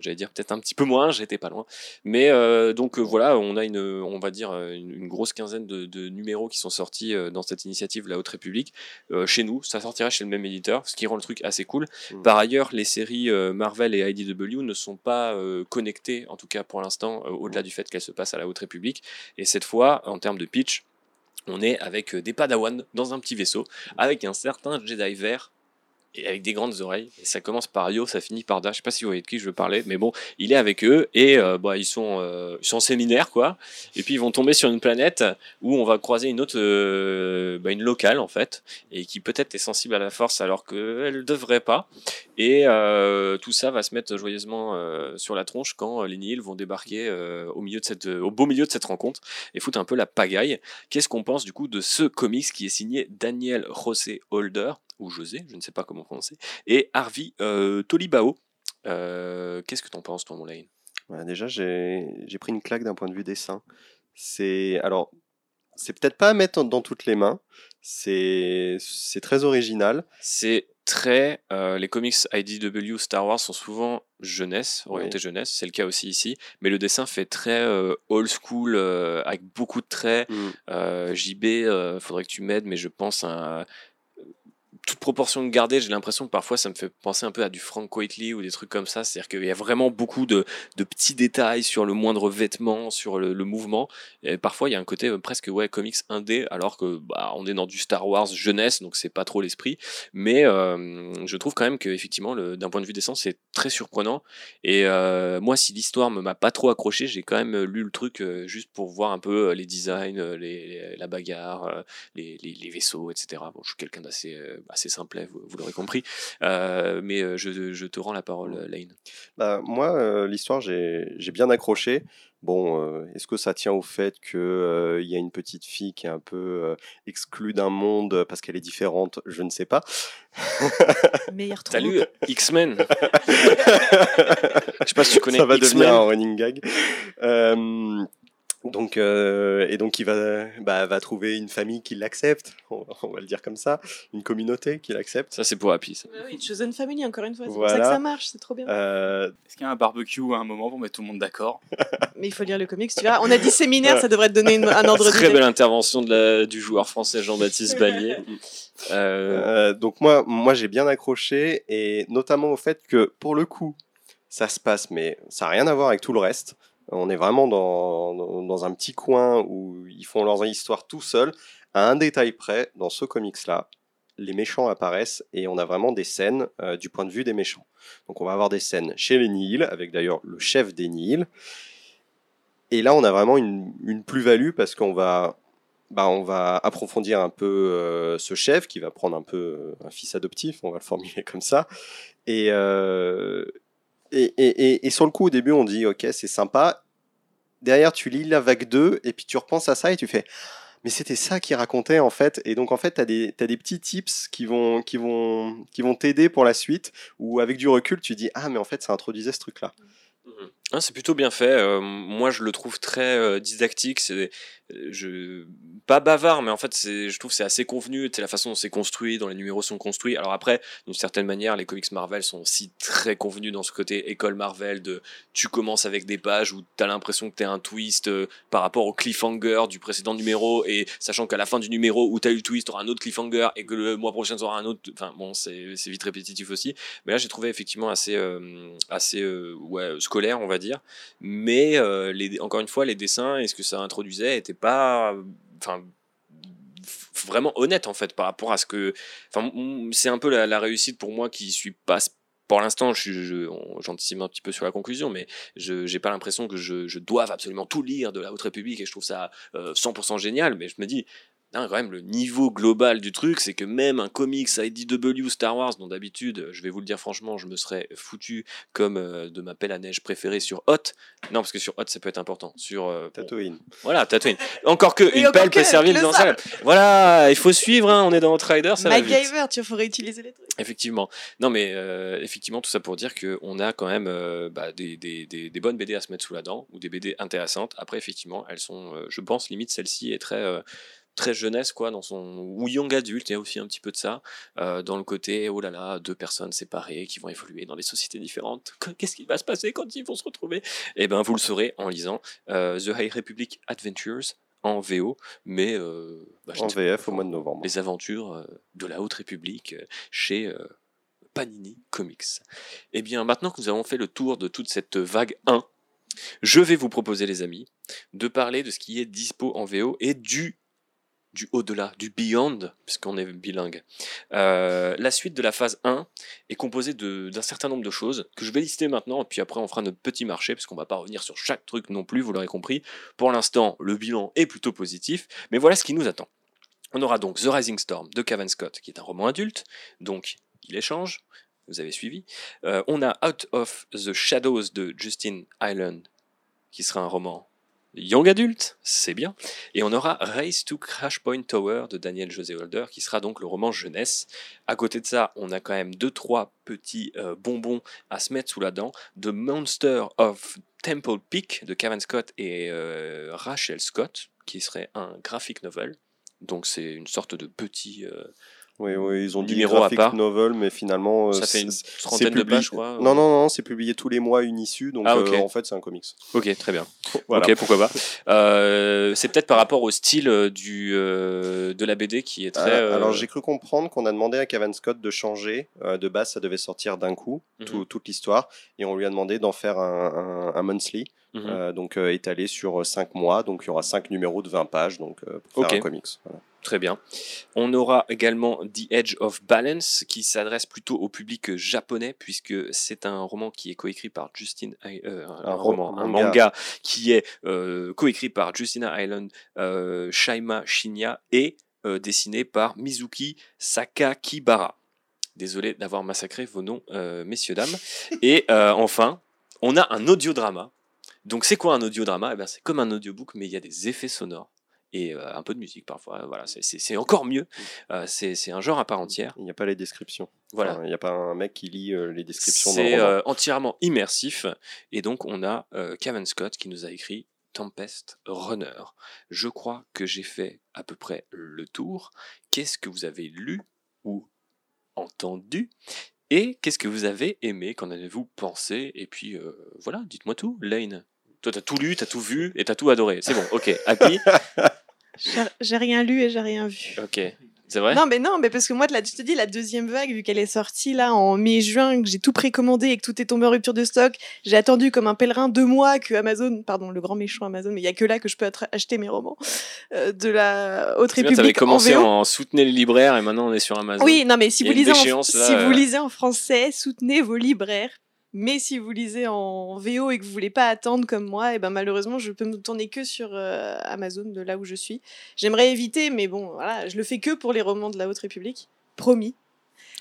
J'allais dire peut-être un petit peu moins, j'étais pas loin. Mais euh, donc euh, voilà, on a une, on va dire euh, une, une grosse quinzaine de, de numéros qui sont sortis dans cette initiative La Haute République. Chez nous, ça sortira chez le même éditeur, ce qui rend le truc assez cool. Mm. Par ailleurs, les séries Marvel et IDW ne sont pas connectées, en tout cas pour l'instant, au-delà du fait qu'elles se passent à la Haute République. Et cette fois, en termes de pitch, on est avec des Padawan dans un petit vaisseau, avec un certain Jedi vert avec des grandes oreilles. Et ça commence par Yo, ça finit par Da. Je sais pas si vous voyez de qui je veux parler, mais bon, il est avec eux et euh, bah, ils, sont, euh, ils sont en séminaire, quoi. Et puis ils vont tomber sur une planète où on va croiser une autre, euh, bah, une locale en fait, et qui peut-être est sensible à la force alors qu'elle ne devrait pas. Et tout ça va se mettre joyeusement sur la tronche quand les Nihil vont débarquer au, au beau milieu de cette rencontre et foutre un peu la pagaille. Qu'est-ce qu'on pense du coup de ce comics qui est signé Daniel José Holder, ou José, je ne sais pas comment prononcer, et Harvey euh, Tolibao. Euh, Qu'est-ce que t'en penses, toi, mon Lane? Voilà, déjà, j'ai pris une claque d'un point de vue dessin. C'est alors, c'est peut-être pas à mettre dans toutes les mains. C'est très original. C'est très. euh, les comics IDW Star Wars sont souvent jeunesse, orientés Oui. jeunesse, c'est le cas aussi ici, mais le dessin fait très euh, old school, euh, avec beaucoup de traits. Mm. JB, faudrait que tu m'aides, mais je pense à. Toute proportion gardée, j'ai l'impression que parfois ça me fait penser un peu à du Frank Whiteley ou des trucs comme ça. C'est-à-dire qu'il y a vraiment beaucoup de, petits détails sur le moindre vêtement, sur le, mouvement. Et parfois il y a un côté euh, presque ouais comics indé, alors que bah, on est dans du Star Wars jeunesse, donc c'est pas trop l'esprit. Mais euh, je trouve quand même que effectivement, d'un point de vue dessin, c'est très surprenant. Et euh, moi, si l'histoire me m'a pas trop accroché, j'ai quand même lu le truc juste pour voir un peu les designs, les, la bagarre, les, les, vaisseaux, etc. Bon, je suis quelqu'un d'assez assez simple, vous, vous l'aurez compris. Euh, mais euh, je, je, te rends la parole, Lane. Bah, moi, euh, l'histoire, j'ai bien accroché. Bon, est-ce que ça tient au fait qu'il il y a une petite fille qui est un peu exclue d'un monde parce qu'elle est différente? Je ne sais pas. [laughs] Meilleur Salut, X-Men? [laughs] Je sais pas si tu connais Ça va devenir un running gag. Donc, euh, et donc il va, bah, va trouver une famille qui l'accepte, [laughs] on, va le dire comme ça, une communauté qui l'accepte. Ça c'est pour Happy. Bah oui, Chosen Family encore une fois, c'est pour ça que ça marche, c'est trop bien. Euh... Est-ce qu'il y a un barbecue à un moment pour mettre tout le monde d'accord? [laughs] Mais il faut lire le comics, tu vois. On a dit séminaire, ça devrait te donner un ordre [laughs] Très belle intervention de la, du joueur français Jean-Baptiste Ballier. Euh, donc moi, moi j'ai bien accroché et notamment au fait que pour le coup, ça se passe, mais ça n'a rien à voir avec tout le reste. On est vraiment dans, dans, un petit coin où ils font leur histoire tout seuls. À un détail près, dans ce comics-là, les méchants apparaissent et on a vraiment des scènes euh, du point de vue des méchants. Donc on va avoir des scènes chez les Nihil, avec d'ailleurs le chef des Nihil. Et là, on a vraiment une, une plus-value parce qu'on va, bah, va approfondir un peu euh, ce chef qui va prendre un peu euh, un fils adoptif, on va le formuler [laughs] comme ça. Et, et, et, et, sur le coup, au début, on dit, ok, c'est sympa. Derrière, tu lis la vague 2, et puis tu repenses à ça, et tu fais, mais c'était ça qu'il racontait, en fait. Et donc, en fait, tu as des, as des petits tips qui vont qui vont qui vont t'aider pour la suite, ou avec du recul, tu dis, ah, mais en fait, ça introduisait ce truc-là. Mmh. Ah, c'est plutôt bien fait. Euh, moi, je le trouve très euh, didactique. C'est je pas bavard mais en fait je trouve c'est assez convenu c'est la façon dont c'est construit dont les numéros sont construits alors après d'une certaine manière les comics Marvel sont aussi très convenus dans ce côté école Marvel de tu commences avec des pages où tu as l'impression que tu un twist euh, par rapport au cliffhanger du précédent numéro et sachant qu'à la fin du numéro où tu as eu le twist tu auras un autre cliffhanger et que le mois prochain tu auras un autre enfin bon c'est vite répétitif aussi mais là j'ai trouvé effectivement assez euh, assez euh, scolaire on va dire mais les, encore une fois les dessins et ce que ça introduisait étaient pas vraiment honnête en fait par rapport à ce que c'est un peu la, réussite pour moi qui suis pas pour l'instant, j'anticipe un petit peu sur la conclusion, mais je n'ai pas l'impression que je, je, doive absolument tout lire de la Haute République et je trouve ça 100% euh, génial. Mais je me dis, quand même, le niveau global du truc, c'est que même un comics IDW Star Wars, dont d'habitude, je vais vous le dire franchement, je me serais foutu comme euh, de ma pelle à neige préférée sur Hot. Non, parce que sur Hot, ça peut être important. Sur euh, Tatooine. voilà, Tatooine. Encore que une pelle peut servir dans ça. Voilà, il faut suivre, hein, on est dans Outrider, ça MacGyver, tu faut réutiliser les trucs. Effectivement. Non, mais euh, effectivement, tout ça pour dire qu'on a quand même bah, des, des, des, des, bonnes BD à se mettre sous la dent, ou des BD intéressantes. Après, effectivement, elles sont, je pense, limite celle-ci est très très jeunesse, quoi, dans son. ou young adulte, il y a aussi un petit peu de ça, euh, dans le côté, oh là là, deux personnes séparées qui vont évoluer dans des sociétés différentes. Qu'est-ce qui va se passer quand ils vont se retrouver? Eh bien, vous le saurez en lisant euh, The High Republic Adventures en VO, mais euh, bah, en VF au mois de novembre. Les aventures de la Haute République chez Panini Comics. Eh bien, maintenant que nous avons fait le tour de toute cette vague 1, je vais vous proposer, les amis, de parler de ce qui est dispo en VO et du du au-delà, du beyond, puisqu'on est bilingue. Euh, la suite de la phase 1 est composée d'un certain nombre de choses que je vais lister maintenant, puis après on fera notre petit marché, puisqu'on va pas revenir sur chaque truc non plus, vous l'aurez compris. Pour l'instant, le bilan est plutôt positif, mais voilà ce qui nous attend. On aura donc The Rising Storm de Kevin Scott, qui est un roman adulte, donc il échange, vous avez suivi. Euh, on a Out of the Shadows de Justin Island, qui sera un roman Young Adult, c'est bien. Et on aura Race to Crash Point Tower de Daniel José Holder, qui sera donc le roman jeunesse. À côté de ça, on a quand même deux trois petits euh, bonbons à se mettre sous la dent. The Monster of Temple Peak de Kevin Scott et euh, Rachel Scott, qui serait un graphic novel. Donc c'est une sorte de petit, euh, Oui, oui, ils ont dit Numéro à graphic part. novel, mais finalement. euh, Ça fait une trentaine de pages, je crois. Non, non, non, c'est publié tous les mois, une issue, donc Ah, euh, en fait, c'est un comics. Ok, très bien. [laughs] Voilà. Ok, pourquoi pas. Euh, c'est peut-être par rapport au style du, euh, de la BD qui est très. Alors j'ai cru comprendre qu'on a demandé à Kevin Scott de changer. De base, ça devait sortir d'un coup, Mhm. tout- toute l'histoire, et on lui a demandé d'en faire un, un- un monthly, mhm. euh, donc euh, étalé sur 5 mois. Donc il y aura 5 numéros de 20 pages, donc euh, pour Ok. faire un comics. Voilà. Très bien. On aura également The Edge of Balance qui s'adresse plutôt au public japonais puisque c'est un roman qui est coécrit par Justin euh, un, Un roman, ro- un manga. qui est euh, coécrit par Justina Island, euh, Shaima Shinya et euh, dessiné par Mizuki Sakakibara. Désolé d'avoir massacré vos noms, euh, messieurs dames. Et euh, enfin, on a un audiodrama. Donc c'est quoi un audiodrama? Eh ben, c'est comme un audiobook mais il y a des effets sonores et euh, un peu de musique parfois. Voilà, c'est- encore mieux. Euh, c'est un genre à part entière. Il n'y a pas les descriptions. Voilà. Enfin, il n'y a pas un mec qui lit euh, les descriptions C'est entièrement immersif. Et donc, on a Kevin Scott qui nous a écrit Tempest Runner. Je crois que j'ai fait à peu près le tour. Qu'est-ce que vous avez lu ou entendu Et qu'est-ce que vous avez aimé? Qu'en avez-vous pensé? Et puis, voilà, dites-moi tout, Lane. Toi, t'as tout lu, t'as tout vu et t'as tout adoré. C'est bon, ok. Happy [laughs] J'ai- J'ai rien lu et j'ai rien vu. Ok. C'est vrai? Non, mais non, mais parce que moi, je te dis, la deuxième vague, vu qu'elle est sortie là en mai-juin, que j'ai tout précommandé et que tout est tombé en rupture de stock, j'ai attendu comme un pèlerin deux mois que Amazon, pardon, le grand méchant Amazon, mais il y a que là que je peux acheter mes romans euh, de la Haute Tu République. avais en commencé en soutenir les libraires et maintenant on est sur Amazon. Oui, non, mais si vous une lisez, en, déchéance, là, si euh. vous lisez en français, soutenez vos libraires. Mais si vous lisez en VO et que vous voulez pas attendre comme moi, et ben malheureusement, je peux me tourner que sur euh, Amazon de là où je suis. J'aimerais éviter, mais bon, voilà, je le fais que pour les romans de la Haute République, promis.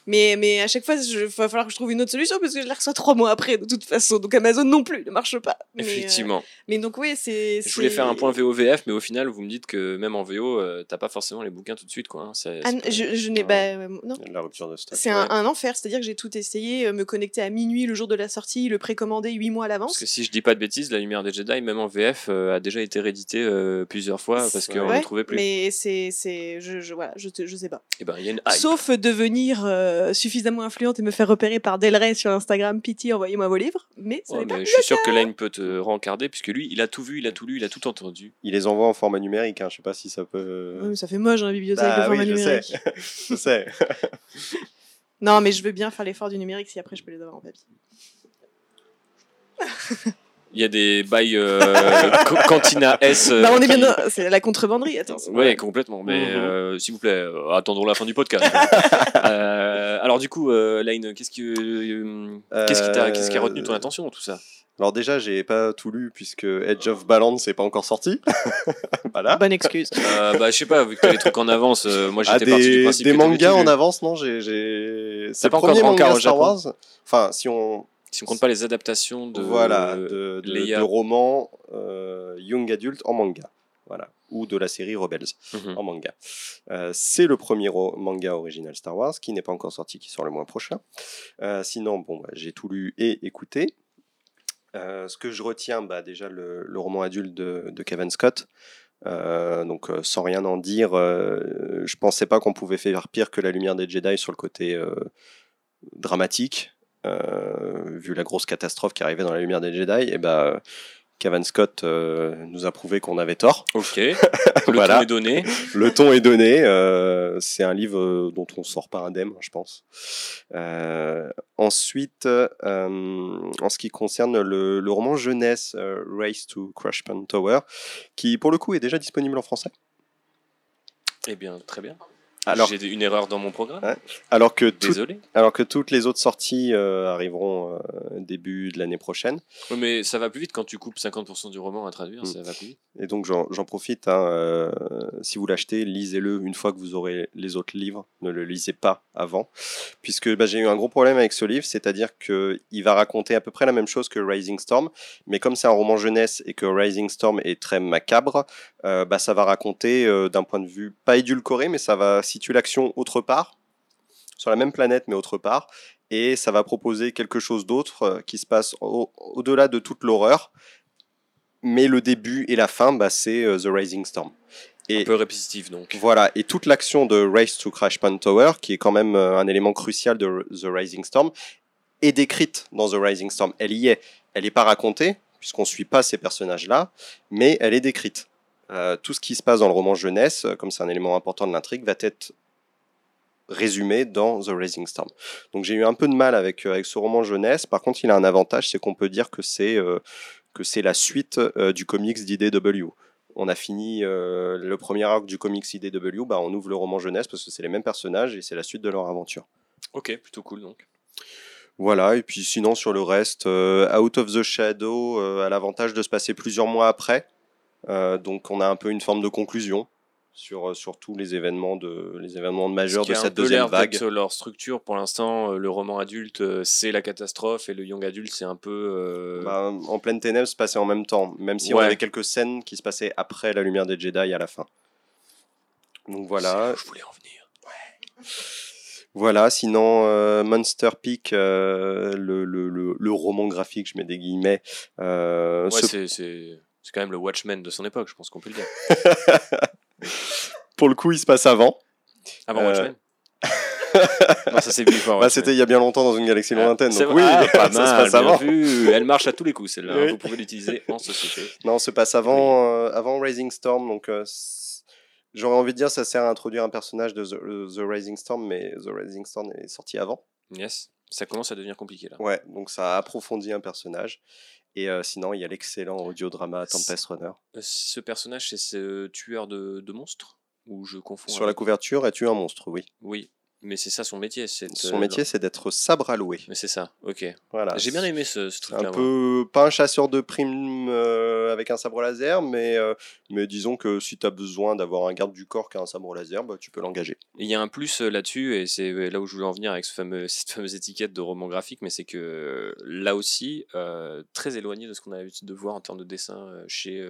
Mais, mais à chaque fois, il va falloir que je trouve une autre solution parce que je les reçois trois mois après, de toute façon. Donc Amazon non plus ne marche pas. Mais, euh, Effectivement. mais donc, oui, c'est. Je voulais faire un point VO-VF, mais au final, vous me dites que même en VO, euh, t'as pas forcément les bouquins tout de suite, quoi. hein. C'est- Ah, pas- je, je n'ai. Ah. bah, euh, non. Il y a de la rupture de stock. C'est un, un enfer, c'est-à-dire que j'ai tout essayé, euh, me connecter à minuit le jour de la sortie, le précommander huit mois à Parce l'avance. que si je dis pas de bêtises, La Lumière des Jedi, même en VF, euh, a déjà été réédité euh, plusieurs fois parce qu'on Ouais, ne trouvait plus. Mais c'est, c'est, je, je, voilà, je, te- je sais pas. Et ben, il y a une hype. Sauf devenir euh, suffisamment influente et me faire repérer par Del Rey sur Instagram, pitié, envoyez-moi vos livres. Mais ça Ouais, n'est pas mais je suis sûr que Lane peut te rencarder, puisque lui, il a tout vu, il a tout lu, il a tout entendu. Il les envoie en format numérique. Hein. Je sais pas si ça peut. Ouais, mais ça fait moche dans la bibliothèque Bah le format oui, je numérique. sais. [laughs] je sais. Non, mais je veux bien faire l'effort du numérique si après je peux les avoir en papier. Il y a des bails euh, [laughs] Co- Cantina S. euh, bah, on est bien qui- dans... C'est la contrebanderie, attends. Ouais, complètement. Mais Mhm. euh, s'il vous plaît, euh, attendons la fin du podcast. [laughs] Euh, alors du coup, euh, Lane, qu'est-ce que euh, qu'est-ce qui t'a qu'est-ce qui a retenu ton attention dans tout ça? Alors déjà, j'ai pas tout lu puisque Edge of Balance n'est pas encore sorti. [laughs] voilà. Bonne excuse. Euh, Bah je sais pas, vu que t'as les trucs en avance, euh, moi Ah, j'étais parti du des, principe des que t'avais mangas tout en lu. avance, non j'ai, j'ai... C'est pas le encore premier manga au Star Japon Wars. Enfin, si on... Si on compte pas les adaptations de voilà, de, de, Leia. de romans euh, young adult en manga. Voilà. Ou de la série Rebels Mhm. en manga. Euh, c'est le premier manga original Star Wars qui n'est pas encore sorti, qui sort le mois prochain. Euh, sinon, bon, bah, j'ai tout lu et écouté. Ce que je retiens, bah, déjà le, le roman adulte de, de Kevin Scott. Euh, donc, euh, sans rien en dire, euh, je pensais pas qu'on pouvait faire pire que La Lumière des Jedi sur le côté dramatique. Euh, vu la grosse catastrophe qui arrivait dans La Lumière des Jedi, et bah, Kevin Scott euh, nous a prouvé qu'on avait tort. Ok, [laughs] le Voilà. ton est donné. Le ton est donné. euh, c'est un livre dont on sort pas indemne, je pense. Euh, ensuite, en ce qui concerne le, le roman jeunesse Race to Crushpan Tower, qui pour le coup est déjà disponible en français. Eh bien, très bien. Alors, J'ai une erreur dans mon programme. Ouais. alors, que tout- Désolé. alors que toutes les autres sorties euh, arriveront euh, début de l'année prochaine. Mais ça va plus vite quand tu coupes 50% du roman à traduire, Mm. ça va plus vite. Et donc j'en profite, hein, euh, si vous l'achetez, lisez-le une fois que vous aurez les autres livres, ne le lisez pas avant, puisque bah, j'ai eu un gros problème avec ce livre, c'est-à-dire qu'il va raconter à peu près la même chose que Rising Storm, mais comme c'est un roman jeunesse et que Rising Storm est très macabre, bah, ça va raconter d'un point de vue pas édulcoré, mais ça va situer l'action autre part, sur la même planète mais autre part, et ça va proposer quelque chose d'autre euh, qui se passe au- au-delà de toute l'horreur, mais le début et la fin, bah, c'est euh, The Rising Storm. Et Un peu répétitif donc. voilà, et toute l'action de Race to Crash Point Tower, qui est quand même euh, un élément crucial de The Rising Storm, est décrite dans The Rising Storm. Elle y est. Elle n'est pas racontée, puisqu'on ne suit pas ces personnages-là, mais elle est décrite. Euh, tout ce qui se passe dans le roman jeunesse, euh, comme c'est un élément important de l'intrigue, va être résumé dans The Rising Storm. Donc j'ai eu un peu de mal avec, euh, avec ce roman jeunesse. Par contre, il a un avantage, c'est qu'on peut dire que c'est euh, que c'est la suite du comics d'IDW. On a fini le premier arc du comics IDW, bah, on ouvre le roman jeunesse parce que c'est les mêmes personnages et c'est la suite de leur aventure. Ok, plutôt cool donc. Voilà, et puis sinon sur le reste, Out of the Shadow a l'avantage de se passer plusieurs mois après. Euh, donc on a un peu une forme de conclusion sur, euh, sur tous les événements, de, les événements majeurs Ce de a un cette deuxième vague. leur structure pour l'instant. euh, Le roman adulte, c'est la catastrophe et le young adulte, c'est un peu. euh, Bah, en pleine ténèbres se passait en même temps, même si on avait quelques scènes qui se passaient après la lumière des Jedi à la fin. Donc voilà. je voulais en venir. Voilà, sinon euh, Monster Peak, euh, le, le, le, le roman graphique, je mets des guillemets. Ouais, se- c'est- c'est quand même le Watchmen de son époque, je pense qu'on peut le dire. [laughs] pour le coup, il se passe avant. Avant Euh, Watchmen Non, ça c'est Bah, c'était il y a bien longtemps dans une galaxie Ah, lointaine. Donc oui, Ah, [laughs] pas ça se passe avant. vu. Elle marche à tous les coups, celle-là. hein. Oui. Vous pouvez l'utiliser en société. Non, on se passe avant, euh, avant Rising Storm. Donc euh, j'aurais envie de dire ça sert à introduire un personnage de The, The Rising Storm, mais The Rising Storm est sorti avant. Yes. Ça commence à devenir compliqué là. Ouais, donc ça approfondit un personnage. Et euh, sinon, il y a l'excellent audiodrama Tempest Runner. Ce personnage, c'est ce tueur de, de monstres? Ou je confonds Sur la couverture, es-tu un monstre? Oui. Oui, mais c'est ça son métier. c'est Son métier, c'est d'être sabre à louer. Mais c'est ça, ok. Voilà. J'ai bien aimé ce, truc-là. un moi. peu pas un chasseur de primes euh, avec un sabre laser, mais, euh, mais disons que si tu as besoin d'avoir un garde du corps qui a un sabre laser, bah, tu peux l'engager. Il y a un plus euh, là-dessus, et c'est là où je voulais en venir avec ce fameux, [laughs] cette fameuse étiquette de roman graphique, mais c'est que là aussi, très éloigné de ce qu'on a l'habitude de voir en termes de dessin chez,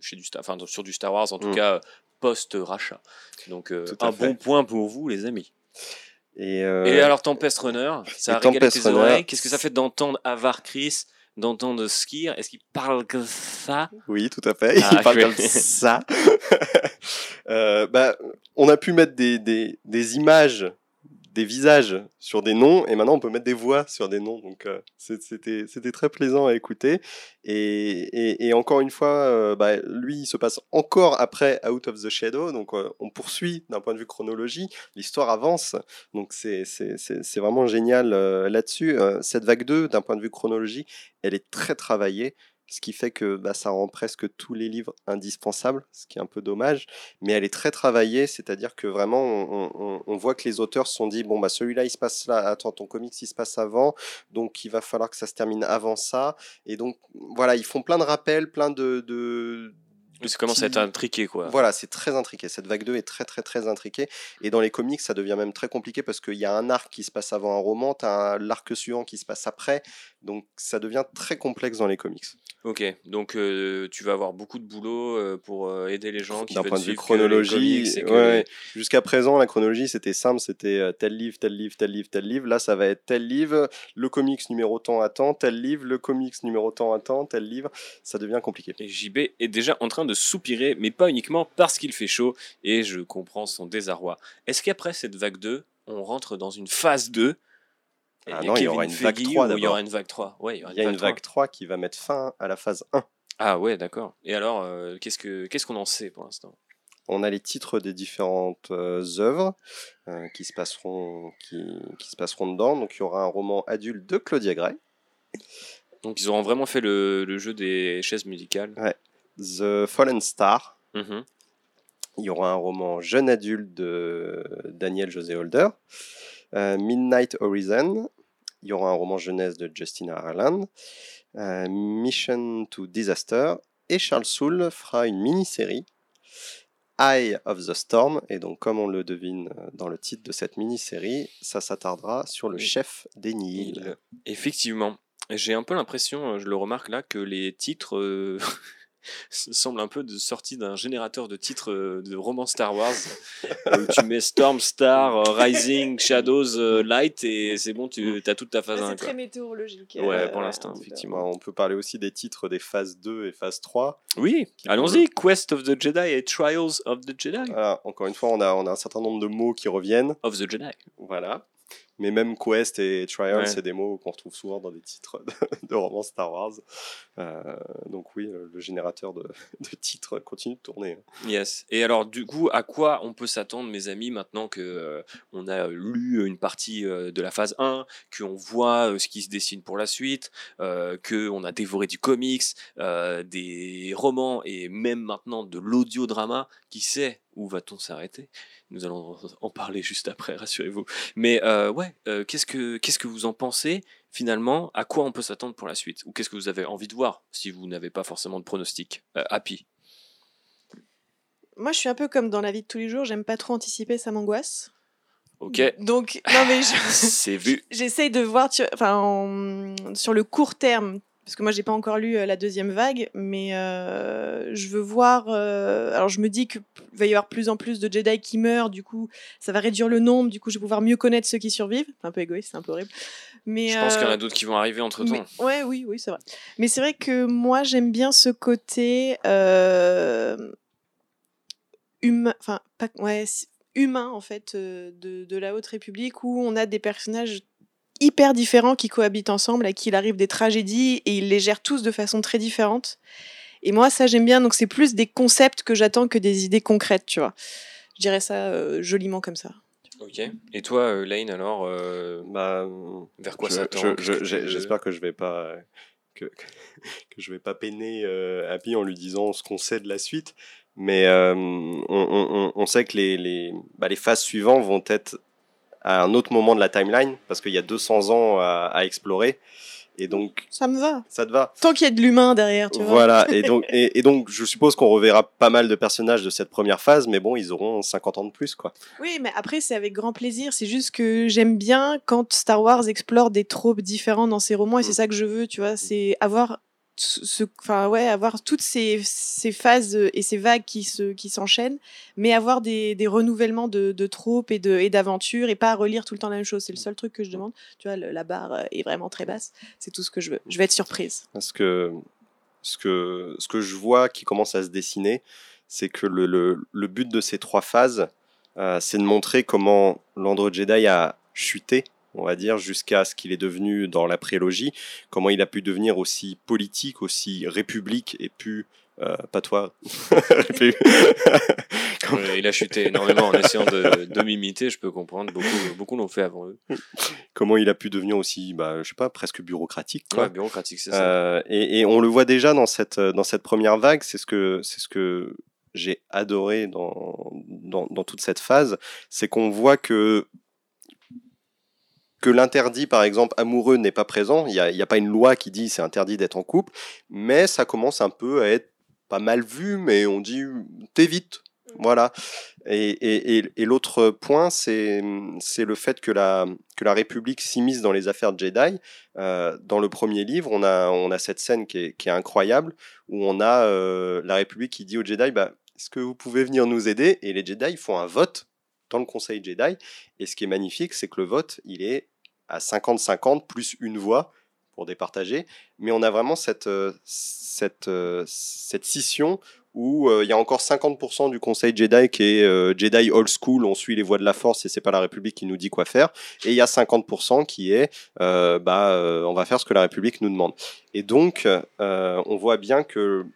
chez du Star, enfin, sur du Star Wars, en tout Mm. cas post-rachat. Donc un fait. bon point pour vous, les amis. Et, euh, Et alors Tempest Runner, ça a régalé tes Runner, oreilles. Qu'est-ce que ça fait d'entendre Avar Chris, d'entendre Skir? Est-ce qu'il parle que ça? Oui, tout à fait. Ah, Il parle je- comme ça. [laughs] Euh, bah, on a pu mettre des, des, des images, des visages sur des noms, et maintenant on peut mettre des voix sur des noms. Donc euh, c'était très plaisant à écouter. Et, et, encore une fois, euh, bah, lui, il se passe encore après Out of the Shadow. Donc euh, on poursuit d'un point de vue chronologie, l'histoire avance. Donc c'est c'est- vraiment génial là-dessus. Cette vague 2, d'un point de vue chronologie, elle est très travaillée ce qui fait que bah, ça rend presque tous les livres indispensables, ce qui est un peu dommage, mais elle est très travaillée, c'est-à-dire que vraiment on, on- on voit que les auteurs se sont dit, bon bah celui-là il se passe là, attends ton comics il se passe avant, donc il va falloir que ça se termine avant ça, et donc voilà, ils font plein de rappels, plein de... de Ça commence à être intriqué, quoi. voilà, c'est très intriqué. Cette vague 2 est très très très intriquée. Et dans les comics, ça devient même très compliqué parce qu'il y a un arc qui se passe avant un roman, tu as l'arc suivant qui se passe après. Donc ça devient très complexe dans les comics. Ok, donc euh, tu vas avoir beaucoup de boulot euh, pour euh, aider les gens qui D'un point de vue chronologie, ouais, les- jusqu'à présent, la chronologie c'était simple, c'était tel livre, tel livre, tel livre, tel livre. Là, ça va être tel livre, le comics numéro tant à tant, tel livre, le comics numéro tant à tant, tel livre. Ça devient compliqué. Et JB est déjà en train de soupirer, mais pas uniquement parce qu'il fait chaud, et je comprends son désarroi. Est-ce qu'après cette vague 2, on rentre dans une phase 2 Ah non, il y aura une vague Feige 3 ou Il y d'abord. aura une vague 3. Ouais, il y aura Il y a une 3. vague 3 qui va mettre fin à la phase 1. Ah ouais, d'accord. Et alors, euh, qu'est-ce que qu'est-ce qu'on en sait pour l'instant? On a les titres des différentes euh, œuvres euh, qui, se passeront, qui, qui se passeront dedans. Donc il y aura un roman adulte de Claudia Gray, Donc ils auront vraiment fait le, le jeu des chaises musicales. The Fallen Star. Mhm. Il y aura un roman jeune adulte de Daniel José Holder, euh, Midnight Horizon. Il y aura un roman jeunesse de Justina Harlan, euh, Mission to Disaster. Et Charles Soule fera une mini-série, Eye of the Storm. Et donc, comme on le devine euh, dans le titre de cette mini-série, ça s'attardera sur le chef des Nihil. Il- Effectivement. J'ai un peu l'impression, euh, je le remarque là, que les titres euh, [laughs] semble un peu de sortie d'un générateur de titres euh, de romans Star Wars où tu mets Storm, Star, euh, Rising, Shadows, euh, Light et c'est bon, tu as toute ta phase Ouais, 1. c'est quoi. très météorologique. Ouais, euh, pour l'instant, effectivement. On peut parler aussi des titres des phases 2 et phase 3. Oui, allons-y. Quest of the Jedi et Trials of the Jedi. Voilà, encore une fois, on a, on a un certain nombre de mots qui reviennent. Of the Jedi. Voilà. Mais même Quest et Trial, Ouais. c'est des mots qu'on retrouve souvent dans des titres [laughs] de, de romans Star Wars. Euh, donc oui, le, le générateur de, [laughs] de titres continue de tourner. Yes. Et alors, du coup, à quoi on peut s'attendre, mes amis, maintenant que euh, on a lu une partie euh, de la phase 1, qu'on voit ce qui se dessine pour la suite, qu'on a dévoré du comics, des romans et même maintenant de l'audiodrama, qui sait? Où va-t-on s'arrêter? Nous allons en parler juste après, rassurez-vous. Mais euh, ouais, euh, qu'est-ce que qu'est-ce que vous en pensez finalement? À quoi on peut s'attendre pour la suite? Ou qu'est-ce que vous avez envie de voir si vous n'avez pas forcément de pronostic Euh, Happy? Moi, je suis un peu comme dans la vie de tous les jours, j'aime pas trop anticiper, ça m'angoisse. Ok. Donc, non, mais je- [laughs] C'est vu. [laughs] j'essaye de voir tu- enfin, en- sur le court terme, parce que moi, j'ai pas encore lu euh, la deuxième vague, mais euh, je veux voir. euh, alors, je me dis qu'il va y avoir plus en plus de Jedi qui meurent, du coup, ça va réduire le nombre, du coup, je vais pouvoir mieux connaître ceux qui survivent. C'est un peu égoïste, c'est un peu horrible. Mais, Je pense qu'il y en a d'autres qui vont arriver entre temps. mais- ouais, oui, oui, c'est vrai. Mais c'est vrai que moi, j'aime bien ce côté euh, humain, enfin, pas, ouais, si- humain en fait de, de la Haute République où on a des personnages hyper différents qui cohabitent ensemble, à qui il arrive des tragédies et ils les gèrent tous de façon très différente. Et moi, ça, j'aime bien. Donc, c'est plus des concepts que j'attends que des idées concrètes, tu vois. Je dirais ça euh, joliment comme ça. Ok. Et toi, euh, Lane, alors, euh, Bah, vers quoi je- ça je- je- j'ai- J'espère que je vais pas [laughs] que, je vais pas peiner euh, Happy en lui disant ce qu'on sait de la suite. Mais euh, on, on- on- on sait que les, les, bah, les phases suivantes vont être à un autre moment de la timeline parce qu'il y a 200 ans à, à explorer. Et donc, Ça me va. ça te va Tant qu'il y a de l'humain derrière, tu vois. Voilà, et [laughs] donc, et, et donc je suppose qu'on reverra pas mal de personnages de cette première phase, mais bon, ils auront 50 ans de plus, quoi. Oui, mais après, c'est avec grand plaisir. C'est juste que j'aime bien quand Star Wars explore des tropes différents dans ses romans, et c'est ça que je veux, tu vois. C'est avoir, enfin, ouais, avoir toutes ces, phases euh, et ces vagues qui se, qui s'enchaînent, mais avoir des, des renouvellements de, de tropes et de, et d'aventures, et pas relire tout le temps la même chose. C'est le seul truc que je demande. Tu vois, la barre euh, est vraiment très basse. C'est tout ce que je veux. Je vais être surprise. Parce que ce que, ce que je vois qui commence à se dessiner, c'est que le, le, le but de ces trois phases, euh, c'est de montrer comment l'Android Jedi a chuté, on va dire, jusqu'à ce qu'il est devenu dans la prélogie, comment il a pu devenir aussi politique, aussi république, et pu... euh, pas toi. [laughs] Il a chuté énormément en essayant de, de m'imiter, je peux comprendre. Beaucoup, beaucoup l'ont fait avant eux. comment il a pu devenir aussi, bah, je sais pas, presque bureaucratique. Quoi. Ouais, bureaucratique, c'est ça. Euh, et, et on le voit déjà dans cette, dans cette première vague, c'est ce que, c'est ce que j'ai adoré dans, dans, dans toute cette phase, c'est qu'on voit que que l'interdit, par exemple, amoureux n'est pas présent. Il n'y a, pas une loi qui dit c'est interdit d'être en couple, mais ça commence un peu à être pas mal vu, mais on dit t'évites. Voilà. Et, l'autre point, c'est c'est le fait que la, que la République s'immisce dans les affaires de Jedi. Euh, dans le premier livre, on a, on a cette scène qui est, qui est incroyable, où on a euh, la République qui dit aux Jedi, bah, est-ce que vous pouvez venir nous aider? Et les Jedi font un vote dans le Conseil Jedi. Et ce qui est magnifique, c'est que le vote, il est à 50-50 plus une voix pour départager. Mais on a vraiment cette, euh, cette, euh, cette scission où euh, il y a encore 50% du Conseil Jedi qui est Jedi old school, on suit les voies de la Force et c'est pas la République qui nous dit quoi faire. Et il y a 50% qui est euh, bah on va faire ce que la République nous demande. Et donc on voit bien que,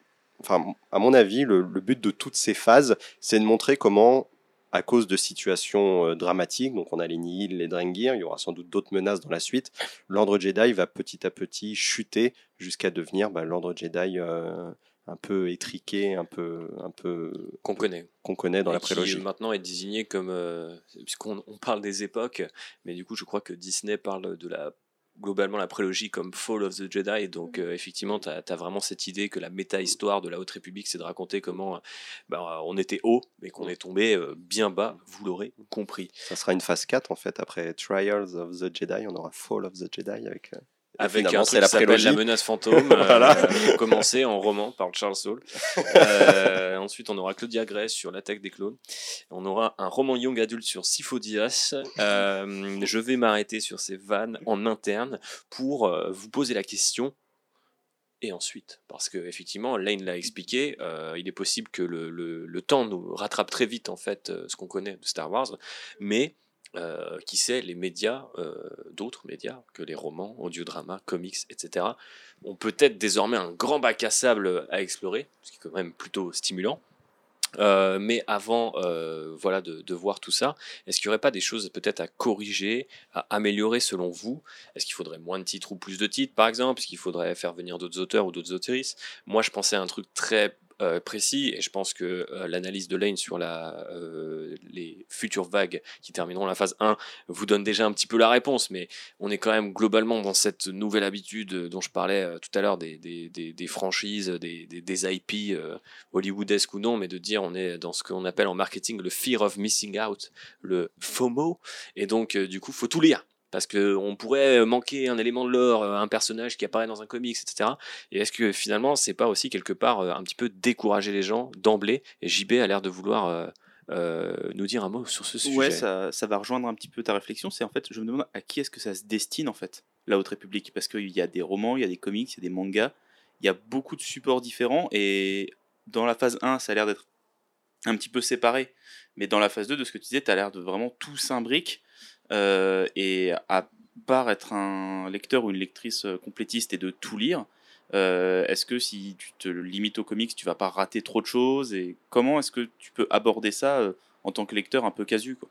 enfin à mon avis, le but de toutes ces phases, c'est de montrer comment à cause de situations euh, dramatiques, donc on a les Nihil, les Drengir, il y aura sans doute d'autres menaces dans la suite, l'ordre Jedi va petit à petit chuter jusqu'à devenir bah, l'ordre Jedi euh, un peu étriqué, un peu, un peu Qu'on connaît. qu'on connaît dans Et la qui prélogie. maintenant est désigné comme. euh, puisqu'on on parle des époques, mais du coup, je crois que Disney parle de la globalement la prélogie comme Fall of the Jedi. Donc, euh, effectivement, tu as, vraiment cette idée que la méta-histoire de la Haute République, c'est de raconter comment euh, bah, on était haut, mais qu'on est tombé euh, bien bas, vous l'aurez compris. Ça sera une phase 4 en fait. Après Trials of the Jedi, on aura Fall of the Jedi avec, euh, avec un c'est truc la prélogie. La menace fantôme, [laughs] euh, Voilà. pour commencer en roman par Charles Saul. Euh, ensuite, on aura Claudia Gray sur l'attaque des clones. On aura un roman young adulte sur Sifo Dyas. Euh, je vais m'arrêter sur ces vannes en interne pour euh, vous poser la question. Et ensuite, parce que effectivement, Lane l'a expliqué, il est possible que le, le- le temps nous rattrape très vite en fait ce qu'on connaît de Star Wars, mais euh, qui sait, les médias, euh, d'autres médias que les romans, audiodramas, comics, etc., ont peut-être désormais un grand bac à sable à explorer, ce qui est quand même plutôt stimulant. Euh, mais avant voilà, de, de voir tout ça, est-ce qu'il n'y aurait pas des choses peut-être à corriger, à améliorer selon vous? Est-ce qu'il faudrait moins de titres ou plus de titres, par exemple? Est-ce qu'il faudrait faire venir d'autres auteurs ou d'autres autrices? Moi, je pensais à un truc très euh, précis, et je pense que euh, l'analyse de Lane sur la, euh, les futures vagues qui termineront la phase 1 vous donne déjà un petit peu la réponse, mais on est quand même globalement dans cette nouvelle habitude dont je parlais tout à l'heure des, des, des, des franchises, des, IP hollywoodesques ou non, mais de dire on est dans ce qu'on appelle en marketing le fear of missing out, le FOMO, et donc du coup faut tout lire. Parce qu'on pourrait manquer un élément de lore, euh, un personnage qui apparaît dans un comics, etc. Et est-ce que finalement, c'est pas aussi quelque part euh, un petit peu décourager les gens d'emblée? Et JB a l'air de vouloir euh, euh, nous dire un mot sur ce sujet. Ouais, ça, ça va rejoindre un petit peu ta réflexion. C'est en fait, je me demande à qui est-ce que ça se destine en fait, la Haute République, parce qu'il y a des romans, il y a des comics, il y a des mangas, il y a beaucoup de supports différents et dans la phase 1, ça a l'air d'être un petit peu séparé, mais dans la phase 2, de ce que tu disais, tu as l'air de vraiment tout s'imbrique euh, et à part être un lecteur ou une lectrice euh, complétiste et de tout lire. euh, est-ce que si tu te limites aux comics, tu vas pas rater trop de choses et comment est-ce que tu peux aborder ça en tant que lecteur un peu casu quoi?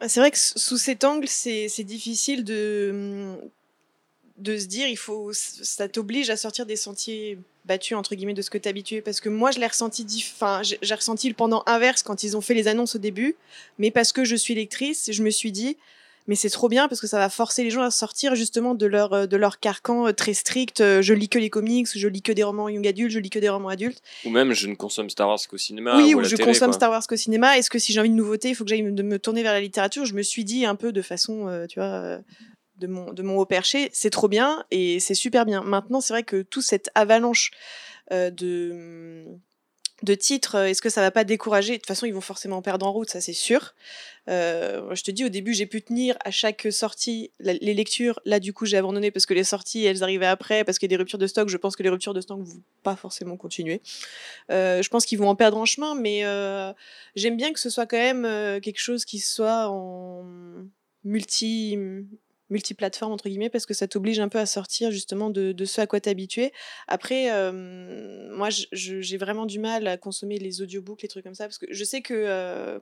Ah, C'est vrai que sous cet angle, c'est difficile de, de se dire, il faut, ça t'oblige à sortir des sentiers battus, entre guillemets, de ce que t'es habitué. Parce que moi, je l'ai ressenti, enfin, j'ai ressenti le pendant inverse quand ils ont fait les annonces au début. Mais parce que je suis lectrice, je me suis dit, mais c'est trop bien parce que ça va forcer les gens à sortir justement de leur, euh, de leur carcan euh, très strict. euh, Je lis que les comics, je lis que des romans young adultes, je lis que des romans adultes. Ou même, je ne consomme Star Wars qu'au cinéma. oui, ou je télé, consomme quoi. Star Wars qu'au cinéma. Est-ce que si j'ai envie de nouveautés, il faut que j'aille me, me tourner vers la littérature? Je me suis dit un peu de façon, euh, tu vois, de mon, de mon haut perché, c'est trop bien et c'est super bien. Maintenant, c'est vrai que toute cette avalanche euh, de, de titres, euh, est-ce que ça va pas décourager? De toute façon, ils vont forcément perdre en route, ça c'est sûr. Euh, je te dis, au début, j'ai pu tenir à chaque sortie les lectures. Là, du coup, j'ai abandonné parce que les sorties, elles arrivaient après, parce qu'il y a des ruptures de stock. Je pense que les ruptures de stock ne vont pas forcément continuer. Euh, je pense qu'ils vont en perdre en chemin, mais euh, j'aime bien que ce soit quand même euh, quelque chose qui soit en multi multiplateforme entre guillemets parce que ça t'oblige un peu à sortir justement de, de ce à quoi t'es habitué après euh, moi j'ai vraiment du mal à consommer les audiobooks les trucs comme ça parce que je sais que euh,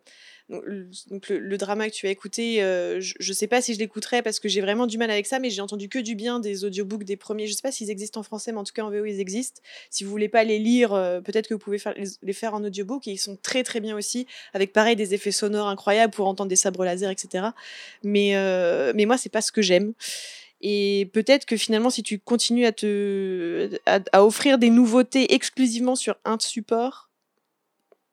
donc, le, drama que tu as écouté euh, je, je sais pas si je l'écouterais parce que j'ai vraiment du mal avec ça mais j'ai entendu que du bien des audiobooks des premiers. Je sais pas s'ils existent en français mais en tout cas en VO ils existent. Si vous voulez pas les lire euh, peut-être que vous pouvez les faire en audiobook et ils sont très très bien aussi avec pareil des effets sonores incroyables pour entendre des sabres laser etc mais euh, mais moi c'est pas ce que j'aime. Et peut-être que finalement si tu continues à te à, à offrir des nouveautés exclusivement sur un support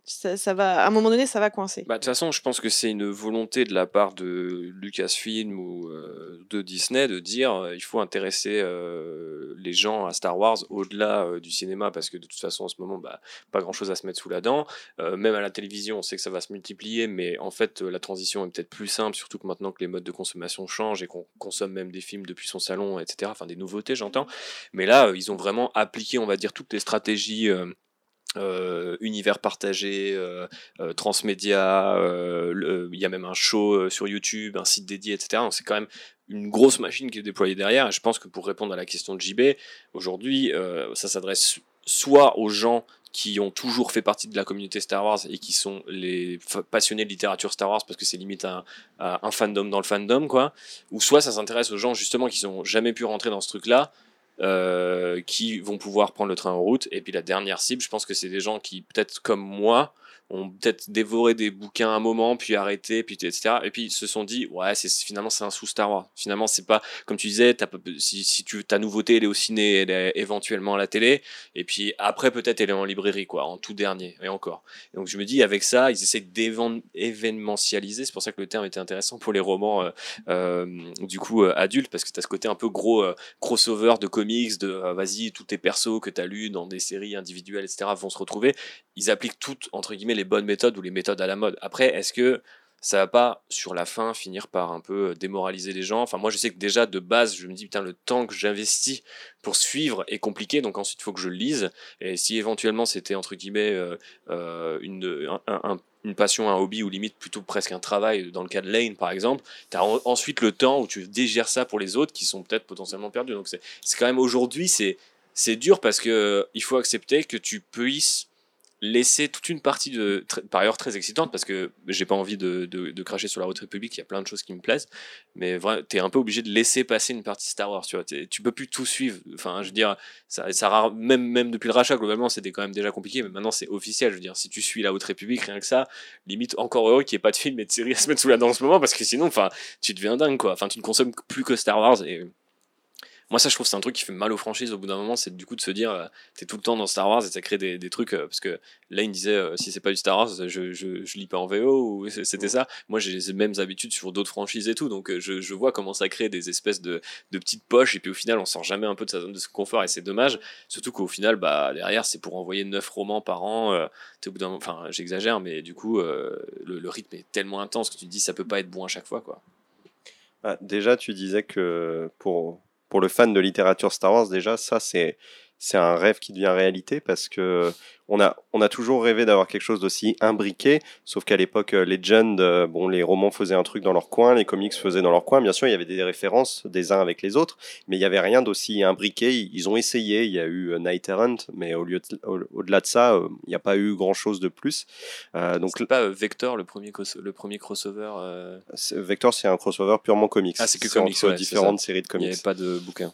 ça, va à un moment donné ça va coincer Bah, de toute façon, je pense que c'est une volonté de la part de Lucasfilm ou euh, de Disney de dire euh, il faut intéresser euh, les gens à Star Wars au-delà euh, du cinéma parce que de toute façon en ce moment bah, pas grand-chose à se mettre sous la dent. Même à la télévision, on sait que ça va se multiplier, mais en fait la transition est peut-être plus simple, surtout que maintenant que les modes de consommation changent et qu'on consomme même des films depuis son salon, etc. Enfin des nouveautés, j'entends. Mais là, ils ont vraiment appliqué, on va dire, toutes les stratégies. Euh, univers partagé, euh, euh, transmédia, il y a même un show sur YouTube, un site dédié, etc. C'est quand même une grosse machine qui est déployée derrière. Je pense que pour répondre à la question de JB, aujourd'hui, ça s'adresse soit aux gens qui ont toujours fait partie de la communauté Star Wars et qui sont les passionnés de littérature Star Wars parce que c'est limite un, un fandom dans le fandom, quoi. Ou soit ça s'intéresse aux gens justement qui n'ont jamais pu rentrer dans ce truc-là qui vont pouvoir prendre le train en route. Et puis la dernière cible, je pense que c'est des gens qui, peut-être comme moi, ont peut-être dévoré des bouquins un moment, puis arrêté, puis etc. Et puis ils se sont dit, ouais, c'est finalement c'est un sous Star Wars. Finalement, c'est pas comme tu disais, si, si tu ta nouveauté elle est au ciné, elle est éventuellement à la télé, et puis après peut-être elle est en librairie quoi, en tout dernier et encore. donc je me dis avec ça, ils essaient d'événementialiser. C'est pour ça que le terme était intéressant pour les romans euh, euh, du coup euh, adultes, parce que tu as ce côté un peu gros crossover de comics, de vas-y tous tes persos que tu as lus dans des séries individuelles, etc. vont se retrouver. Ils appliquent toutes entre guillemets les bonnes méthodes ou les méthodes à la mode. Après, est-ce que ça va pas sur la fin finir par un peu démoraliser les gens? Enfin, moi, je sais que déjà de base, je me dis putain, le temps que j'investis pour suivre est compliqué, donc ensuite il faut que je le lise. Et si éventuellement c'était entre guillemets euh, euh, une, une passion, un hobby ou limite plutôt presque un travail, dans le cas de Lane par exemple, tu as ensuite le temps où tu dégères ça pour les autres qui sont peut-être potentiellement perdus. Donc c'est quand même aujourd'hui, c'est c'est dur parce que il faut accepter que tu puisses laisser toute une partie de par ailleurs très excitante parce que j'ai pas envie de, de, cracher sur la route république il y a plein de choses qui me plaisent mais tu es un peu obligé de laisser passer une partie Star Wars tu vois tu peux plus tout suivre. Enfin je veux dire ça, ça même même depuis le rachat globalement c'était quand même déjà compliqué mais maintenant c'est officiel. Je veux dire si tu suis la haute république rien que ça limite encore heureux qu'il n'y ait pas de film et de série à se mettre sous la dent en ce moment parce que sinon enfin tu deviens dingue quoi. Enfin tu ne consommes plus que Star Wars et moi ça je trouve c'est un truc qui fait mal aux franchises au bout d'un moment c'est du coup de se dire euh, t'es tout le temps dans Star Wars et ça crée des, des trucs euh, parce que là il me disait euh, si c'est pas du Star Wars je, je, je, lis pas en VO ou [laughs] c'était ça. Moi j'ai les mêmes habitudes sur d'autres franchises et tout donc je, je, vois comment ça crée des espèces de, de, petites poches et puis au final on sort jamais un peu de sa zone de confort et c'est dommage. Surtout qu'au final bah derrière c'est pour envoyer 9 romans par an au bout d'un enfin j'exagère mais du coup le, le, rythme est tellement intense que tu te dis ça peut pas être bon à chaque fois quoi. Bah, déjà tu disais que pour pour le fan de littérature Star Wars, déjà, ça, c'est c'est un rêve qui devient réalité parce que on a, on a toujours rêvé d'avoir quelque chose d'aussi imbriqué, sauf qu'à l'époque, euh, Legend, euh, bon, les romans faisaient un truc dans leur coin, les comics faisaient dans leur coin. Bien sûr, il y avait des références des uns avec les autres, mais il n'y avait rien d'aussi imbriqué. Ils ont essayé, il y a eu euh, Night Errant, mais au lieu au-delà de ça, il n'y a pas eu grand-chose de plus. Euh, donc c'est pas Vector le premier, le premier crossover. Vector, c'est un crossover purement comics. Ah, c'est que comics, entre différentes séries de comics. Il n'y avait pas de bouquin.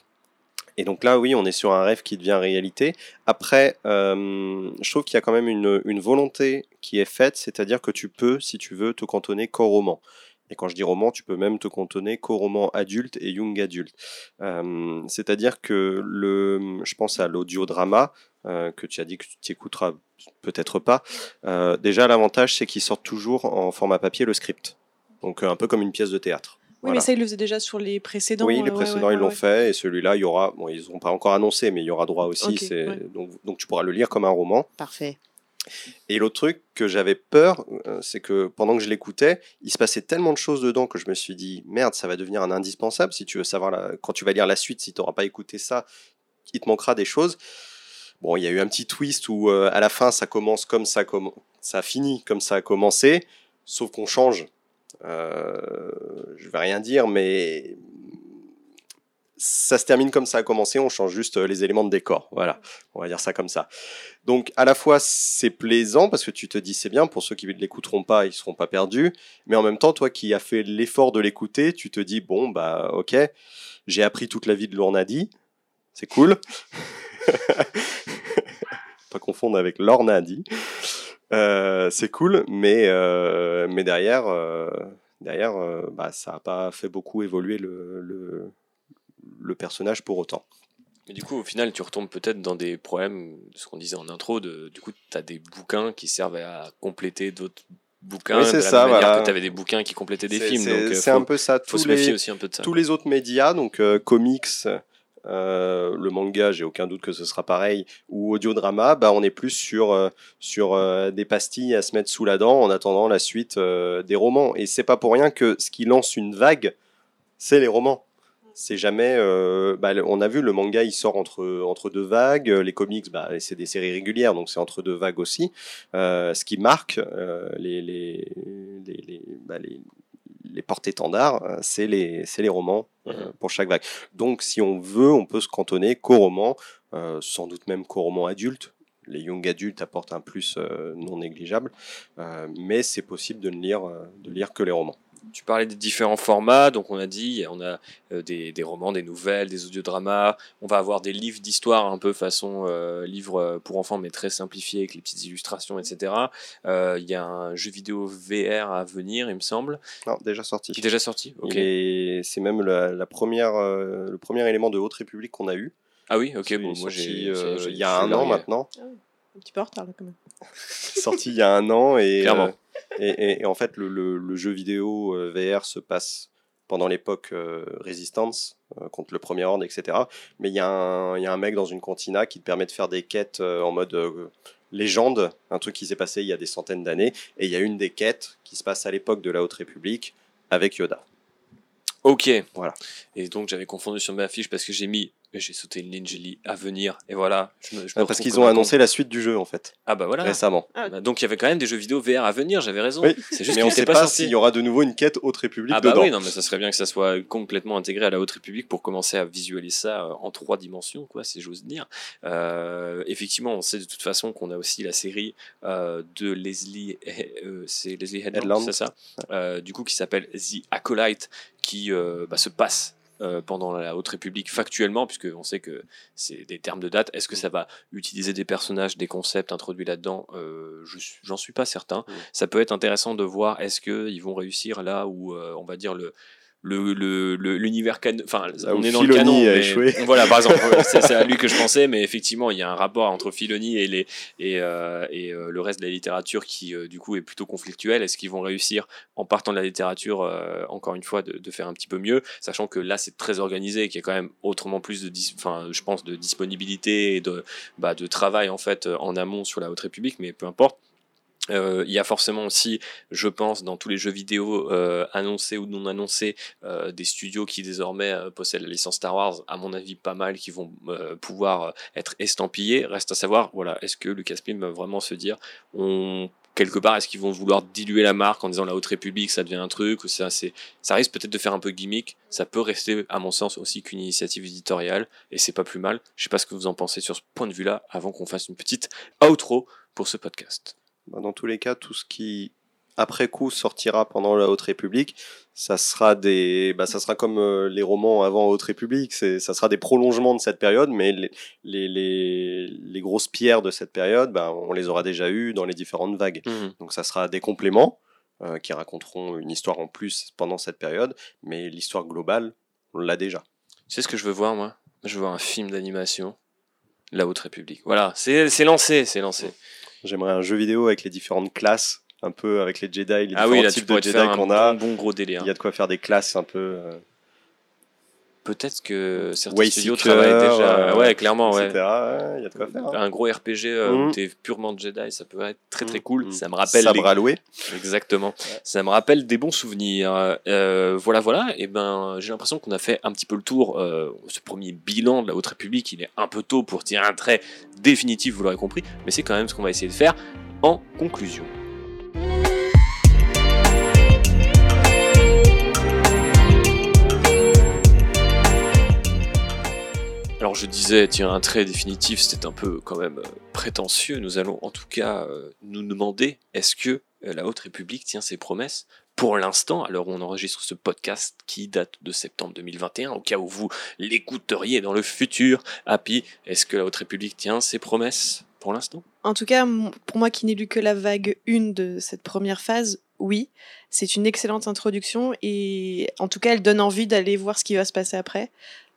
Et donc là, oui, on est sur un rêve qui devient réalité. Après, euh, je trouve qu'il y a quand même une, volonté qui est faite, c'est-à-dire que tu peux, si tu veux, te cantonner qu'au roman. Et quand je dis roman, tu peux même te cantonner qu'au roman adulte et young adulte. Euh, c'est-à-dire que le, je pense à l'audiodrama, euh, que tu as dit que tu écouteras peut-être pas. Euh, déjà, l'avantage, c'est qu'il sort toujours en format papier le script. Donc un peu comme une pièce de théâtre. Oui, mais ça, ils le faisaient déjà sur les précédents. Oui, les précédents, ils l'ont fait. Et celui-là, il y aura. Bon, ils n'ont pas encore annoncé, mais il y aura droit aussi. c'est donc, donc, tu pourras le lire comme un roman. Parfait. Et l'autre truc que j'avais peur, euh, c'est que pendant que je l'écoutais, il se passait tellement de choses dedans que je me suis dit merde, ça va devenir un indispensable. Si tu veux savoir, la... quand tu vas lire la suite, si tu n'auras pas écouté ça, il te manquera des choses. Bon, il y a eu un petit twist où euh, à la fin, ça commence comme ça, comme ça finit comme ça a commencé, sauf qu'on change euh, je vais rien dire, mais ça se termine comme ça a commencé, on change juste les éléments de décor. Voilà, on va dire ça comme ça. Donc à la fois c'est plaisant parce que tu te dis c'est bien, pour ceux qui ne l'écouteront pas, ils seront pas perdus, mais en même temps toi qui as fait l'effort de l'écouter, tu te dis bon bah ok, j'ai appris toute la vie de Lornadi, c'est cool. [laughs] pas confondre avec Lornadi. Euh, c'est cool, mais, euh, mais derrière, euh, derrière bah, ça n'a pas fait beaucoup évoluer le, le, le, personnage pour autant. Mais du coup, au final, tu retombes peut-être dans des problèmes, ce qu'on disait en intro, de, du coup, tu as des bouquins qui servent à compléter d'autres bouquins. c'est ça, voilà. tu avais des bouquins qui complétaient des films. C'est un peu ça. Se méfier aussi un peu de ça. Tous les autres médias, donc comics, euh, le manga, j'ai aucun doute que ce sera pareil, ou audiodrama, bah, on est plus sur, euh, sur euh, des pastilles à se mettre sous la dent en attendant la suite des romans. Et c'est pas pour rien que ce qui lance une vague, c'est les romans. C'est jamais. Bah, on a vu le manga, il sort entre, entre deux vagues. Les comics, bah, c'est des séries régulières, donc c'est entre deux vagues aussi. ce qui marque les, les, les, bah, les les porte-étendards, euh, c'est les, les romans euh, mhm. pour chaque vague. Donc, si on veut, on peut se cantonner qu'aux romans, euh, sans doute même qu'aux romans adultes. Les young adultes apportent un plus non négligeable, mais c'est possible de ne lire, de lire que les romans. Tu parlais des différents formats, donc on a dit, on a euh, des, des romans, des nouvelles, des audiodramas, on va avoir des livres d'histoire un peu façon euh, livre pour enfants mais très simplifié avec les petites illustrations, etc. Euh, Il y a un jeu vidéo VR à venir, il me semble, Non, déjà sorti. qui est déjà sorti. Ok. Est- C'est même la, la première, euh, le premier élément de Haute République qu'on a eu. Ah oui, ok, bon, moi j'ai. euh, il y a un an maintenant. Un petit peu en retard là quand même. [laughs] Sorti il y a un an et, Clairement. Et, et- et en fait le, le- le jeu vidéo euh, VR se passe pendant l'époque euh, Resistance euh, contre le Premier Ordre, etc. Mais il y, a un- il y a un mec dans une cantina qui te permet de faire des quêtes euh, en mode légende, un truc qui s'est passé il y a des centaines d'années. Et il y a une des quêtes qui se passe à l'époque de la Haute République avec Yoda. Ok. Voilà. Et donc j'avais confondu sur ma fiche parce que j'ai mis, j'ai sauté une ligne, à venir, et voilà. Je me, je me Euh, parce qu'ils ont annoncé la suite du jeu en fait. Ah bah voilà. récemment. Bah, Donc il y avait quand même des jeux vidéo VR à venir, j'avais raison. Oui. C'est juste Mais on n'était sait pas, s'il y aura de nouveau une quête Haute République Ah bah dedans. oui, non, mais ça serait bien que ça soit complètement intégré à la Haute République pour commencer à visualiser ça euh, en trois dimensions, quoi, si j'ose dire. Euh, effectivement, on sait de toute façon qu'on a aussi la série euh, de Leslie, euh, c'est Leslie Headland, Headland. c'est ça, Euh, du coup qui s'appelle The Acolyte, qui euh, bah, se passe. Euh, pendant la Haute République factuellement, puisque on sait que c'est des termes de date. Est-ce que ça va utiliser des personnages, des concepts introduits là-dedans? Euh, J'en suis pas certain. Mm. Ça peut être intéressant de voir est-ce qu'ils vont réussir là où euh, on va dire le le- le- le- l'univers canon, enfin Là on est dans le Filoni canon, a mais- échoué. [laughs] voilà par exemple [laughs] c'est à lui que je pensais, mais effectivement il y a un rapport entre Filoni et les et, euh, et euh, le reste de la littérature qui euh, du coup est plutôt conflictuel. Est-ce qu'ils vont réussir en partant de la littérature euh, encore une fois de, de faire un petit peu mieux, sachant que là c'est très organisé, et qu'il y a quand même autrement plus de enfin je pense de disponibilité et de bah, de travail en fait en amont sur la Haute République, mais peu importe. Euh, il y a forcément aussi, je pense, dans tous les jeux vidéo euh, annoncés ou non annoncés, euh, des studios qui désormais possèdent la licence Star Wars, à mon avis pas mal, qui vont pouvoir être estampillés. Reste à savoir, voilà, est-ce que Lucasfilm va vraiment se dire, quelque part, est-ce qu'ils vont vouloir diluer la marque en disant la Haute République, ça devient un truc, ça, ça risque peut-être de faire un peu gimmick. Ça peut rester, à mon sens, aussi qu'une initiative éditoriale, et c'est pas plus mal. Je sais pas ce que vous en pensez sur ce point de vue-là, avant qu'on fasse une petite outro pour ce podcast. Bah, Dans tous les cas, tout ce qui après coup sortira pendant la Haute République, ça sera des, bah, ça sera comme euh, les romans avant Haute République, c'est, ça sera des prolongements de cette période, mais les, les, les, les grosses pierres de cette période, bah, on les aura déjà eues dans les différentes vagues. Donc ça sera des compléments euh, qui raconteront une histoire en plus pendant cette période, mais l'histoire globale, on l'a déjà. Sais ce que je veux voir, moi? Je veux voir un film d'animation, La Haute République. Voilà, c'est c'est lancé, c'est lancé. J'aimerais un jeu vidéo avec les différentes classes, un peu avec les Jedi, les Ah différents oui, là, types de Jedi qu'on a. bon, bon gros délire. Il y a de quoi faire des classes un peu. Peut-être que certains Way studios Seeker, travaillent déjà. euh, ouais, clairement, ouais. etc. Ouais, Il y a de quoi faire. hein. Un gros RPG euh, où Mhm. t'es purement Jedi, ça peut être très très Mhm. cool. Mhm. Ça me rappelle Sabre les- louer. Exactement. Ça me rappelle des bons souvenirs. Euh, voilà, voilà. Et ben, j'ai l'impression qu'on a fait un petit peu le tour. Euh, ce premier bilan de la Haute République, il est un peu tôt pour tirer un trait définitif, vous l'aurez compris, mais c'est quand même ce qu'on va essayer de faire en conclusion. Alors je disais, tiens, un trait définitif, c'était un peu quand même euh, prétentieux. Nous allons en tout cas euh, nous demander, est-ce que euh, la Haute République tient ses promesses? Pour l'instant, alors on enregistre ce podcast qui date de septembre 2021, au cas où vous l'écouteriez dans le futur, Happy, est-ce que la Haute République tient ses promesses pour l'instant? En tout cas, pour moi qui n'ai lu que la vague 1 de cette première phase, oui, c'est une excellente introduction et en tout cas, elle donne envie d'aller voir ce qui va se passer après.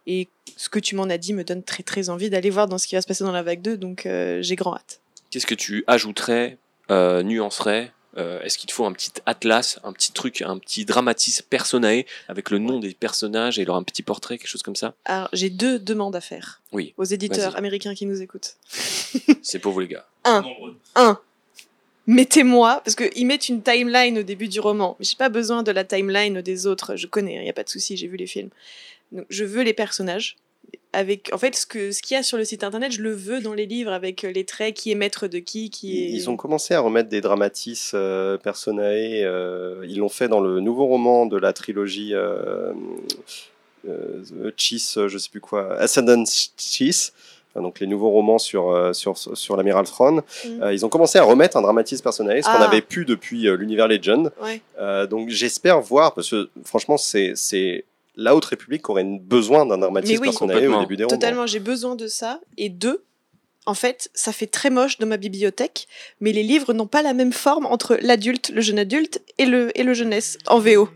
Et ce que tu m'en as dit me donne très très envie d'aller voir dans ce qui va se passer dans la vague 2, donc euh, j'ai grand hâte. Qu'est-ce que tu ajouterais, euh, nuancerais Euh, Est-ce qu'il te faut un petit atlas, un petit truc, un petit dramatis personae avec le nom des personnages et leur un petit portrait, quelque chose comme ça? Alors, j'ai deux demandes à faire Oui, aux éditeurs américains qui nous écoutent. [laughs] c'est pour vous les gars. Un, un, mettez-moi, parce qu'ils mettent une timeline au début du roman, mais j'ai pas besoin de la timeline des autres, je connais, il n'y a pas de souci, j'ai vu les films. Donc, je veux les personnages. Avec, en fait, ce qu'il y a sur le site internet, je le veux dans les livres avec les traits, qui est maître de qui, qui est. Ils ont commencé à remettre des dramatis euh, personae. euh, ils l'ont fait dans le nouveau roman de la trilogie euh, euh, The Cheese, je sais plus quoi, Ascendant Cheese. donc les nouveaux romans sur, sur, sur l'amiral Thrawn, Mm. euh, ils ont commencé à remettre un dramatis personalis, ce qu'on Ah. avait pu depuis euh, l'univers Legend. Ouais. Euh, donc j'espère voir, parce que franchement, c'est la Haute République aurait besoin d'un dramatis Mais oui. personalis au Complètement. début des romans. Totalement, j'ai besoin de ça. Et deux, en fait, ça fait très moche dans ma bibliothèque, mais les livres n'ont pas la même forme entre l'adulte, le jeune adulte et le, et le jeunesse en VO.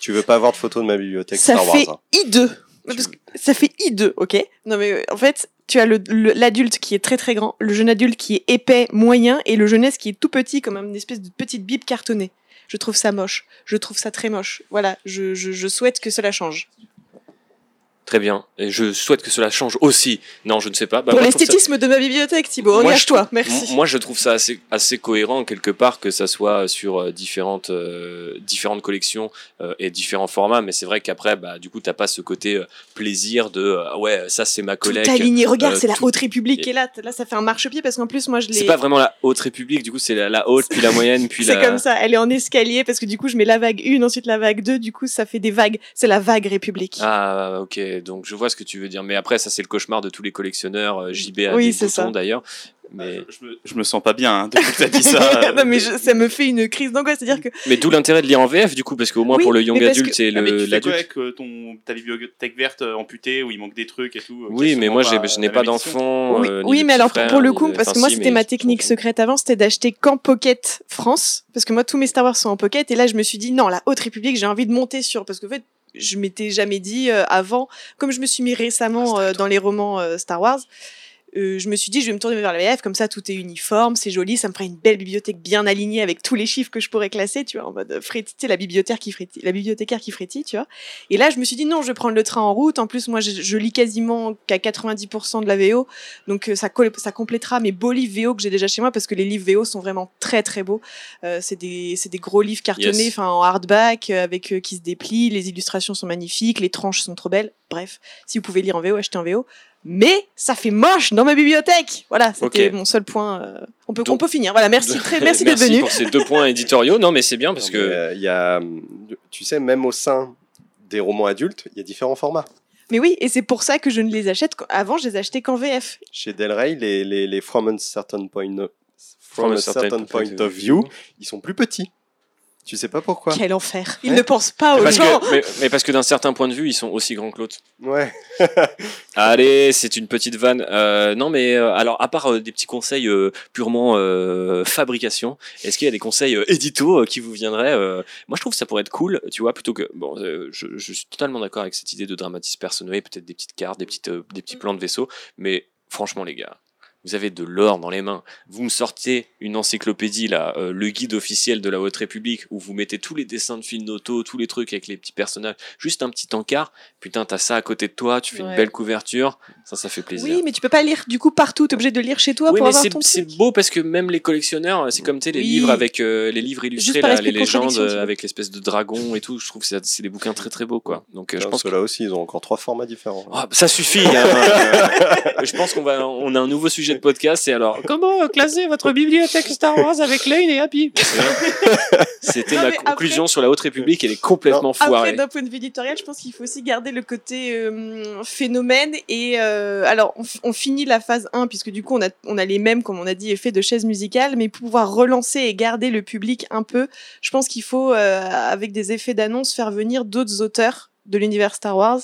Tu veux pas avoir de photos de ma bibliothèque Ça Star fait Wars hein. I2. Parce que ça fait I2, ok? Non mais euh, en fait, tu as le- le- l'adulte qui est très très grand, le jeune adulte qui est épais, moyen, et le jeunesse qui est tout petit, comme une espèce de petite bible cartonnée. Je trouve ça moche. Je trouve ça très moche. Voilà, je, je, souhaite que cela change. Très bien. Et je souhaite que cela change aussi. Non, je ne sais pas. Bah, Pour ça- l'esthétisme de ma bibliothèque, Thibaut, engage-toi, merci. Moi, je trouve ça assez, assez cohérent quelque part que ça soit sur euh, différentes, euh, différentes collections euh, et différents formats. Mais c'est vrai qu'après, bah, du coup, t'as pas ce côté euh, plaisir de euh, ouais, ça c'est ma tout collègue. aligné. Regarde, euh, c'est la tout- Haute République est là. Là, ça fait un marchepied parce qu'en plus, moi, je l'ai. C'est pas vraiment la haute république, du coup, c'est la, la haute, puis la moyenne, puis C'est la. comme ça, elle est en escalier parce que du coup, je mets la vague 1, ensuite la vague 2, du coup, ça fait des vagues. C'est la vague République. Ah, ok, donc je vois ce que tu veux dire. Mais après, ça, c'est le cauchemar de tous les collectionneurs. euh, JB a Oui, des c'est boutons ça. d'ailleurs. Mais, Je me, je me sens pas bien hein, depuis que t'as dit ça. [laughs] non, mais je- ça me fait une crise d'angoisse. C'est-à-dire que mais d'où l'intérêt de lire en VF, du coup, parce qu'au moins Oui, pour le young adulte que- et Ah, mais tu le- fais quoi avec euh, ton, ta bibliothèque verte euh, amputée où il manque des trucs et tout Oui, mais moi, pas je n'ai pas d'enfant. oui, euh, mais alors pour, le coup, de- parce que enfin, moi, si, c'était ma technique secrète avant, c'était d'acheter qu'en Pocket France, parce que moi, tous mes Star Wars sont en Pocket, et là, je me suis dit, non, la Haute République, j'ai envie de monter sur, parce qu'en fait, je m'étais jamais dit euh, avant, comme je me suis mis récemment euh, dans les romans euh, Star Wars, euh, je me suis dit, je vais me tourner vers la VF, comme ça tout est uniforme, c'est joli, ça me ferait une belle bibliothèque bien alignée avec tous les chiffres que je pourrais classer, tu vois, en mode frétille, tu sais, la bibliothécaire qui frétille, la bibliothécaire qui frétille, tu vois. Et là, je me suis dit, non, je vais prendre le train en route. En plus, moi, je, je lis quasiment qu'à 90% de la VO, donc euh, ça, ça complétera mes beaux livres VO que j'ai déjà chez moi, parce que les livres VO sont vraiment très très beaux. Euh, c'est des, des gros livres cartonnés, Yes. enfin en hardback, euh, avec euh, qui se déplient, les illustrations sont magnifiques, les tranches sont trop belles. Bref, si vous pouvez lire en VO, achetez en VO. Mais ça fait moche dans ma bibliothèque. Voilà, c'était mon seul point. euh, On peut, Donc- on peut finir. Voilà, merci, [laughs] très, merci d'être Merci venu. pour ces deux points éditoriaux. Non, mais c'est bien parce que. euh, il y a, tu sais, même au sein des romans adultes, il y a différents formats. Mais oui, et c'est pour ça que je ne les achète. Avant, je les achetais qu'en VF. Chez Del Rey, les, les, les From a Certain Point, from From a certain certain point point of of view, ils sont plus petits. Tu sais pas pourquoi Quel enfer. Ils Ouais. ne pensent pas aux Parce gens. que, mais, mais parce que d'un certain point de vue, ils sont aussi grands que l'autre. Ouais. [laughs] Allez, c'est une petite vanne. Euh, non, mais euh, alors, à part euh, des petits conseils euh, purement euh, fabrication, est-ce qu'il y a des conseils euh, édito euh, qui vous viendraient euh, Moi, je trouve que ça pourrait être cool, tu vois, plutôt que. Bon, euh, je, je suis totalement d'accord avec cette idée de dramatisme personnel, peut-être des petites cartes, des, petites, euh, des petits plans de vaisseau, mais franchement, les gars. Vous avez de l'or dans les mains. Vous me sortez une encyclopédie, là, euh, le guide officiel de la Haute République, où vous mettez tous les dessins de films d'auto, tous les trucs avec les petits personnages, juste un petit encart. Putain, t'as ça à côté de toi, tu fais Ouais. une belle couverture. Ça, ça fait plaisir. Oui, mais tu peux pas lire du coup partout. T'es obligé de lire chez toi Oui, pour mais avoir c'est- ton c'est beau parce que même les collectionneurs, c'est comme tu sais, les Oui. livres avec euh, les livres illustrés, là, les de légendes euh, avec l'espèce de dragon et tout. Je trouve que c'est des bouquins très très beaux quoi. Donc euh, je pense que Ceux-là aussi, ils ont encore trois formats différents. Ah, ça suffit. hein. Euh, [laughs] je pense qu'on va, on a un nouveau sujet de podcast. C'est alors comment classer votre bibliothèque Star Wars avec Lane et Happy [laughs] C'était ma conclusion sur la Haute République. Elle est complètement Après, foirée. d'un point de vue éditorial, je pense qu'il faut aussi garder le côté euh, phénomène. Et euh, alors, on, finit la phase 1, puisque du coup, on a, on a les mêmes, comme on a dit, effets de chaise musicale. Mais pour pouvoir relancer et garder le public un peu, je pense qu'il faut, euh, avec des effets d'annonce, faire venir d'autres auteurs de l'univers Star Wars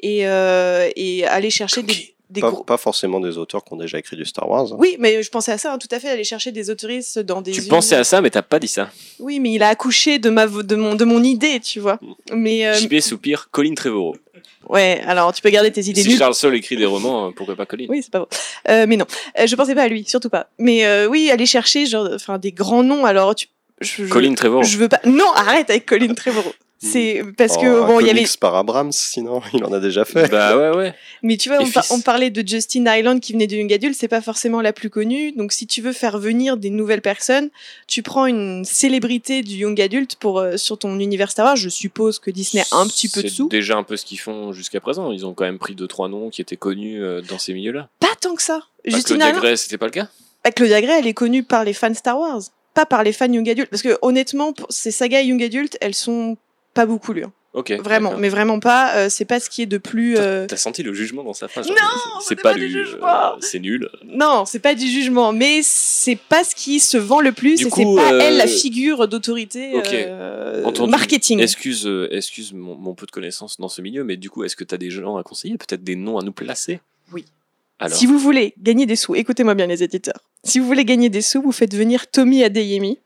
et, euh, et aller chercher des, des Pas, gros. pas forcément des auteurs qui ont déjà écrit du Star Wars. hein. Oui, mais je pensais à ça, hein, tout à fait, aller chercher des autoristes dans des. Tu pensais à ça, mais t'as pas dit ça. Oui, mais il a accouché de ma de mon de mon idée, tu vois. Mais euh, JB soupir, Colin Trevorrow. ouais, alors tu peux garder tes idées Si nulles. Charles Soule écrit des romans, euh, pourquoi pas Colin? Oui, c'est pas bon. Euh, mais non, Euh, je pensais pas à lui, surtout pas. Mais euh, oui, aller chercher genre, enfin des grands noms. Alors tu, je, je- Colin Trevorrow. je veux pas. Non, arrête avec Colin Trevorrow. C'est parce que Oh, un bon, il y avait. comics par Abrams, sinon il en a déjà fait. Bah ouais, ouais. [laughs] Mais tu vois, on, par- fils. on parlait de Justin Island qui venait de Young Adult, c'est pas forcément la plus connue. Donc si tu veux faire venir des nouvelles personnes, tu prends une célébrité du Young Adult pour euh, sur ton univers Star Wars. Je suppose que Disney a un petit peu de C'est sous. déjà un peu ce qu'ils font jusqu'à présent. Ils ont quand même pris deux trois noms qui étaient connus euh, dans ces milieux-là. Pas tant que ça. Que Justin Island, Degré, c'était pas le cas? Ah, Claudia Gray, elle est connue par les fans Star Wars, pas par les fans Young Adult. Parce que honnêtement, ces sagas Young Adult, elles sont pas beaucoup lues. hein. Ok. Vraiment, mais vraiment pas. euh, c'est pas ce qui est de plus. euh, T'as senti le jugement dans sa phrase Non, c'est pas pas du du. jugement. euh, c'est nul. Non, c'est pas du jugement, mais c'est pas ce qui se vend le plus Du et c'est pas euh, elle la figure d'autorité ok. euh, Entendu. marketing. Excuse, euh, excuse mon, mon peu de connaissances dans ce milieu, mais du coup, est-ce que tu as des gens à conseiller Peut-être des noms à nous placer? Oui. Alors, Si vous voulez gagner des sous, écoutez-moi bien les éditeurs. Si vous voulez gagner des sous, vous faites venir Tommy Adeyemi,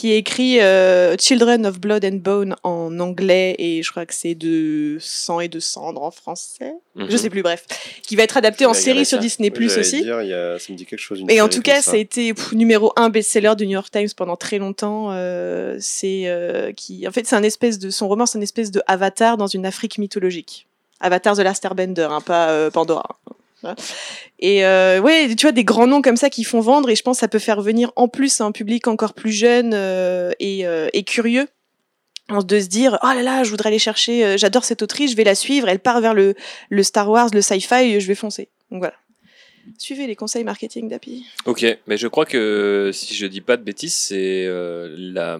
qui écrit euh, Children of Blood and Bone en anglais et je crois que c'est de sang et de cendre en français. mhm. Je sais plus, bref. Qui va être adapté en série sur ça. Disney Plus aussi. dire, il y a- ça me dit quelque chose. une Et en tout cas, ça a été pff, numéro un best-seller du New York Times pendant très longtemps. Euh, c'est euh, qui, en fait, c'est un espèce de son roman, c'est une espèce de Avatar dans une Afrique mythologique. Avatar The Last Airbender, hein, pas Pandora. Et euh, ouais, tu vois des grands noms comme ça qui font vendre, et je pense que ça peut faire venir en plus un public encore plus jeune euh, et, euh, et curieux. De se dire, oh là là, je voudrais aller chercher, euh, j'adore cette autrice, je vais la suivre, elle part vers le, le Star Wars, le sci-fi, je vais foncer. Donc voilà. Suivez les conseils marketing d'Api. Ok, mais je crois que si je dis pas de bêtises, c'est euh, la,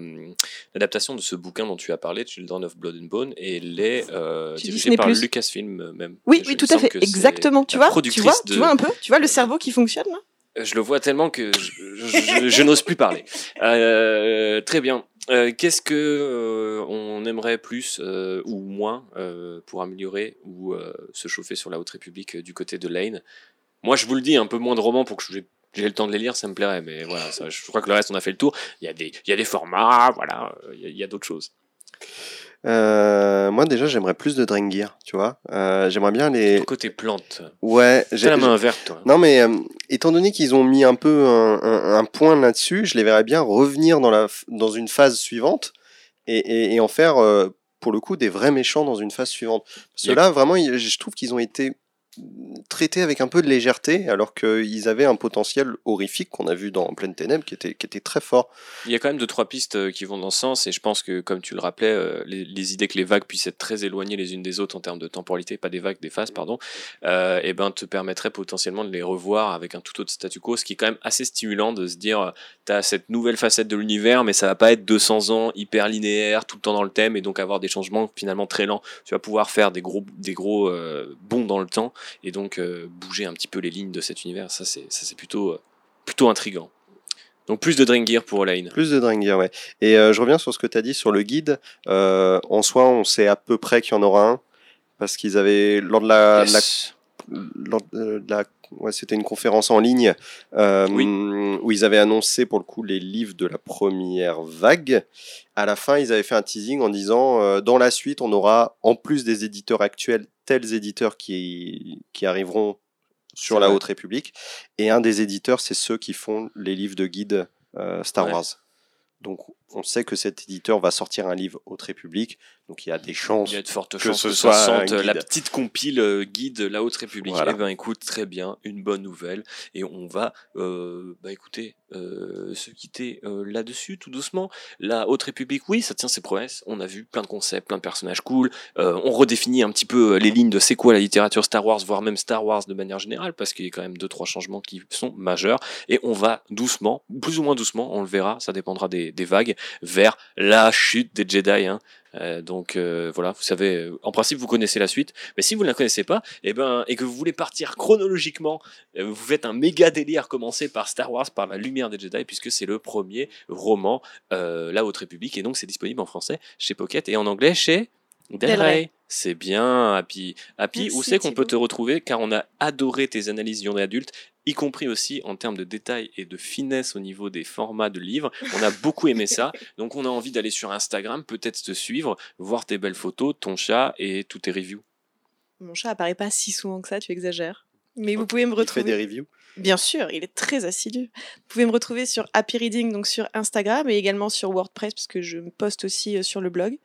l'adaptation de ce bouquin dont tu as parlé, Children of Blood and Bone, et elle est euh, dirigée par Lucasfilm euh, même. Oui, oui, tout à fait, exactement. Tu vois, tu vois, de- tu vois un peu, tu vois le cerveau qui fonctionne là? Je le vois tellement que je, je- je- je n'ose plus parler. [laughs] Euh, très bien. Euh, Qu'est-ce que euh, on aimerait plus euh, ou moins euh, pour améliorer ou euh, se chauffer sur la Haute République euh, du côté de Lane? Moi, je vous le dis, un peu moins de romans pour que j'ai j'ai le temps de les lire, ça me plairait. Mais voilà, ça, je crois que le reste, on a fait le tour. Il y a des, il y a des formats, voilà, euh, il y a, d'autres choses. Euh, moi déjà j'aimerais plus de Drengir, tu vois. Euh, j'aimerais bien les. Le côté plante. Ouais. J'ai la main verte, toi. Non mais euh, étant donné qu'ils ont mis un peu un, un- un point là-dessus, je les verrais bien revenir dans la dans une phase suivante et, et- et en faire pour le coup des vrais méchants dans une phase suivante. Parce que là vraiment je trouve qu'ils ont été traités avec un peu de légèreté alors qu'ils avaient un potentiel horrifique qu'on a vu dans Pleine Ténèbres qui était qui était très fort. Il y a quand même deux trois pistes euh, qui vont dans ce sens et je pense que comme tu le rappelais euh, les, idées que les vagues puissent être très éloignées les unes des autres en termes de temporalité pas des vagues des phases pardon euh, et ben te permettrait potentiellement de les revoir avec un tout autre statu quo ce qui est quand même assez stimulant de se dire tu as cette nouvelle facette de l'univers mais ça va pas être 200 ans hyper linéaire tout le temps dans le thème et donc avoir des changements finalement très lents tu vas pouvoir faire des gros des gros bonds dans le temps et donc euh, bouger un petit peu les lignes de cet univers ça c'est ça c'est plutôt euh, plutôt intrigant donc plus de Drengir pour Lane Plus de Drengir, ouais. Et euh, je reviens sur ce que tu as dit sur le guide. Euh, en soi, on sait à peu près qu'il y en aura un. Parce qu'ils avaient, lors de la, lors de la- ouais, c'était une conférence en ligne euh, Oui. où ils avaient annoncé pour le coup les livres de la première vague. À la fin, ils avaient fait un teasing en disant euh, dans la suite, on aura en plus des éditeurs actuels, tels éditeurs qui, qui arriveront sur la vrai. Haute République. Et un des éditeurs, c'est ceux qui font les livres de guide euh, Star Ouais. Wars. Donc, on sait que cet éditeur va sortir un livre Haute République. Donc, il y a des chances Il y a de fortes que chances ce que soit ça un sente la guide. petite compile euh, guide La Haute République. Voilà. Eh ben écoute, très bien, une bonne nouvelle. Et on va, euh, bah écoutez, euh, se quitter euh, là-dessus tout doucement. La Haute République, oui, ça tient ses promesses. On a vu plein de concepts, plein de personnages cool. Euh, on redéfinit un petit peu euh, les lignes de c'est quoi la littérature Star Wars, voire même Star Wars de manière générale, parce qu'il y a quand même deux trois changements qui sont majeurs. Et on va doucement, plus ou moins doucement, on le verra, ça dépendra des, des vagues, vers la chute des Jedi. Hein. Euh, donc euh, voilà, vous savez, euh, en principe vous connaissez la suite, mais si vous ne la connaissez pas, et ben et que vous voulez partir chronologiquement, vous faites un méga délire commencer par Star Wars, par la lumière des Jedi, puisque c'est le premier roman, La Haute République, et donc c'est disponible en français chez Pocket et en anglais chez Del Rey. C'est bien, Happy. Happy, où c'est qu'on peut te retrouver? Car on a adoré tes analyses young adulte, y compris aussi en termes de détails et de finesse au niveau des formats de livres. On a beaucoup aimé ça. [laughs] Donc on a envie d'aller sur Instagram, peut-être te suivre, voir tes belles photos, ton chat et tous tes reviews. Mon chat apparaît pas si souvent que ça, tu exagères. Mais vous pouvez me Il fait retrouver. des reviews. Bien sûr, il est très assidu. Vous pouvez me retrouver sur Happy Reading, donc sur Instagram et également sur WordPress, parce que je me poste aussi euh, sur le blog.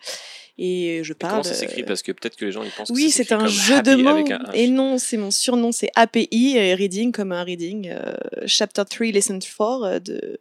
Et je Et parle. comment ça s'écrit? Euh, Parce que peut-être que les gens ils pensent Oui, que c'est s'écrit un comme jeu de happy mots. Et non, c'est mon surnom, c'est API, et Reading comme un Reading. euh, chapter 3, Lesson 4 euh, de,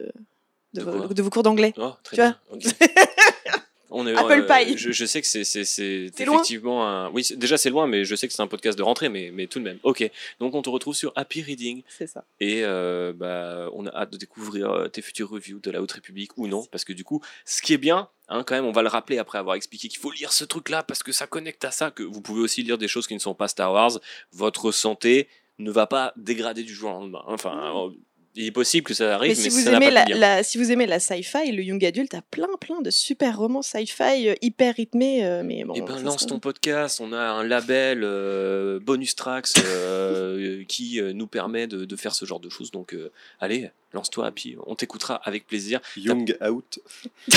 de, De vos, quoi? de vos cours d'anglais. Oh, très Tu vois? [laughs] On est, Apple Pie. Je, je sais que c'est loin effectivement un. Oui, déjà c'est loin, mais je sais que c'est un podcast de rentrée, mais mais tout de même. Ok. Donc on te retrouve sur Happy Reading C'est ça. et euh, bah on a hâte de découvrir euh, tes futures reviews de la Haute République ou non, parce que du coup, ce qui est bien. Hein, quand même, on va le rappeler après avoir expliqué qu'il faut lire ce truc-là parce que ça connecte à ça. Que vous pouvez aussi lire des choses qui ne sont pas Star Wars. Votre santé ne va pas dégrader du jour au lendemain. Enfin, euh, il est possible que ça arrive, Mais mais, si vous, ça n'a aimez pas la, de lien. la- si vous aimez la sci-fi, le young adulte a plein plein de super romans sci-fi euh, hyper rythmés. euh, mais bon, Eh ben, lance ton podcast. On a un label euh, bonus tracks euh, qui nous permet de, de faire ce genre de choses. Donc, euh, allez, lance-toi, puis on t'écoutera avec plaisir. Young Out. [laughs]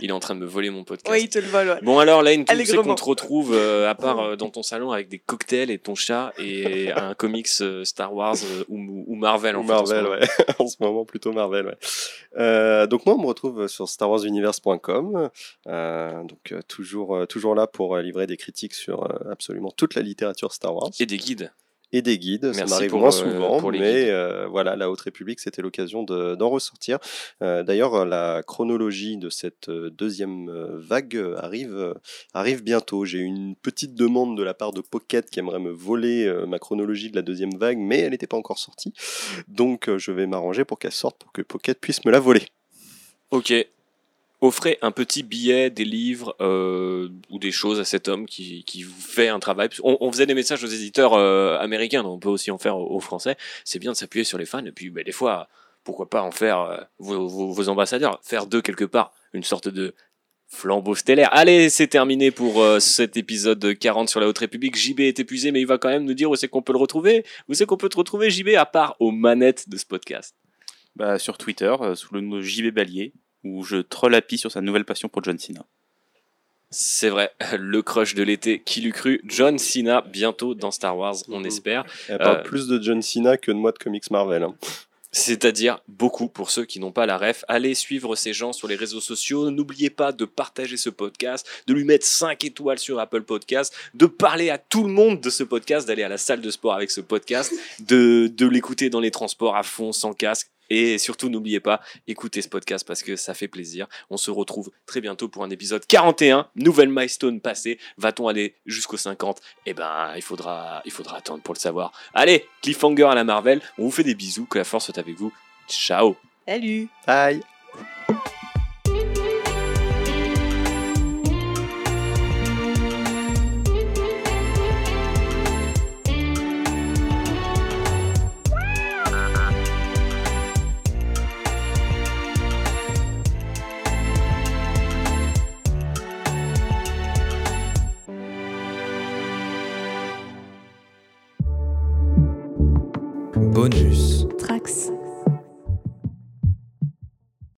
Il est en train de me voler mon podcast. Oui, il te le vole. ouais. Bon alors Lane, c'est Allègrement. qu'on te retrouve euh, à part euh, dans ton salon avec des cocktails et ton chat et un comics euh, Star Wars euh, ou, ou Marvel en Ou fait, en Marvel, moment. ouais. [laughs] en ce moment, plutôt Marvel, ouais. Euh, donc moi, on me retrouve sur starwarsuniverse.com. Euh, donc euh, toujours, euh, toujours là pour euh, livrer des critiques sur euh, absolument toute la littérature Star Wars Et des guides. Et des guides. Ça m'arrive moins euh, souvent, pour mais euh, voilà, la Haute République, c'était l'occasion de- d'en ressortir. Euh, D'ailleurs, la chronologie de cette deuxième vague arrive, arrive bientôt. J'ai une petite demande de la part de Pocket qui aimerait me voler ma chronologie de la deuxième vague, mais elle n'était pas encore sortie. Donc, je vais m'arranger pour qu'elle sorte pour que Pocket puisse me la voler. Ok. Offrez un petit billet, des livres euh, ou des choses à cet homme qui, qui fait un travail. On, faisait des messages aux éditeurs euh, américains, donc on peut aussi en faire aux, Français. C'est bien de s'appuyer sur les fans et puis bah, des fois, pourquoi pas en faire euh, vos, ambassadeurs, faire d'eux quelque part une sorte de flambeau stellaire. Allez, c'est terminé pour cet épisode 40 sur la Haute République. JB est épuisé, mais il va quand même nous dire où c'est qu'on peut le retrouver. Où c'est qu'on peut te retrouver, JB, à part aux manettes de ce podcast? Bah, sur Twitter, sous le nom de JB Ballier, où je troll Happy sur sa nouvelle passion pour John Cena. C'est vrai, [laughs] le crush de l'été, qui l'eût cru John Cena, bientôt dans Star Wars, on Mhm. espère. Elle parle Euh, plus de John Cena que de moi de comics Marvel. hein. C'est-à-dire beaucoup pour ceux qui n'ont pas la ref. Allez suivre ces gens sur les réseaux sociaux. N'oubliez pas de partager ce podcast, de lui mettre 5 étoiles sur Apple Podcast, de parler à tout le monde de ce podcast, d'aller à la salle de sport avec ce podcast, de, de l'écouter dans les transports à fond, sans casque. Et surtout, n'oubliez pas, écoutez ce podcast parce que ça fait plaisir. On se retrouve très bientôt pour un épisode 41. Nouvelle milestone passée. Va-t-on aller jusqu'au 50 Eh ben, il faudra, il faudra attendre pour le savoir. Allez, cliffhanger à la Marvel. On vous fait des bisous. Que la force soit avec vous. Ciao Salut Bye Bonus. Trax.